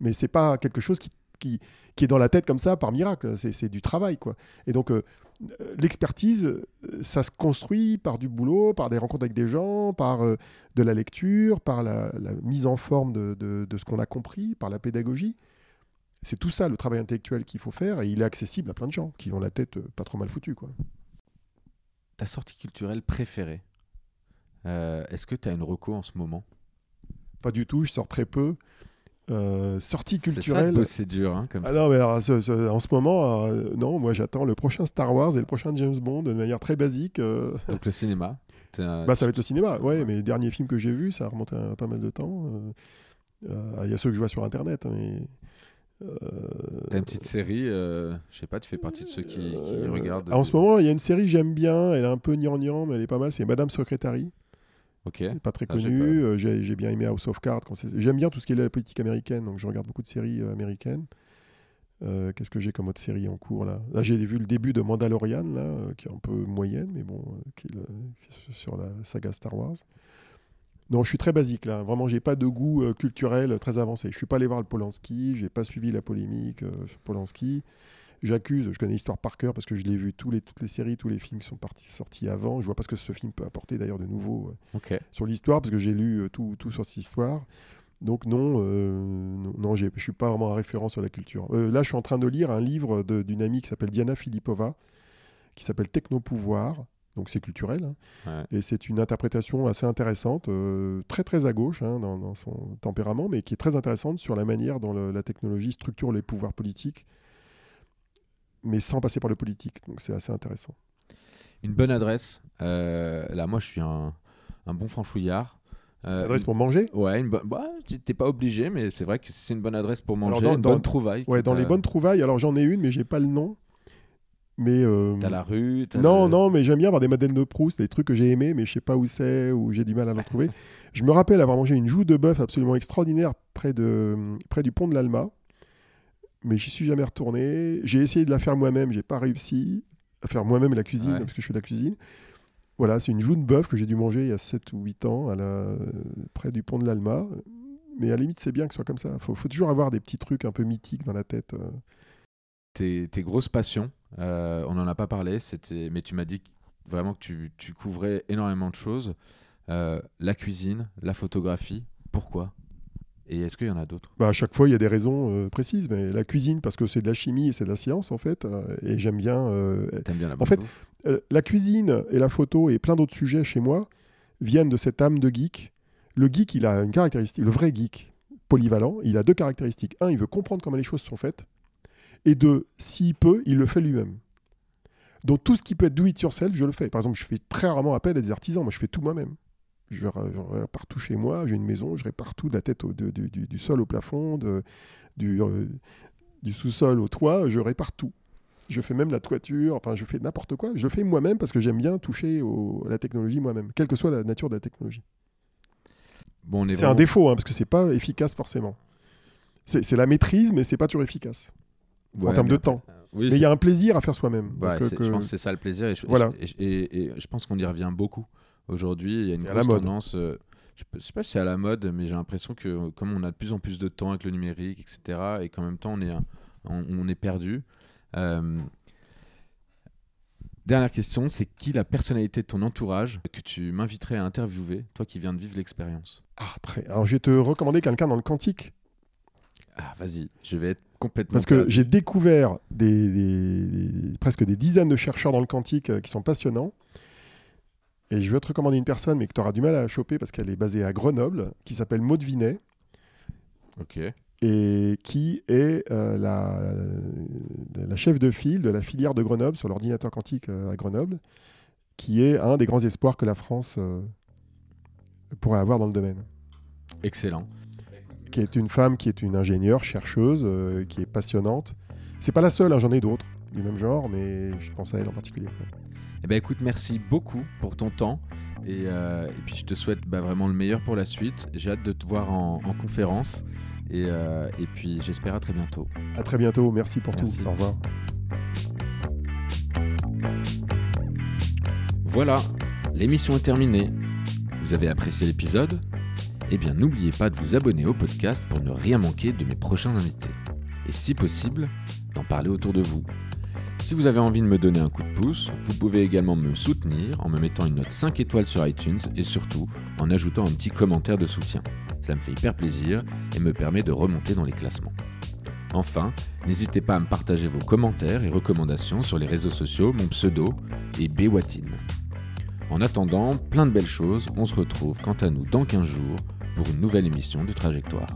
Mais c'est pas quelque chose qui, qui, est dans la tête comme ça par miracle. C'est du travail, quoi. Et donc, euh, l'expertise, ça se construit par du boulot, par des rencontres avec des gens, par euh, de la lecture, par la, mise en forme de- de ce qu'on a compris, par la pédagogie. C'est tout ça le travail intellectuel qu'il faut faire et il est accessible à plein de gens qui ont la tête euh, pas trop mal foutue. Quoi. Ta sortie culturelle préférée Euh, Est-ce que tu as une reco en ce moment? Pas du tout, je sors très peu. Euh, sortie C'est culturelle. bosser dur, hein, comme Ah ça. non, mais alors, ce- ce- en ce moment, euh, non, moi j'attends le prochain Star Wars et le prochain James Bond de manière très basique. euh, Donc le cinéma. un- Bah, ça va être le cinéma, ouais, mais les derniers films que j'ai vus, ça remonte à pas mal de temps. Il y a ceux que je vois sur Internet, hein, mais. Euh, T'as une petite série, euh, je sais pas, tu fais partie de ceux qui, qui euh, regardent. En ce moment, il y a une série que j'aime bien, elle est un peu gnangnan, mais elle est pas mal, c'est Madame Secretary. Ok. Pas très Ah, j'ai connu. euh, J'ai bien aimé House of Cards. J'aime bien tout ce qui est la politique américaine, donc je regarde beaucoup de séries américaines. Euh, Qu'est-ce que j'ai comme autre série en cours là? Là, j'ai vu le début de Mandalorian, là, euh, qui est un peu moyenne, mais bon, euh, qui est le- qui est sur la saga Star Wars. Non, je suis très basique là. Vraiment, j'ai pas de goût euh, culturel très avancé. Je suis pas allé voir le Polanski, j'ai pas suivi la polémique euh, sur Polanski. J'accuse, je connais l'histoire par cœur parce que je l'ai vu tous les, toutes les séries, tous les films qui sont partis, sortis avant. Je vois pas ce que ce film peut apporter d'ailleurs de nouveau euh, sur l'histoire parce que j'ai lu euh, tout, tout sur cette histoire. Donc non, euh, non, non, je suis pas vraiment un référent sur la culture. Euh, là, je suis en train de lire un livre d'une amie qui s'appelle Diana Filipova, qui s'appelle Technopouvoir. Donc c'est culturel. hein. Ouais. Et c'est une interprétation assez intéressante, euh, très très à gauche hein, dans, dans son tempérament, mais qui est très intéressante sur la manière dont le- la technologie structure les pouvoirs politiques, mais sans passer par le politique. Donc c'est assez intéressant. Une bonne adresse. Euh, là, moi, je suis un, un bon franchouillard. Euh, Adresse pour manger? Ouais, une. Bah, t'es pas obligé, mais c'est vrai que c'est une bonne adresse pour manger. dans- une dans- bonne trouvaille. Ouais, dans les bonnes trouvailles. Alors j'en ai une, mais j'ai pas le nom. Mais euh, T'as la rue. non, le- non, mais j'aime bien avoir des modèles de Proust, des trucs que j'ai aimés, mais je sais pas où c'est, ou j'ai du mal à le trouver. *laughs* je me rappelle avoir mangé une joue de bœuf absolument extraordinaire près, de, près du pont de l'Alma, mais j'y suis jamais retourné. J'ai essayé de la faire moi-même, j'ai pas réussi à faire moi-même la cuisine, Ouais. parce que je fais de la cuisine. Voilà, c'est une joue de bœuf que j'ai dû manger il y a 7 ou 8 ans, à la, près du pont de l'Alma. Mais à la limite, c'est bien que ce soit comme ça. Il faut, faut toujours avoir des petits trucs un peu mythiques dans la tête. Tes, tes grosses passions. euh, on n'en a pas parlé, c'était, mais tu m'as dit vraiment que tu, tu couvrais énormément de choses. Euh, la cuisine, la photographie. Pourquoi? Et est-ce qu'il y en a d'autres? Bah, à chaque fois, il y a des raisons euh, précises, mais la cuisine, parce que c'est de la chimie et c'est de la science, en fait, euh, et j'aime bien. euh, bien la En fait, la cuisine et la photo et plein d'autres sujets chez moi viennent de cette âme de geek. Le geek, il a une caractéristique, le vrai geek polyvalent, il a deux caractéristiques. Un, il veut comprendre comment les choses sont faites, et deux, s'il peut, il le fait lui-même. Donc tout ce qui peut être do it yourself, je le fais. Par exemple, je fais très rarement appel à des artisans, moi je fais tout moi-même. Je, répare tout chez moi, j'ai une maison, je répare tout de la tête au- de- de- du, du sol au plafond, de- du, euh, du sous-sol au toit, je répare tout. Je fais même la toiture, enfin je fais n'importe quoi. Je le fais moi-même parce que j'aime bien toucher au- à la technologie moi-même, quelle que soit la nature de la technologie. Bon, on est C'est un défaut, hein, parce que c'est pas efficace forcément. C'est c'est la maîtrise, mais c'est pas toujours efficace Ouais, en termes de temps. Oui, Mais il y a un plaisir à faire soi-même. Ouais, euh, que- Je pense que c'est ça le plaisir. Et je, Voilà. et, je- et- et je pense qu'on y revient beaucoup. Aujourd'hui, il y a une C'est à la grosse mode. tendance. euh, je ne sais pas si c'est à la mode, mais j'ai l'impression que euh, comme on a de plus en plus de temps avec le numérique, etc., et qu'en même temps on est, on, on est perdu. euh, Dernière question, c'est qui la personnalité de ton entourage que tu m'inviterais à interviewer, toi qui viens de vivre l'expérience? Ah, très. Alors je vais te recommander quelqu'un dans le quantique, Ah, vas-y, je vais être complètement. parce que j'ai découvert des, des- des- presque des dizaines de chercheurs dans le quantique euh, qui sont passionnants. Et je vais te recommander une personne, mais que tu auras du mal à choper parce qu'elle est basée à Grenoble, qui s'appelle Maud Vinet. Ok. et qui est euh, la, euh, la chef de file de la filière de Grenoble sur l'ordinateur quantique euh, à Grenoble, qui est un des grands espoirs que la France pourrait avoir dans le domaine. Excellent. Qui est une femme qui est une ingénieure, chercheuse, euh, qui est passionnante. C'est pas la seule, hein, j'en ai d'autres. du même genre, mais je pense à elle en particulier. Eh ben écoute, merci beaucoup pour ton temps. Et, euh, et puis je te souhaite bah, vraiment le meilleur pour la suite. J'ai hâte de te voir en, en conférence. Et, euh, et puis j'espère à très bientôt. À très bientôt. Merci pour Merci. tout. Au revoir. Voilà, l'émission est terminée. Vous avez apprécié l'épisode? Eh bien n'oubliez pas de vous abonner au podcast pour ne rien manquer de mes prochains invités. Et si possible, d'en parler autour de vous. Si vous avez envie de me donner un coup de pouce, vous pouvez également me soutenir en me mettant une note 5 étoiles sur iTunes et surtout en ajoutant un petit commentaire de soutien. Cela me fait hyper plaisir et me permet de remonter dans les classements. Enfin, n'hésitez pas à me partager vos commentaires et recommandations sur les réseaux sociaux, mon pseudo est Bewatine. En attendant, plein de belles choses, on se retrouve quant à nous dans 15 jours pour une nouvelle émission de Trajectoire.